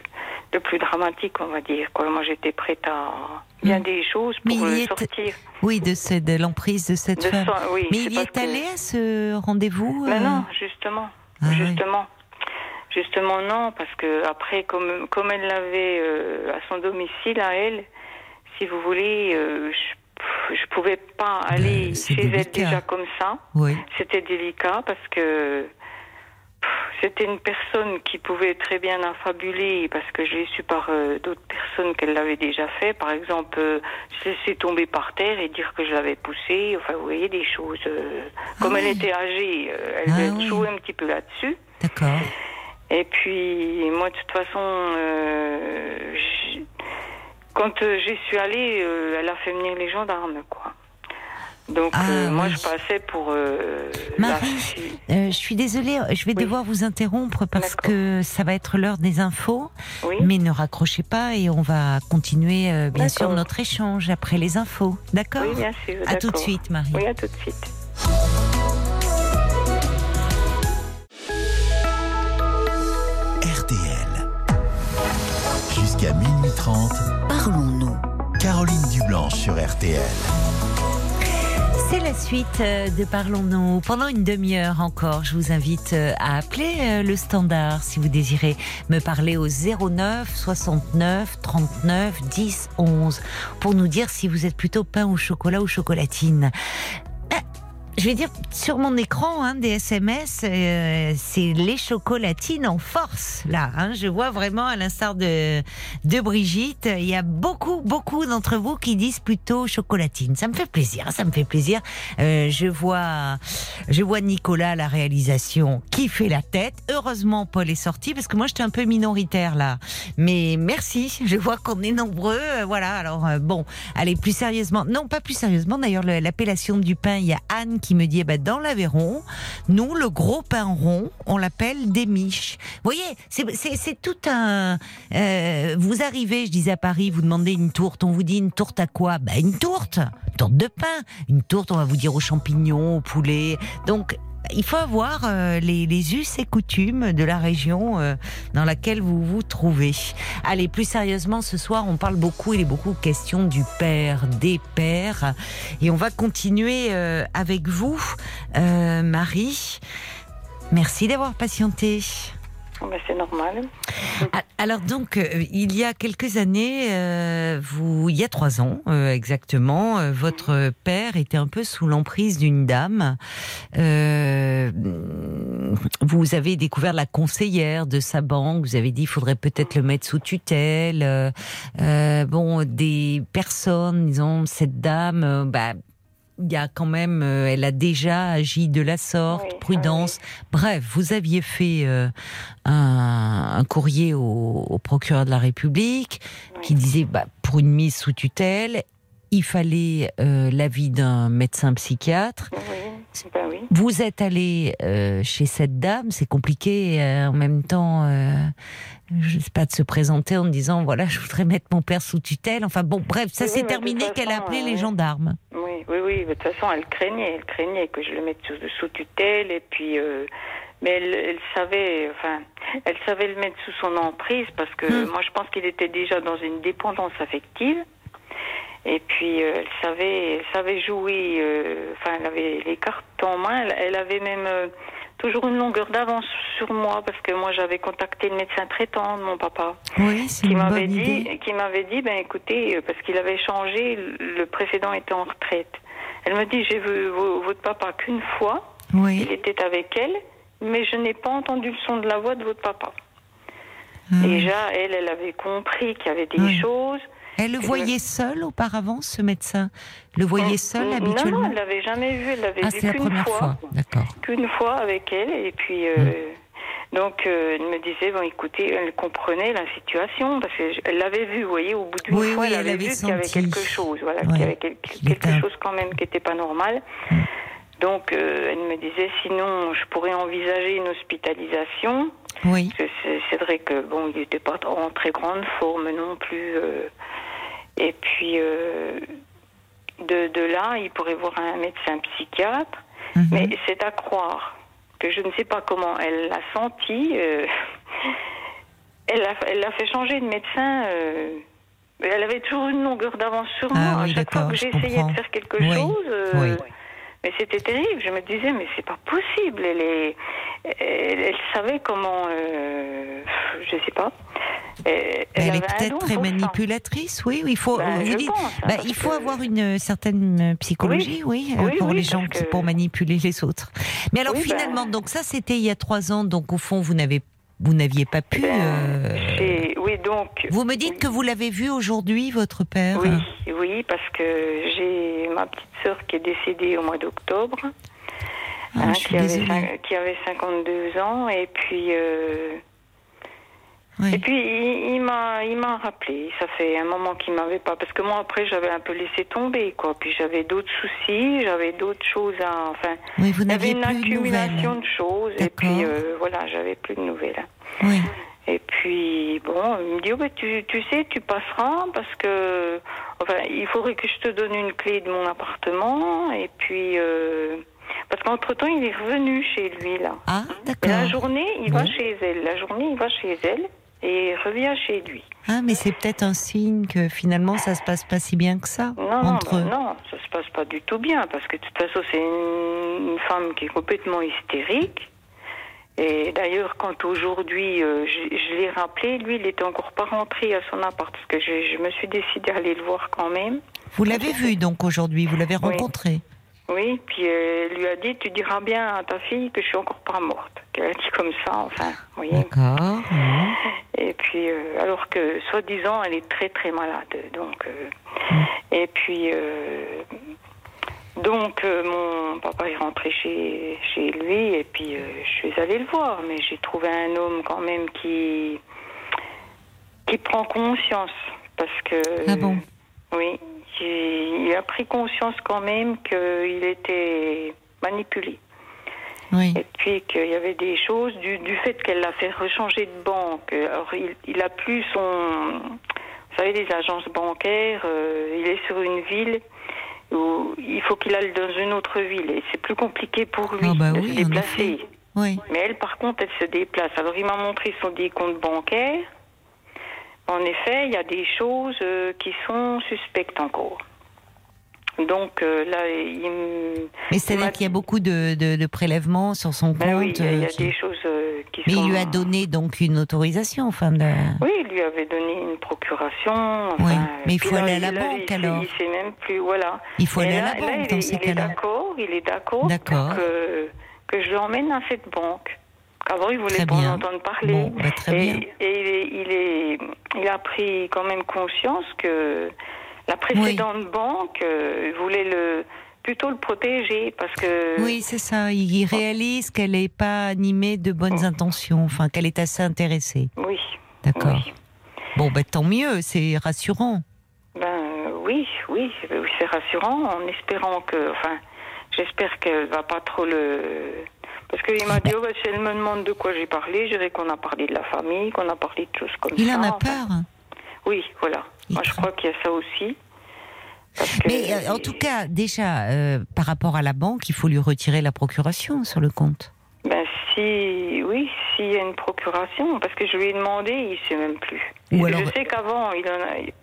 le plus dramatique, on va dire. Quoi. Moi, j'étais prête à bien hmm. des choses pour Mais sortir. Oui, de, de l'emprise de cette femme. Mais il y est allé à ce rendez-vous ben Non, justement. Ah justement. Justement non, parce que après, comme, comme elle l'avait euh, à son domicile, à elle, si vous voulez, euh, je, je pouvais pas ben, aller chez elle déjà comme ça. Oui. C'était délicat parce que c'était une personne qui pouvait très bien affabuler parce que j'ai su par euh, d'autres personnes qu'elle l'avait déjà fait. Par exemple, euh, se laisser tomber par terre et dire que je l'avais poussée. Enfin, vous voyez des choses. Euh, comme Ah elle oui. était âgée, euh, elle Ah oui. jouer un petit peu là-dessus. D'accord. Et puis, moi, de toute façon, quand euh, j'y suis allée, euh, elle a fait venir les gendarmes, quoi. Donc, Ah, euh, moi, oui. je passais pour euh, Marie, euh, je suis désolée, je vais Oui. devoir vous interrompre parce que ça va être l'heure des infos. Oui. Mais ne raccrochez pas et on va continuer bien sûr notre échange après les infos. D'accord Oui, bien sûr. À tout de suite, Marie. Oui, à tout de suite. C'est la suite euh, de Parlons-nous. Pendant une demi-heure encore, je vous invite euh, à appeler euh, le standard si vous désirez me parler au 09 69 39 10 11 pour nous dire si vous êtes plutôt pain au chocolat ou chocolatine. Je vais dire sur mon écran hein, des SMS, euh, c'est les chocolatines en force là. hein. Je vois vraiment à l'instar de de Brigitte, il y a beaucoup beaucoup d'entre vous qui disent plutôt chocolatine. Ça me fait plaisir, ça me fait plaisir. Euh, je vois je vois Nicolas la réalisation qui fait la tête. Heureusement Paul est sorti parce que moi j'étais un peu minoritaire là. Mais merci, je vois qu'on est nombreux. euh, Voilà. Alors euh, bon, allez plus sérieusement. Non, pas plus sérieusement. D'ailleurs le- l'appellation du pain, il y a Anne qui me dit eh ben, dans l'Aveyron, nous le gros pain rond, on l'appelle des miches. Vous voyez, c'est tout un. euh, vous arrivez, je disais à Paris, vous demandez une tourte, on vous dit une tourte à quoi? Ben une tourte, une tourte de pain, une tourte, on va vous dire aux champignons, au poulet. Donc il faut avoir euh, les, les us et coutumes de la région euh, dans laquelle vous vous trouvez. Allez, plus sérieusement, ce soir, on parle beaucoup, il est beaucoup question du père, des pères. Et on va continuer euh, avec vous, euh, Marie. Merci d'avoir patienté. Oh, ben, c'est normal. Alors donc, euh, il y a quelques années, euh, vous, il y a trois ans euh, exactement, euh, votre père était un peu sous l'emprise d'une dame. Euh, vous avez découvert la conseillère de sa banque. Vous avez dit, il faudrait peut-être le mettre sous tutelle. Bon, des personnes, disons, cette dame, bah. Y a quand même, euh, elle a déjà agi de la sorte, Oui, prudence. Bref, vous aviez fait euh, un, un courrier au, au procureur de la République qui disait bah, pour une mise sous tutelle, il fallait euh, l'avis d'un médecin psychiatre. Ben oui. Vous êtes allé euh, chez cette dame, c'est compliqué euh, en même temps, euh, je sais pas, de se présenter en disant voilà, je voudrais mettre mon père sous tutelle. Enfin bon, bref, ça Oui, s'est terminé qu'elle a appelé les gendarmes. Oui, oui, oui. De toute façon, elle craignait, elle craignait que je le mette sous, sous tutelle. Et puis, mais elle, elle savait, enfin, elle savait le mettre sous son emprise parce que Hmm. moi, je pense qu'il était déjà dans une dépendance affective. Et puis, euh, elle savait, elle savait jouer. euh, Enfin, elle avait les cartes en main. Elle, elle avait même euh, toujours une longueur d'avance sur moi parce que moi, j'avais contacté le médecin traitant de mon papa Oui, qui m'avait dit, idée. qui m'avait dit, ben écoutez, parce qu'il avait changé, le précédent était en retraite. Elle me dit, j'ai vu vo- votre papa qu'une fois, Oui. il était avec elle, mais je n'ai pas entendu le son de la voix de votre papa. Ah. Déjà, elle, elle avait compris qu'il y avait des Oui. choses. Elle le voyait seul auparavant, ce médecin? Le voyait seul Non, habituellement? non, elle l'avait jamais vu, elle l'avait Ah, vu c'est la première fois, fois. D'accord. qu'une fois avec elle, et puis. euh, Mm. Donc, euh, elle me disait, bon, écoutez, elle comprenait la situation, parce qu'elle l'avait vu, vous voyez, au bout d'une Oui, fois, oui, elle elle avait avait vu qu'il y avait quelque chose, voilà, Ouais. qu'il y avait quel- quelque un- chose quand même qui n'était pas normal. Donc, euh, elle me disait, sinon, je pourrais envisager une hospitalisation. Oui. C'est- C'est vrai que, bon, il n'était pas en très grande forme non plus. euh, et puis, euh, de, de là, il pourrait voir un médecin psychiatre. Mhm. Mais c'est à croire que je ne sais pas comment elle l'a senti. euh, elle l'a elle fait changer de médecin. euh, elle avait toujours une longueur d'avance sur Ah moi. oui, à chaque fois que je j'essayais de faire quelque Oui, chose. oui. Mais c'était terrible. Je me disais, mais c'est pas possible. Elle, est, elle, elle savait comment. euh, je sais pas. elle, est peut-être très manipulatrice, oui. Il faut, ben, je, dis, bah, il faut avoir une certaine psychologie, oui, pour les gens, pour manipuler les autres. Mais alors ben. finalement, donc ça c'était il y a trois ans, donc au fond vous n'avez vous n'aviez pas pu. Ben, euh, oui, donc. Vous me dites que vous l'avez vu aujourd'hui, votre père Oui, oui, parce que j'ai ma petite sœur qui est décédée au mois d'octobre, ah, hein, qui, avait, qui, avait 52 ans, et puis. Euh, et puis il, m'a il m'a rappelé. Ça fait un moment qu'il m'avait pas parce que moi après j'avais un peu laissé tomber quoi. Puis j'avais d'autres soucis, j'avais d'autres choses à enfin. Oui, vous il y avait une accumulation de, choses et puis euh, voilà j'avais plus de nouvelles. Oui. Et puis bon il me dit oh, bah, tu tu sais tu passeras parce que enfin il faudrait que je te donne une clé de mon appartement et puis. Euh, parce qu'entre temps, il est revenu chez lui, là. Ah, d'accord. La journée, il va chez elle. La journée, il va chez elle et revient chez lui. Ah, mais c'est peut-être un signe que finalement ça se passe pas si bien que ça non, entre non, non, ça se passe pas du tout bien parce que de toute façon c'est une, femme qui est complètement hystérique. Et d'ailleurs, quand aujourd'hui euh, je, l'ai rappelé, lui, il était encore pas rentré à son appart parce que je, je me suis décidée à aller le voir quand même. Vous l'avez vu donc aujourd'hui, vous l'avez rencontré. Oui, puis elle lui a dit Tu diras bien à ta fille que je suis encore pas morte. Qu'elle a dit comme ça, enfin, vous voyez. D'accord. Et puis, euh, alors que, soi-disant, elle est très très malade. Donc, euh, mm. et puis, euh, donc, mon papa est rentré chez, chez lui, et puis je suis allée le voir, mais j'ai trouvé un homme quand même qui, qui prend conscience. Parce que. Ah bon? Oui, il a pris conscience quand même qu'il était manipulé. Et puis qu'il y avait des choses du, fait qu'elle l'a fait rechanger de banque. Alors il, il a plus son, vous savez, les agences bancaires. Euh, il est sur une ville où il faut qu'il aille dans une autre ville et c'est plus compliqué pour lui ah bah de se déplacer. Oui. Mais elle, par contre, elle se déplace. Alors il m'a montré son décompte bancaire. En effet, il y a des choses euh, qui sont suspectes encore. Donc euh, là, il Mais c'est-à-dire qu'il y a beaucoup de, de, prélèvements sur son ben compte. oui, il y a, euh, des choses qui Mais il lui a donné donc une autorisation, enfin. De... Oui, il lui avait donné procuration. oui, mais il faut aller à la banque alors. Il sait même plus, voilà. Il faut aller à la banque dans ces cas-là. Il est d'accord, il est d'accord que, que je l'emmène à cette banque. Avant, il voulait pas en entendre parler. Bah, et, il, est, il, a pris quand même conscience que la précédente banque euh, voulait le plutôt le protéger parce que. Oui, c'est ça. Il réalise qu'elle n'est pas animée de bonnes intentions, enfin qu'elle est assez intéressée. Oui. D'accord. Bon, ben tant mieux, c'est rassurant. Ben oui, oui, c'est rassurant en espérant que, enfin, j'espère qu'elle va pas trop le parce qu'il m'a dit, oh, bah, si elle me demande de quoi j'ai parlé, je dirais qu'on a parlé de la famille, qu'on a parlé de choses comme ça. Il en a peur Oui, voilà. Moi, je crois qu'il y a ça aussi. Mais euh, en tout cas, déjà, euh, par rapport à la banque, il faut lui retirer la procuration sur le compte. Ben si, oui, s'il y a une procuration, parce que je lui ai demandé, il ne sait même plus. Ou alors... Je sais qu'avant, il, en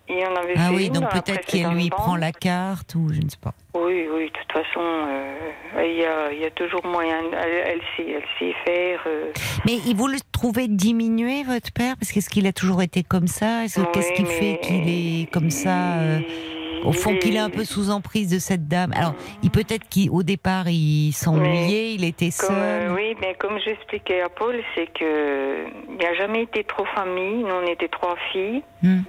il en avait ah fait oui, donc peut-être qu'elle lui prend la carte ou je ne sais pas. Oui, oui, de toute façon, euh, il, y a, il, y a, toujours moyen, elle, sait, elle sait faire. Euh. Mais vous le trouvez diminué, votre père? Parce qu'est-ce qu'il a toujours été comme ça? Qu'est-ce qui fait qu'il est comme ça euh, au fond, qu'il est un peu sous emprise de cette dame. Alors, il peut-être qu'au départ, il s'ennuyait, il était seul. Euh, oui, mais comme j'expliquais à Paul, c'est que il n'a jamais été trop famille. Nous, on était trois filles. Hmm.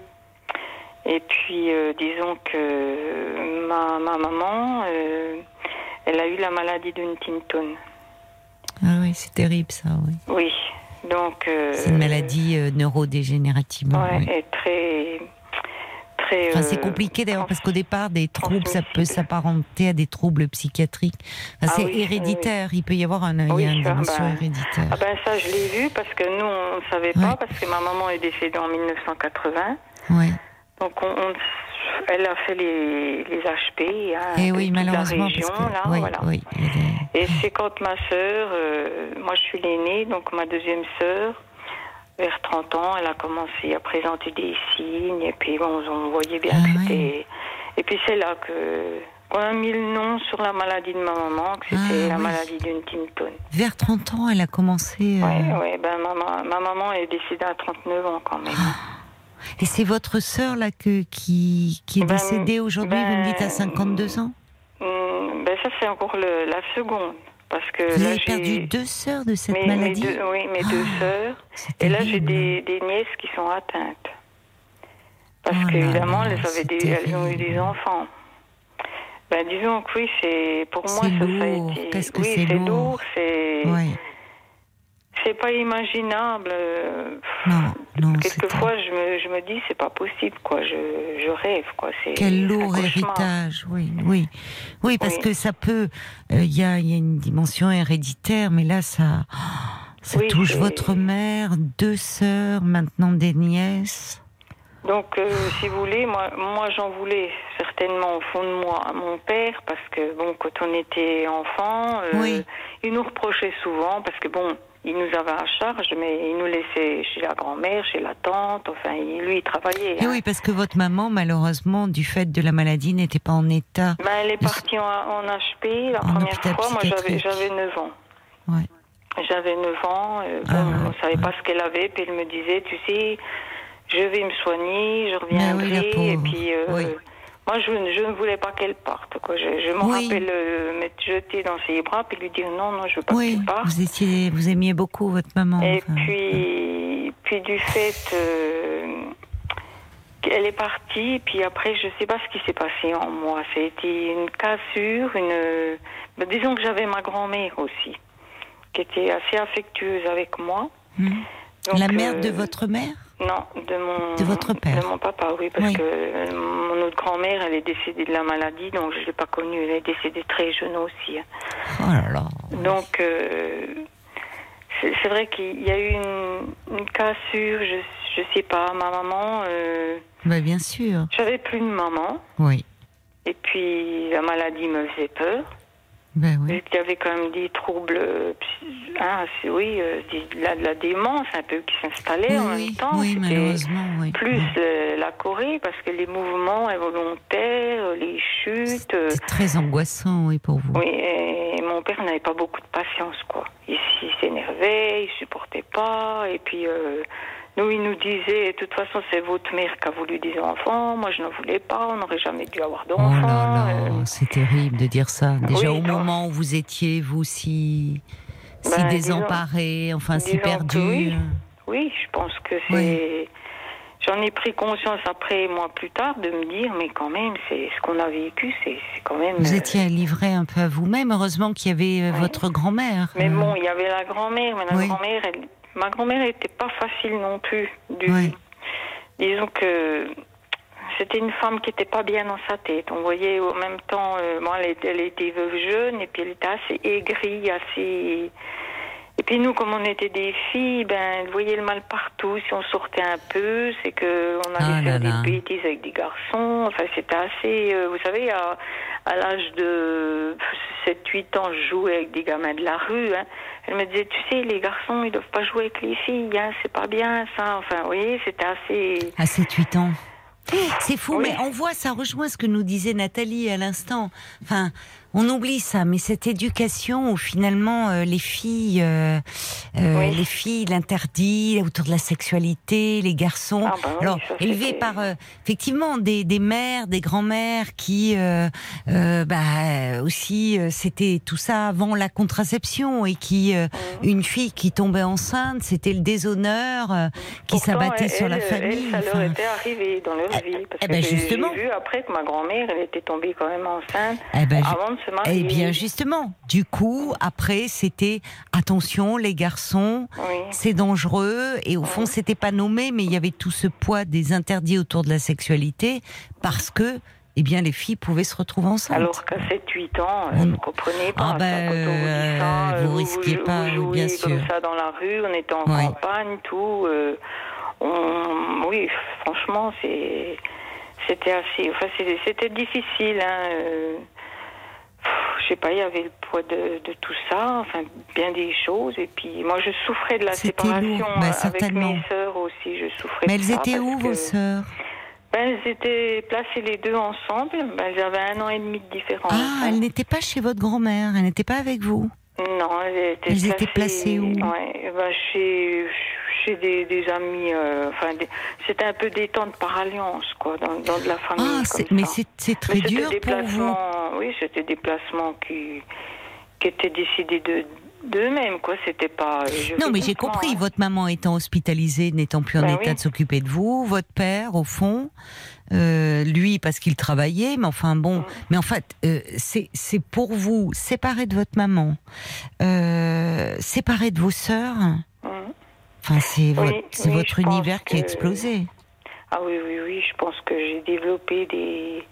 Et puis, euh, disons que ma, ma maman, euh, elle a eu la maladie de Huntington. Ah oui, c'est terrible ça, oui. Oui, donc. c'est une maladie neurodégénérative. oui. et très c'est euh, compliqué d'ailleurs parce qu'au départ, des troubles, ça peut s'apparenter à des troubles psychiatriques. Ah c'est héréditaire. Il peut y avoir un, oui, une ah dimension ben, héréditaire. Ah ben ça, je l'ai vu parce que nous, on ne savait pas parce que ma maman est décédée en 1980. Oui. Donc on, elle a fait les, les HP. Et hein, eh oui, malheureusement. La région, là, oui, voilà. oui, Et c'est quand ma sœur, euh, moi je suis l'aînée, donc ma deuxième sœur, vers 30 ans, elle a commencé à présenter des signes, et puis bon, on voyait bien ah que c'était. Et puis c'est là que qu'on a mis le nom sur la maladie de ma maman, que c'était ah la maladie d'une Tinton. Vers 30 ans, elle a commencé. Oui, euh, ouais, ben ma, ma, maman est décédée à 39 ans quand même. Ah. Et c'est votre sœur là que, qui, qui est Ben, décédée aujourd'hui, vous me dites à ben, 52 ans? Hum, ben ça, c'est encore le- la seconde. Parce que Vous là, avez j'ai perdu deux sœurs de cette mes, mes maladie deux, oui, mes deux Ah, sœurs. Et là, j'ai des, des nièces qui sont atteintes. Parce Oh qu'évidemment, elles, avaient des, elles ont eu des enfants. Ben, disons que oui, c'est pour moi, ça, ça a lourd. été. Que oui, c'est lourd. c'est. C'est pas imaginable. euh, non, non, Quelquefois, je me, je me dis, c'est pas possible, quoi. Je, je rêve, quoi. C'est Quel lourd héritage, oui, oui, oui, parce Oui. que ça peut, il y, a, y a une dimension héréditaire, mais là, ça, ça Oui, touche votre mère, deux sœurs, maintenant des nièces. Donc, euh, si vous voulez, moi, moi j'en voulais certainement au fond de moi à mon père, parce que, bon, quand on était enfant, euh, Oui. il nous reprochait souvent, parce que, bon, il nous avait à charge, mais il nous laissait chez la grand-mère, chez la tante, enfin, lui, il travaillait. Et hein. oui, parce que votre maman, malheureusement, du fait de la maladie, n'était pas en état. Ben, elle est partie en, en HP la En première fois, moi j'avais, psychiatrique. j'avais 9 ans. Ouais. J'avais 9 ans, euh, Ah, bon, on savait ouais. pas ce qu'elle avait, puis elle me disait, tu sais, je vais me soigner, je oui, reviendrai, pauvre. et puis euh, Oui. Moi je, ne- je ne voulais pas qu'elle parte. Quoi. Je, je me Oui. rappelle euh, m'être jetée dans ses bras, puis lui dire non, non, je veux pas Oui, qu'elle parte. vous étiez, vous aimiez beaucoup votre maman. Et enfin. puis, puis du fait euh, qu'elle est partie, puis après, je sais pas ce qui s'est passé en moi. Ça a été une cassure, une. ben, disons que j'avais ma grand-mère aussi, qui était assez affectueuse avec moi. Hmm. Donc, la mère euh, de votre mère? Non, de mon. De votre père. De mon papa, oui, parce Oui. que euh, mon autre grand-mère, elle est décédée de la maladie, donc je l'ai pas connue. Elle est décédée très jeune aussi. Oh là là. Donc, euh, c'est c'est vrai qu'il y a eu une, une cassure, je, je sais pas, ma maman, euh, Bah, bien sûr. j'avais plus de maman, Oui. et puis la maladie me faisait peur, Ben oui. avait quand même des troubles, euh, hein, c'est- oui, euh, de la, démence un peu qui s'installait en même temps. oui, C'était malheureusement, oui. Plus euh, la Corée, parce que les mouvements involontaires, les chutes. C'est très angoissant, oui, pour vous. Oui, et mon père n'avait pas beaucoup de patience, quoi. Il, il s'énervait, il supportait pas, et puis euh, nous, il nous disait, de toute façon, c'est votre mère qui a voulu des enfants, moi je n'en voulais pas, on n'aurait jamais dû avoir Oh d'enfants. là là, euh. c'est terrible de dire ça. Déjà Oui, au non. moment où vous étiez, vous, si, si Ben, désemparé, enfin si perdu. oui. Oui, je pense que c'est. Oui. J'en ai pris conscience après, moi, plus tard, de me dire, mais quand même, c'est ce qu'on a vécu, c'est quand même. Vous euh, étiez livré un peu à vous-même. Heureusement qu'il y avait euh, votre grand-mère. Mais bon, il y avait la grand-mère, mais la grand-mère, elle- ma grand-mère n'était pas facile non plus. Du... Oui. Disons que c'était une femme qui n'était pas bien dans sa tête. On voyait en même temps, euh, bon, elle, était, elle était veuve jeune et puis elle était assez aigrie, assez. Et puis nous, comme on était des filles, ben, elle voyait le mal partout. Si on sortait un peu, c'est que on allait Ah faire là. des bêtises avec des garçons. Enfin, c'était assez. euh, vous savez, à, à l'âge de 7-8 ans, je jouais avec des gamins de la rue. hein. Elle me disait, tu sais, les garçons, ils doivent pas jouer avec les filles. Hein, c'est pas bien ça. Enfin, vous voyez, c'était assez. À 7-8 ans. C'est fou, Oui. mais on voit, ça rejoint ce que nous disait Nathalie à l'instant. Enfin, on oublie ça, mais cette éducation où finalement euh, les filles, euh, euh, Oui. les filles, l'interdit autour de la sexualité, les garçons, Ah bah oui, alors ça, élevés par euh, effectivement des, des mères, des grands-mères qui, euh, euh, bah aussi, euh, c'était tout ça avant la contraception et qui, euh, Mhm. une fille qui tombait enceinte, c'était le déshonneur euh, qui s'abattait sur la famille. Elle, ça leur était arrivé dans leur vie. Parce eh que ben, justement. J'ai vu après que ma grand-mère, elle était tombée quand même enceinte Eh ben, je- avant de se marier. Eh bien, justement, du coup, après, c'était attention, les garçons, Oui. c'est dangereux. Et au fond, c'était pas nommé, mais il y avait tout ce poids des interdits autour de la sexualité parce que, eh bien, les filles pouvaient se retrouver enceintes. Alors qu'à 7-8 ans, euh, On- vous ne comprenez pas. Ah ben, on vous ça, euh, vous euh, risquiez vous, pas, vous bien jouez comme sûr. ça dans la rue, on était en campagne, tout. euh, on- oui, franchement, c'est, c'était assez. Enfin, c'était, difficile. Hein, euh, je sais pas, il y avait le poids de, de tout ça, enfin, bien des choses. Et puis, moi, je souffrais de la séparation bah, euh, avec mes sœurs aussi. Je souffrais mais de elles ça étaient où, vos sœurs? Ben, Elles étaient placées les deux ensemble. Ben, elles avaient un an et demi de différence. Ah, elles n'étaient pas chez votre grand-mère, elles n'étaient pas avec vous? Non, elles étaient Elles étaient placées où ouais, bah, chez, chez des, des amis. euh, enfin, c'était un peu détente par alliance, quoi, dans, dans de la famille. Ah, comme c'est- mais c'est Mais très dur des pour vous. Oui, c'était des placements qui, qui étaient décidés de d'eux-mêmes, quoi. C'était pas. je Non, mais j'ai comprends, compris. hein. Votre maman étant hospitalisée, n'étant plus en Ben état oui. de s'occuper de vous, votre père, au fond, euh, lui parce qu'il travaillait, mais enfin Mm. bon. Mais en fait, euh, c'est pour vous séparé de votre maman, euh, séparé de vos sœurs. Mhm. Enfin, c'est votre, oui, univers qui a que- explosé. Ah oui, oui, oui, je pense que j'ai développé des,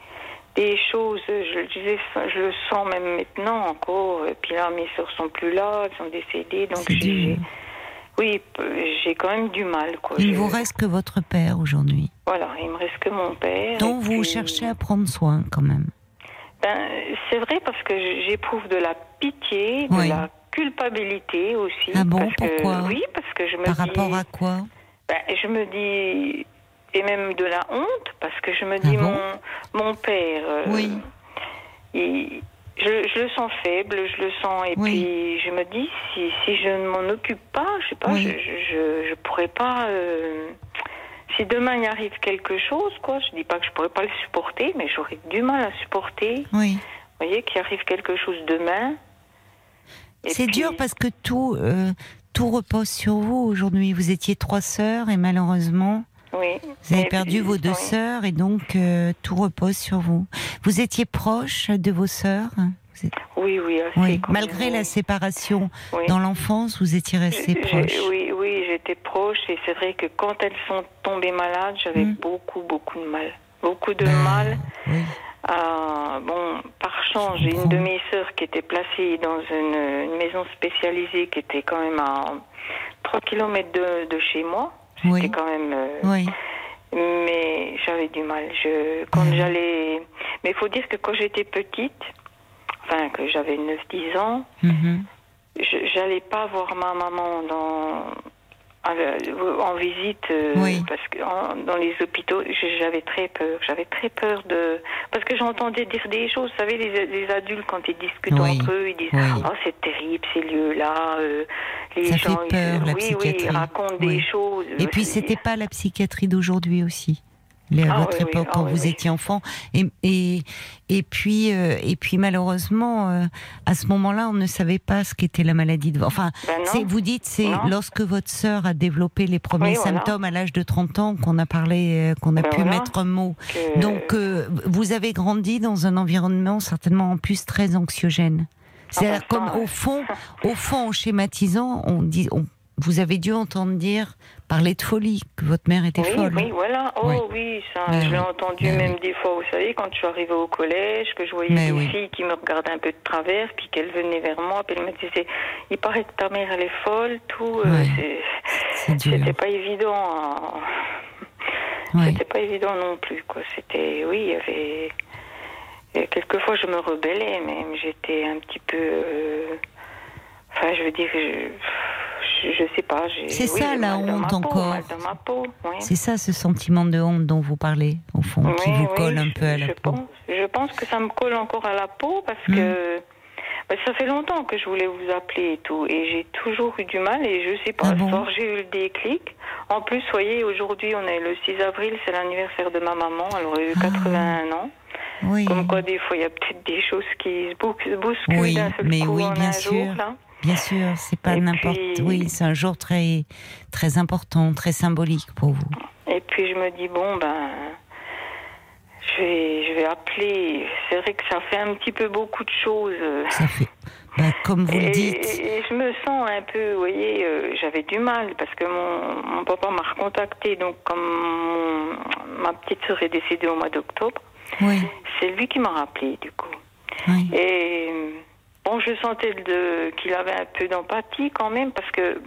des choses, je, je, les- je le sens même maintenant encore. Et puis là, mes soeurs sont plus là, elles sont décédées, donc j'ai- oui, j'ai quand même du mal, quoi. Il Je- vous reste que votre père aujourd'hui, Voilà, il me reste que mon père. dont vous puis- cherchez à prendre soin quand même. Ben, c'est vrai parce que j'éprouve de la pitié, de Oui. la culpabilité aussi. Ah bon, parce que, pourquoi? Oui, parce que je me Par dis. rapport à quoi? Ben, je me dis, et même de la honte, parce que je me dis, Ah bon? mon, mon père, euh, Oui. il- je, je le sens faible, je le sens, et Oui. puis je me dis, si, si je ne m'en occupe pas, je sais pas, Oui. je, je, je, je pourrais pas. euh, si demain il arrive quelque chose, quoi, je dis pas que je pourrais pas le supporter, mais j'aurais du mal à supporter. Oui. Vous voyez, qu'il arrive quelque chose demain. C'est puis- dur parce que tout, euh, tout repose sur vous aujourd'hui. Vous étiez trois sœurs et malheureusement, Oui. vous avez perdu vos deux oui. sœurs et donc euh, tout repose sur vous. Vous étiez proche de vos sœurs? Êtes- Oui, oui, assez, Oui. Malgré la séparation dans l'enfance, vous étiez restés J'ai- proches. Oui, oui, j'étais proche et c'est vrai que quand elles sont tombées malades, j'avais Mm. beaucoup, beaucoup de mal. Beaucoup de Ben, mal. à- bon, par chance, j'ai une de mes sœurs qui était placée dans une, une maison spécialisée qui était quand même à 3 km de, de chez moi. Oui. C'était quand même. euh, Oui. Mais j'avais du mal. Je, quand j'allais. Mais il faut dire que quand j'étais petite, enfin, que j'avais 9-10 ans, Mhm. j'allais pas voir ma maman dans en visite euh, Oui. parce que en- dans les hôpitaux j'avais très peur j'avais très peur de parce que j'entendais dire des choses vous savez les, les adultes quand ils discutent Oui. entre eux ils disent Oui. oh c'est terrible ces lieux là les Ça gens fait ils- peur, la oui oui psychiatrie. ils racontent des choses Et puis c'était pas la psychiatrie d'aujourd'hui aussi. Les- à Ah votre oui, oui. époque, Ah quand oui, vous étiez enfant, et et et puis euh, et puis malheureusement, euh, à ce moment-là, on ne savait pas ce qu'était la maladie de. Enfin, Ben vous dites, c'est lorsque votre sœur a développé les premiers voilà. symptômes à l'âge de 30 ans qu'on a parlé, euh, qu'on a Ben pu voilà. mettre un mot. que- Donc, vous avez grandi dans un environnement certainement en plus très anxiogène. C'est-à-dire ben, comme ça, au fond, au fond, en schématisant, on dit, on- vous avez dû entendre dire parler de folie, que votre mère était oui, folle. oui, voilà. Oh Oui. oui, ça, Mais je l'ai entendu Mais même des fois, vous savez, quand je suis arrivée au collège, que je voyais Mais des filles qui me regardaient un peu de travers, puis qu'elles venaient vers moi, puis elles me disaient, il paraît que ta mère, elle est folle, tout. euh. C'était pas évident. Oui. C'était pas évident non plus, quoi. C'était, oui, il y avait. et quelquefois, je me rebellais, même. J'étais un petit peu. euh, Enfin, je veux dire, je, je, sais pas. C'est oui, ça, la honte encore. oui. C'est ça, ce sentiment de honte dont vous parlez, au fond, qui Oui, vous oui, colle un peu à la je peau. Pense, je pense que ça me colle encore à la peau parce Hmm. que bah, ça fait longtemps que je voulais vous appeler et tout. Et j'ai toujours eu du mal et je sais pas. Ah bon j'ai eu le déclic. En plus, voyez, aujourd'hui, on est le 6 avril, c'est l'anniversaire de ma maman. Elle aurait eu Ah. 81 ans. Oui, Comme quoi, des fois, il y a peut-être des choses qui se bou- se bousculent Oui, d'un seul mais coup oui, en bien un sûr. jour. Là. Bien sûr, c'est pas n'importe. puis- Oui, c'est un jour très, très important, très symbolique pour vous. Et puis, je me dis, bon, ben. Je vais, je vais appeler. C'est vrai que ça fait un petit peu beaucoup de choses. Ça fait, bah, comme vous le Et, dites, et- et je me sens un peu, vous voyez, euh, j'avais du mal parce que mon, mon papa m'a recontacté. Donc, comme mon- ma petite sœur est décédée au mois d'octobre, oui, c'est lui qui m'a rappelé, du coup. oui. Et bon, je sentais qu'il avait un peu d'empathie quand même parce que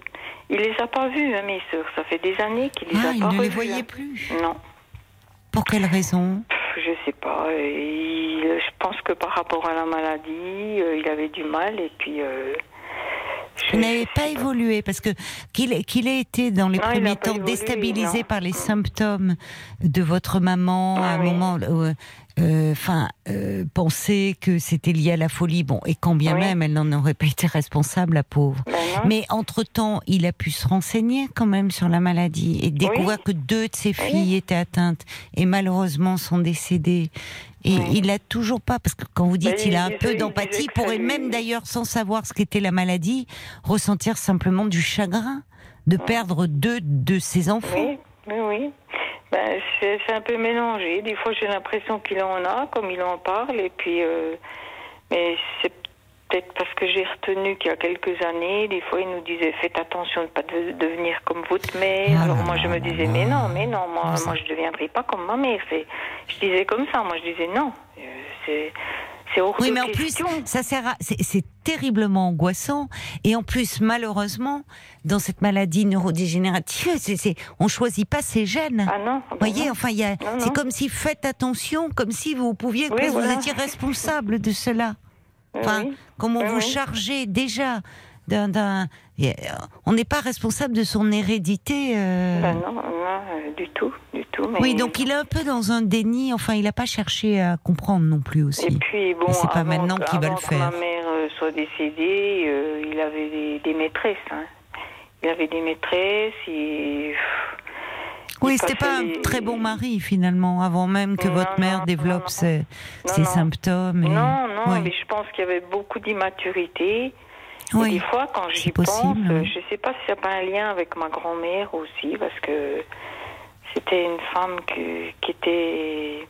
il les a pas vus, hein, mes sœurs. Ça fait des années qu'il les Ah, a il pas ne les voyait hein. plus. Non. Pour quelle raison? Je sais pas. Il- je pense que par rapport à la maladie, euh, il avait du mal et puis euh, Vous n'avez pas évolué parce que qu'il ait été dans les premiers temps déstabilisé par les symptômes de votre maman à un ah moment. Euh, euh, enfin, euh, penser que c'était lié à la folie. Bon, et quand bien même, elle n'en aurait pas été responsable, la pauvre. Ben Mais entre-temps, il a pu se renseigner quand même sur la maladie et découvrir que deux de ses filles étaient atteintes et malheureusement sont décédées. Et il a toujours pas, parce que quand vous dites qu'il a un peu d'empathie, il pourrait même d'ailleurs, sans savoir ce qu'était la maladie, ressentir simplement du chagrin de perdre deux de ses enfants. Oui, oui, oui. Ben, c'est un peu mélangé. Des fois, j'ai l'impression qu'il en a, comme il en parle, et puis, euh, mais c'est peut-être parce que j'ai retenu qu'il y a quelques années, des fois, il nous disait faites attention de ne pas devenir comme votre mère. Ah Alors moi, je me disais mais non, mais non, moi, moi, je ne deviendrai pas comme ma mère. Je disais comme ça, moi, je disais non. Euh, c'est oui, mais en plus, ça sert à... c'est terriblement angoissant. Et en plus, malheureusement, dans cette maladie neurodégénérative, c'est, on choisit pas ses gènes. Ah non. Vous voyez, enfin, il y a, c'est comme si faites attention, comme si vous pouviez, vous étiez responsable de cela. Enfin, comment vous chargez déjà d'un, on n'est pas responsable de son hérédité. Euh... Ben non, non euh, du tout, du tout. Mais... Oui, donc il est un peu dans un déni. Enfin, il n'a pas cherché à comprendre non plus aussi. Et puis bon, c'est pas maintenant qu'il va le faire. Que ma mère euh, soit décédée, euh, il avait des, maîtresses. Hein. Il avait des maîtresses. Et... Oui, c'était pas un très bon mari finalement, avant même que votre mère développe ses, symptômes. Non, non, mais je pense qu'il y avait beaucoup d'immaturité. Oui. des fois, quand j'y pense, je ne sais pas si ça n'a pas un lien avec ma grand-mère aussi, parce que c'était une femme qui était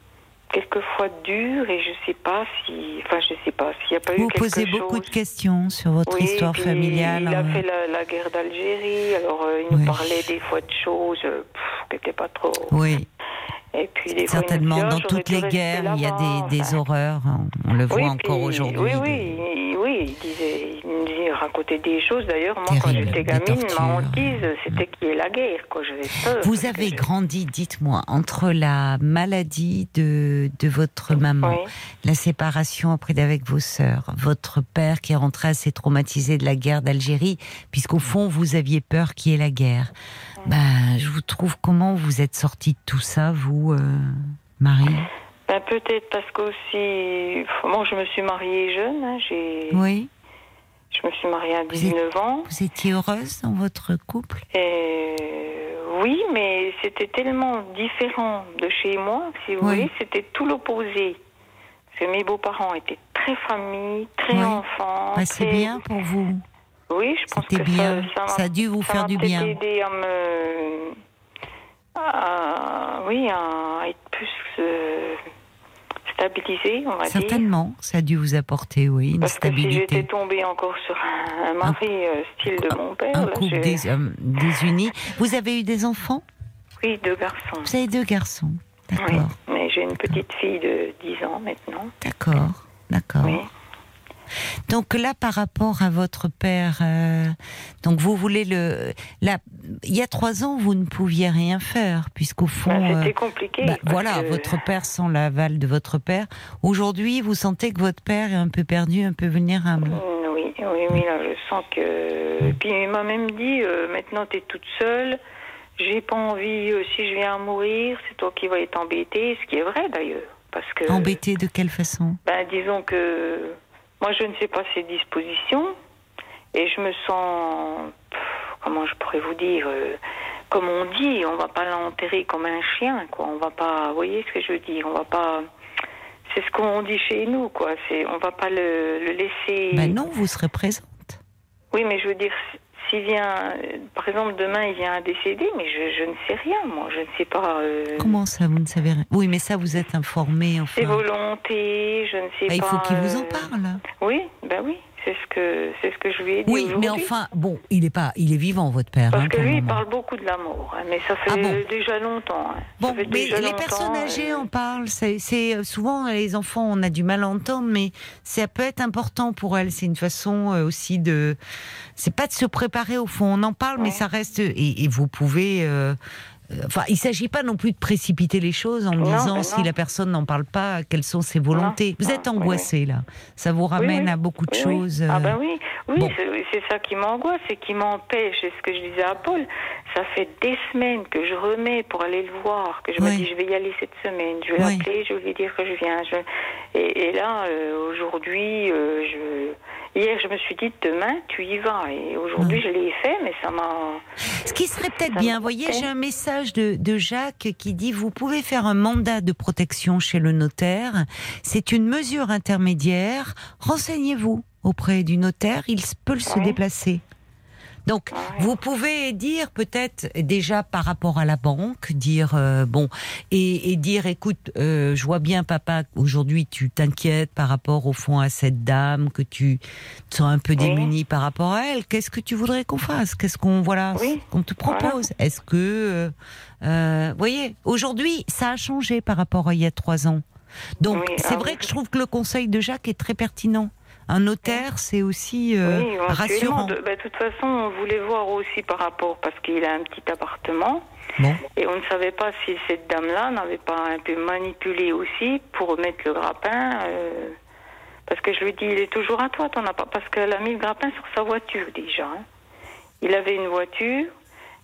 quelquefois dure et je sais pas si, enfin je sais pas s'il n'y a pas Vous eu quelque posez beaucoup de questions sur votre histoire familiale. Il a fait la, guerre d'Algérie, alors euh, il nous parlait des fois de choses euh, qui n'étaient pas trop. Oui. Et puis des Certainement, dans toutes les guerres, il y a des, des horreurs. On le voit encore aujourd'hui. Oui, oui, oui, il disait, il racontait des choses. D'ailleurs, moi, quand j'étais gamine, ma hantise, c'était qu'il y ait la guerre. Quoi. Peur, Vous avez grandi, dites-moi, entre la maladie de, de votre maman, la séparation après avec vos sœurs, votre père qui est rentré assez traumatisé de la guerre d'Algérie, puisqu'au fond, vous aviez peur qu'il y ait la guerre. Ben, je vous trouve comment vous êtes sortie de tout ça, vous, euh, Marie? Ben, Peut-être parce qu'aussi, moi je me suis mariée jeune. Hein, j'ai... Oui. Je me suis mariée à 19 ans. Vous étiez heureuse dans votre couple? Et Oui, mais c'était tellement différent de chez moi, si vous voulez, c'était tout l'opposé. Parce que mes beaux-parents étaient très famille, très enfants. Ben, c'est bien pour vous. Oui, je pense que bien. Ça, ça, a dû vous faire du bien. aidé à me. oui, à être plus euh, stabilisé, on va dire. Certainement, ça a dû vous apporter, oui, une Parce stabilité. Que si j'étais tombée encore sur un, mari euh, style de mon père. Un couple des, euh, désuni. Vous avez eu des enfants? Oui, deux garçons. Vous avez deux garçons, d'accord. Oui, mais j'ai une petite fille de 10 ans maintenant. D'accord, d'accord. Oui. Donc là, par rapport à votre père, euh, donc vous voulez le, là, il y a trois ans, vous ne pouviez rien faire puisqu'au fond, bah, c'était euh, compliqué. Bah, voilà, votre père sans l'aval de votre père. Aujourd'hui, vous sentez que votre père est un peu perdu, un peu vulnérable. Mm, oui, oui, oui. Là, je sens que. Puis il m'a même dit, euh, maintenant tu es toute seule. J'ai pas envie, si je viens à mourir, c'est toi qui vas être embêtée, ce qui est vrai d'ailleurs. Parce que. Embêtée de quelle façon? Ben, disons que moi, je ne sais pas ses dispositions et je me sens, comment je pourrais vous dire, euh, comme on dit, on va pas l'enterrer comme un chien, quoi. On va pas, vous voyez ce que je veux dire, on va pas. C'est ce qu'on dit chez nous, quoi. C'est, on va pas le, le laisser. Ben non, vous serez présente. Oui, mais je veux dire, s'il vient, par exemple, demain, il vient à décéder, mais je, ne sais rien, moi, je ne sais pas. Euh, Comment ça, vous ne savez rien? Oui, mais ça, vous êtes informé, enfin. C'est volonté, je ne sais pas. Il faut qu'il vous en euh, parle. Oui, ben oui. C'est ce que c'est ce que je lui ai dit. Oui, mais enfin, bon, il est pas, il est vivant votre père. Parce hein, que lui, il parle beaucoup de l'amour, hein, mais ça fait ah déjà longtemps. Hein. Bon, mais les personnes âgées en parlent. C'est euh, souvent les enfants, on a du mal à entendre, mais ça peut être important pour elles. C'est une façon euh, aussi de, c'est pas de se préparer au fond. On en parle, mais ça reste. Et, vous pouvez. Euh, enfin, il s'agit pas non plus de précipiter les choses en disant si la personne n'en parle pas, quelles sont ses volontés. vous êtes angoissé là. Ça vous ramène à beaucoup de choses. Ah ben oui, oui, c'est ça qui m'angoisse et qui m'empêche. C'est ce que je disais à Paul. Ça fait des semaines que je remets pour aller le voir, que je me dis je vais y aller cette semaine, je vais l'appeler, je vais lui dire que je viens. Et, là, euh, aujourd'hui, euh, je Hier, je me suis dit, demain, tu y vas. Et aujourd'hui, je l'ai fait, mais ça m'a. Ce qui serait peut-être bien, vous voyez, j'ai un message de, de, Jacques qui dit Vous pouvez faire un mandat de protection chez le notaire. C'est une mesure intermédiaire. Renseignez-vous auprès du notaire, il peut se déplacer. Donc, vous pouvez dire peut-être déjà par rapport à la banque, dire euh, bon, et, dire écoute, euh, je vois bien papa, aujourd'hui tu t'inquiètes par rapport au fond à cette dame, que tu te sens un peu démuni par rapport à elle. Qu'est-ce que tu voudrais qu'on fasse? Qu'est-ce qu'on voilà qu'on te propose? Est-ce que, euh, vous voyez, aujourd'hui ça a changé par rapport à il y a trois ans. Donc c'est ah vrai que je trouve que le conseil de Jacques est très pertinent. Un notaire, c'est aussi euh, rassurant. De, bah, toute façon, on voulait voir aussi par rapport, parce qu'il a un petit appartement. Et on ne savait pas si cette dame-là n'avait pas un peu manipulé aussi pour mettre le grappin. Euh, parce que je lui dis, il est toujours à toi, t'en as pas. Parce qu'elle a mis le grappin sur sa voiture déjà. Hein. Il avait une voiture.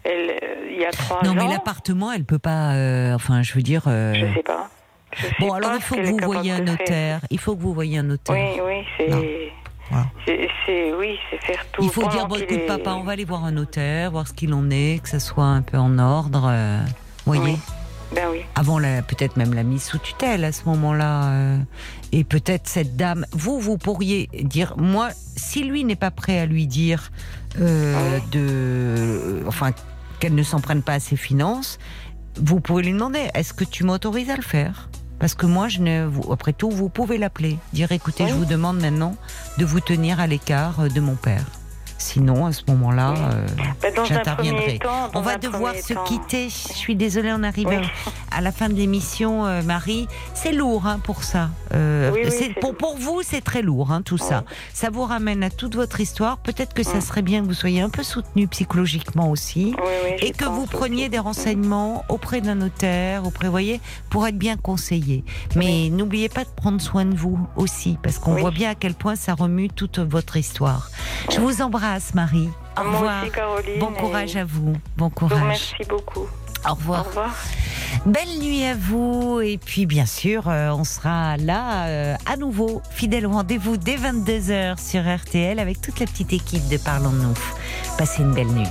Elle, euh, il y a trois ans. Non, mais l'appartement, elle peut pas. enfin, je veux dire. Je sais pas. Bon, alors il faut que vous voyez un notaire. Il faut que vous voyez un notaire. Oui, oui, c'est. C'est oui, c'est faire tout. Il faut dire bon, écoute, papa, on va aller voir un notaire, voir ce qu'il en est, que ça soit un peu en ordre. Euh, voyez. Ben oui. Avant peut-être même la mise sous tutelle à ce moment-là. Euh, et peut-être cette dame, vous, vous pourriez dire, moi, si lui n'est pas prêt à lui dire euh, de, enfin, qu'elle ne s'en prenne pas à ses finances, vous pouvez lui demander, est-ce que tu m'autorises à le faire? Parce que moi, je ne, après tout, vous pouvez l'appeler, dire écoutez, je vous demande maintenant de vous tenir à l'écart de mon père. Sinon, à ce moment-là, euh, bah, j'interviendrai. On va devoir se quitter. Je suis désolée, on arrive à la fin de l'émission, euh, Marie. C'est lourd hein, pour ça. Euh, pour, pour, vous, c'est très lourd, hein, tout ça. Ça vous ramène à toute votre histoire. Peut-être que ça serait bien que vous soyez un peu soutenu psychologiquement aussi. et que vous preniez des renseignements auprès d'un notaire, auprès, voyez, pour être bien conseillé. Mais n'oubliez pas de prendre soin de vous aussi, parce qu'on voit bien à quel point ça remue toute votre histoire. Je vous embrasse Marie. Au revoir. bon courage à vous. Bon courage. Merci beaucoup. Au revoir. Au revoir. Belle nuit à vous et puis bien sûr euh, on sera là euh, à nouveau fidèle au rendez-vous dès 22h sur RTL avec toute la petite équipe de Parlons-nous. Passez une belle nuit.